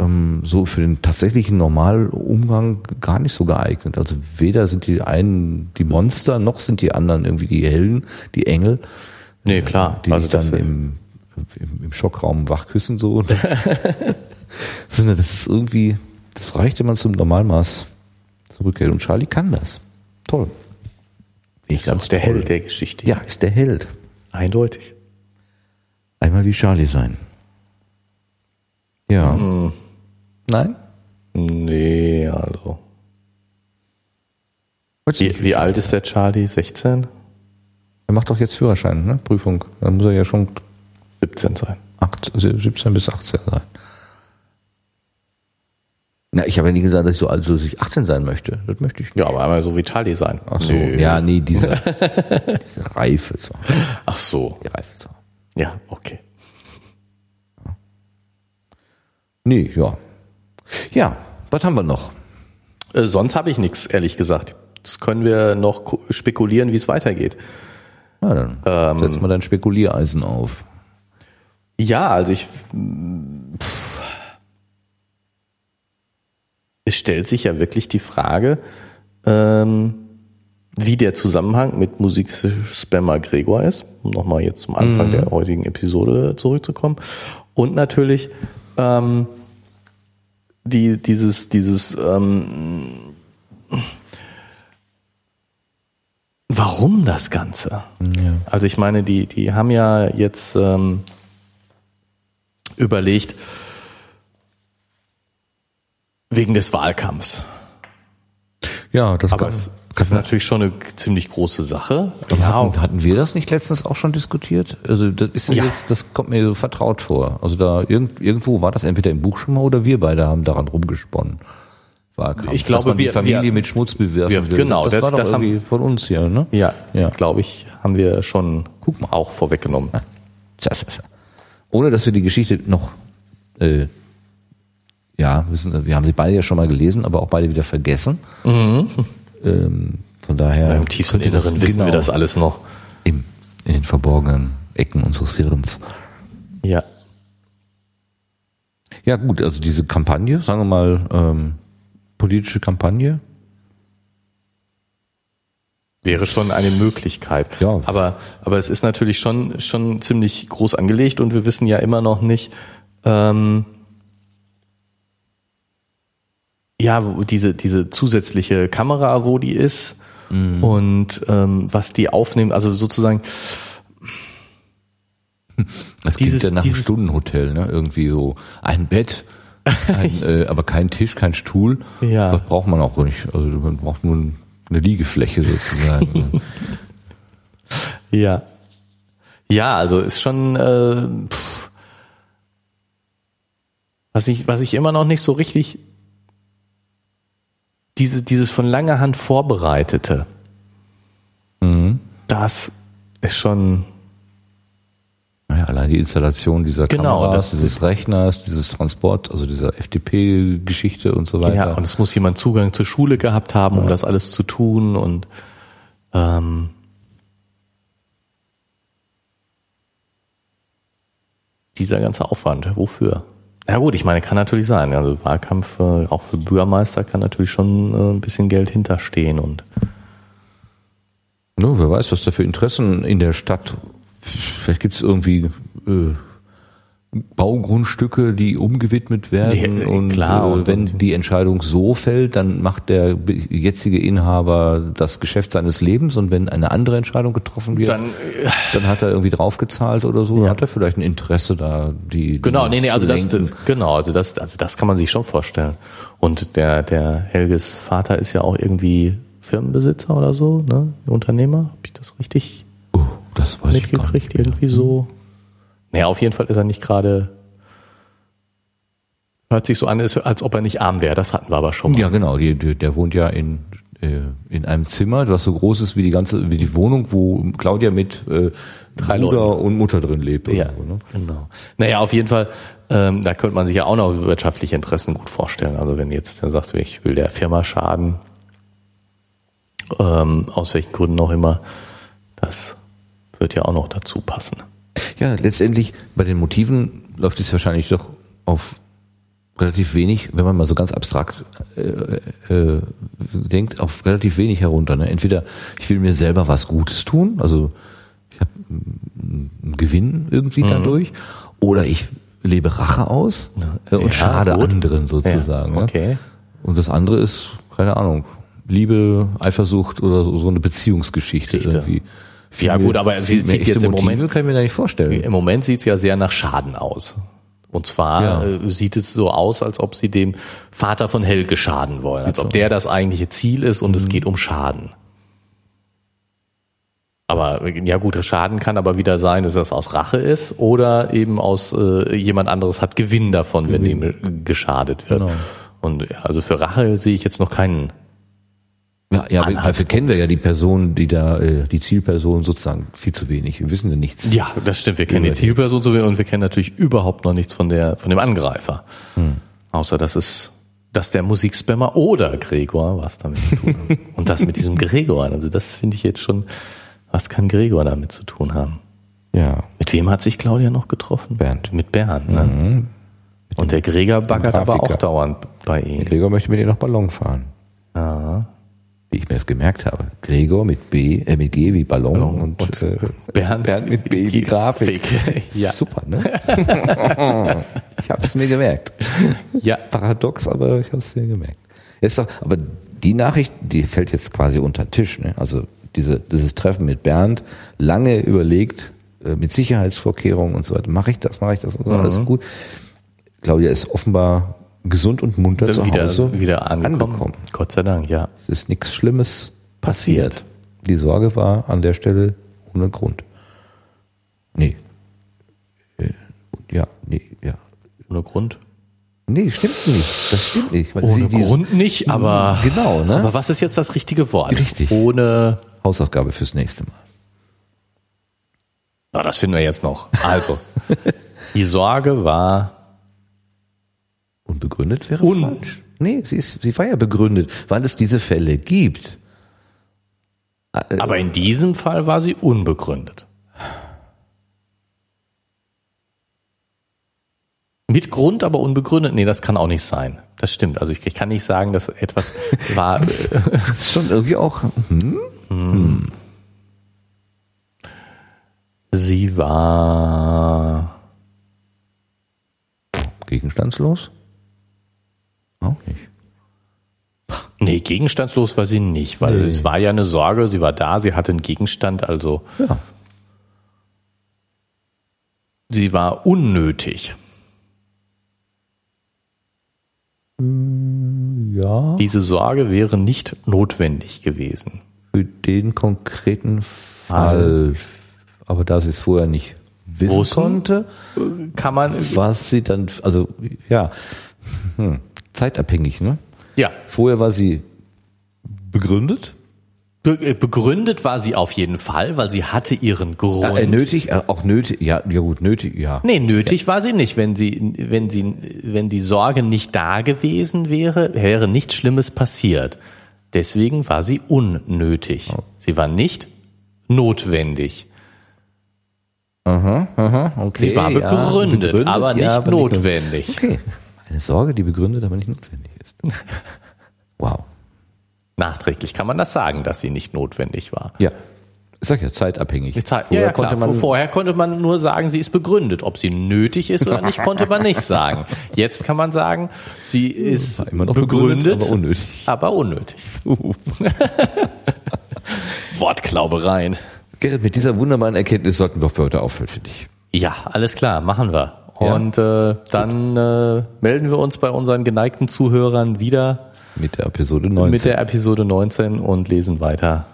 ähm, so für den tatsächlichen Normalumgang gar nicht so geeignet. Also weder sind die einen die Monster, noch sind die anderen irgendwie die Helden, die Engel, Nee, klar. die also dann im, im, im Schockraum wachküssen so. *laughs* Sondern das ist irgendwie, das reicht, man zum Normalmaß zurückkehrt. Und Charlie kann das. Toll. Ich ist der toll. Held der Geschichte. Ja, ist der Held. Eindeutig. Einmal wie Charlie sein. Ja. Hm. Nein? Nee, also. Wie, wie alt ist der Charlie? 16? Er macht doch jetzt Führerschein, ne? Prüfung. Dann muss er ja schon 17 sein. 8, 17 bis 18 sein. Na, ich habe ja nie gesagt, dass ich so alt, dass ich 18 sein möchte. Das möchte ich nicht. Ja, aber einmal so wie Charlie sein. Ach so, Nö. ja, nee, diese, *laughs* diese Reife, so. Ach so. Die Reife, so. Ja, okay. Nee, ja. Ja, was haben wir noch? Äh, sonst habe ich nichts, ehrlich gesagt. Jetzt können wir noch ku- spekulieren, wie es weitergeht. Na, dann Ähm. setz mal dein Spekuliereisen auf. Ja, also ich. pff. Es stellt sich ja wirklich die Frage, ähm, wie der Zusammenhang mit Musikspammer Gregor ist, um nochmal jetzt zum Anfang mhm. der heutigen Episode zurückzukommen. Und natürlich ähm, die, dieses, dieses ähm, Warum das Ganze? Ja. Also ich meine, die, die haben ja jetzt ähm, überlegt, wegen des Wahlkampfs. Ja, das Aber kann, es ist natürlich schon eine ziemlich große Sache. Ja, hatten, hatten wir das nicht letztens auch schon diskutiert? Also das ist ja. jetzt, das kommt mir so vertraut vor. Also da irgend, irgendwo war das entweder im Buch schon mal oder wir beide haben daran rumgesponnen. Wahlkampf. Ich glaube, wir, die Familie wir, mit Schmutz bewerfen will. Genau, das, das war das doch irgendwie von uns hier, ne? Ja, ja. glaube ich, haben wir schon Guck mal. auch vorweggenommen. *laughs* Ohne dass wir die Geschichte noch äh, ja, wissen, wir haben sie beide ja schon mal gelesen, aber auch beide wieder vergessen. Mhm. Ähm, von daher. Ja, Im tiefsten Inneren wissen genau wir das alles noch. Im, in den verborgenen Ecken unseres Hirns. Ja. Ja, gut, also diese Kampagne, sagen wir mal, ähm, politische Kampagne. Wäre schon eine Möglichkeit. Ja. Aber, aber es ist natürlich schon, schon ziemlich groß angelegt und wir wissen ja immer noch nicht, ähm, ja, diese, diese zusätzliche Kamera, wo die ist mhm. und ähm, was die aufnehmen, also sozusagen. Das dieses, klingt ja nach einem Stundenhotel, ne? Irgendwie so ein Bett, *laughs* ein, äh, aber kein Tisch, kein Stuhl. Ja. Das braucht man auch nicht. Also man braucht nur eine Liegefläche sozusagen. *laughs* ja. Ja, also ist schon. Äh, pff. was ich was ich immer noch nicht so richtig diese, dieses von langer Hand vorbereitete, mhm. das ist schon. Naja, allein die Installation dieser genau, Kameras, dieses Rechners, dieses Transport, also dieser FTP-Geschichte und so weiter. Ja, und es muss jemand Zugang zur Schule gehabt haben, um das alles zu tun und ähm, dieser ganze Aufwand, wofür? Ja gut, ich meine, kann natürlich sein. Also Wahlkampf äh, auch für Bürgermeister kann natürlich schon äh, ein bisschen Geld hinterstehen und no, wer weiß, was da für Interessen in der Stadt. Vielleicht gibt es irgendwie äh, Baugrundstücke, die umgewidmet werden. Die, und klar, äh, und wenn und, die Entscheidung so fällt, dann macht der jetzige Inhaber das Geschäft seines Lebens und wenn eine andere Entscheidung getroffen wird, dann, äh, dann hat er irgendwie draufgezahlt oder so, ja. hat er vielleicht ein Interesse da, die. Genau, nee, nee, also das, das, genau, also das, also das kann man sich schon vorstellen. Und der, der Helges Vater ist ja auch irgendwie Firmenbesitzer oder so, ne? Unternehmer, habe ich das richtig? Oh, das weiß ich gar nicht. Irgendwie so. Naja, auf jeden Fall ist er nicht gerade. Hört sich so an, als ob er nicht arm wäre. Das hatten wir aber schon mal. Ja, genau. Die, die, der wohnt ja in, äh, in einem Zimmer, was so groß ist wie die ganze, wie die Wohnung, wo Claudia mit äh, Drei Bruder Leute. und Mutter drin lebt. Ja, so, ne? genau. Naja, auf jeden Fall, ähm, da könnte man sich ja auch noch wirtschaftliche Interessen gut vorstellen. Also wenn jetzt dann sagst du, ich will der Firma schaden, ähm, aus welchen Gründen auch immer, das wird ja auch noch dazu passen. Ja, letztendlich bei den Motiven läuft es wahrscheinlich doch auf relativ wenig, wenn man mal so ganz abstrakt äh, äh, denkt, auf relativ wenig herunter. Ne? Entweder ich will mir selber was Gutes tun, also ich habe einen Gewinn irgendwie mhm. dadurch, oder ich lebe Rache aus äh, und ja, schade gut. anderen sozusagen. Ja, okay. Ne? Und das andere ist, keine Ahnung, Liebe, Eifersucht oder so, so eine Beziehungsgeschichte Geschichte. irgendwie. Ja gut, aber sie sieht jetzt im Moment, kann ich mir da nicht vorstellen. Im Moment sieht es ja sehr nach Schaden aus. Und zwar ja. äh, sieht es so aus, als ob sie dem Vater von Helge schaden wollen, als ob der das eigentliche Ziel ist und mhm. es geht um Schaden. Aber ja gut, Schaden kann aber wieder sein, dass das aus Rache ist oder eben aus äh, jemand anderes hat Gewinn davon, Gewinn. wenn ihm geschadet wird. Genau. Und also für Rache sehe ich jetzt noch keinen ja, ja dafür kennen wir ja die Person, die da, äh, die Zielperson sozusagen viel zu wenig. Wir wissen ja nichts. Ja, das stimmt. Wir kennen die Zielperson so wenig und wir kennen natürlich überhaupt noch nichts von der, von dem Angreifer. Hm. Außer, dass es, dass der Musikspammer oder Gregor was damit zu tun hat. *laughs* und das mit diesem Gregor. Also das finde ich jetzt schon, was kann Gregor damit zu tun haben? Ja. Mit wem hat sich Claudia noch getroffen? Bernd. Mit Bernd, ne? Mhm. Und der Gregor baggert aber auch dauernd bei ihm. Gregor möchte mit dir noch Ballon fahren. Ja. Wie ich mir das gemerkt habe. Gregor mit B, äh, mit G wie Ballon, und, und äh, Bernd, Bernd mit *laughs* B wie Grafik. *laughs* ja. Super, ne? *laughs* ich habe es mir gemerkt. ja. Paradox, aber ich habe es mir gemerkt. Jetzt doch, aber die Nachricht, die fällt jetzt quasi unter den Tisch. Ne? Also diese, dieses Treffen mit Bernd, lange überlegt, äh, mit Sicherheitsvorkehrungen und so weiter. Mache ich das, mache ich das und so, alles gut. Claudia ist offenbar gesund und munter zu wieder, Hause wieder angekommen. angekommen. Gott sei Dank, ja. Es ist nichts Schlimmes passiert. Passiert. Die Sorge war an der Stelle ohne Grund. Nee. Äh, Ja, nee, ja. Ohne Grund. Nee, stimmt nicht. Das stimmt nicht. Weil Ohne sie Grund nicht, aber. Genau, ne? Aber was ist jetzt das richtige Wort? Richtig. Ohne. Hausaufgabe fürs nächste Mal. Na, das finden wir jetzt noch. Also. *laughs* die Sorge war. Unbegründet wäre Un- falsch. Nee, sie, ist, sie war ja begründet, weil es diese Fälle gibt. Aber in diesem Fall war sie unbegründet. Mit Grund, aber unbegründet? Nee, das kann auch nicht sein. Das stimmt. Also ich, ich kann nicht sagen, dass etwas *laughs* war. äh, Das ist schon irgendwie auch. Hm? sie war. Gegenstandslos? Auch nicht. Nee, gegenstandslos war sie nicht, weil Nee. es war ja eine Sorge, sie war da, sie hatte einen Gegenstand, also Ja. sie war unnötig. Ja. Diese Sorge wäre nicht notwendig gewesen. Für den konkreten Fall. Aber da sie es vorher nicht wissen Wussten? konnte, Kann man, was sie dann, also ja, hm, zeitabhängig, ne? ja, Vorher war sie begründet, Be- äh, Begründet war sie auf jeden Fall, weil sie hatte ihren Grund. äh, nötig, äh, auch nötig, ja, ja gut, nötig, ja. Nee, nötig war sie nicht. Wenn sie, wenn sie, wenn die Sorge nicht da gewesen wäre, wäre nichts Schlimmes passiert. Deswegen war sie unnötig. Sie war nicht notwendig. Okay, Sie war ja, begründet, aber nicht notwendig. Okay, eine Sorge, die begründet, aber nicht notwendig ist. *laughs* Wow. Nachträglich kann man das sagen, dass sie nicht notwendig war. Ja, ich sag ja, zeitabhängig. Zeit- Vorher ja, konnte man, Vorher konnte man nur sagen, sie ist begründet. Ob sie nötig ist oder nicht, konnte man nicht sagen. Jetzt kann man sagen, sie ist immer noch begründet, begründet, aber unnötig. aber unnötig. *laughs* Wortklaubereien. Gerrit, mit dieser wunderbaren Erkenntnis sollten wir für heute aufhören, finde ich. Ja, alles klar, machen wir. Und äh, dann äh, melden wir uns bei unseren geneigten Zuhörern wieder Mit der Episode 19. mit der Episode 19 und lesen weiter.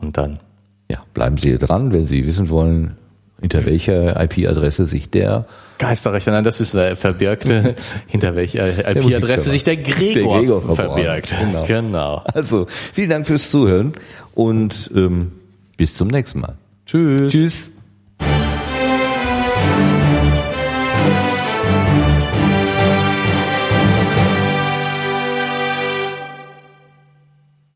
Und dann ja, bleiben Sie dran, wenn Sie wissen wollen, hinter welcher IP-Adresse sich der Geisterrechner, nein, das wissen wir, verbirgte, *laughs* hinter welcher IP-Adresse sich der Gregor, Der Gregor verbirgt. Genau. genau. Also, vielen Dank fürs Zuhören und ähm, bis zum nächsten Mal. Tschüss. Tschüss.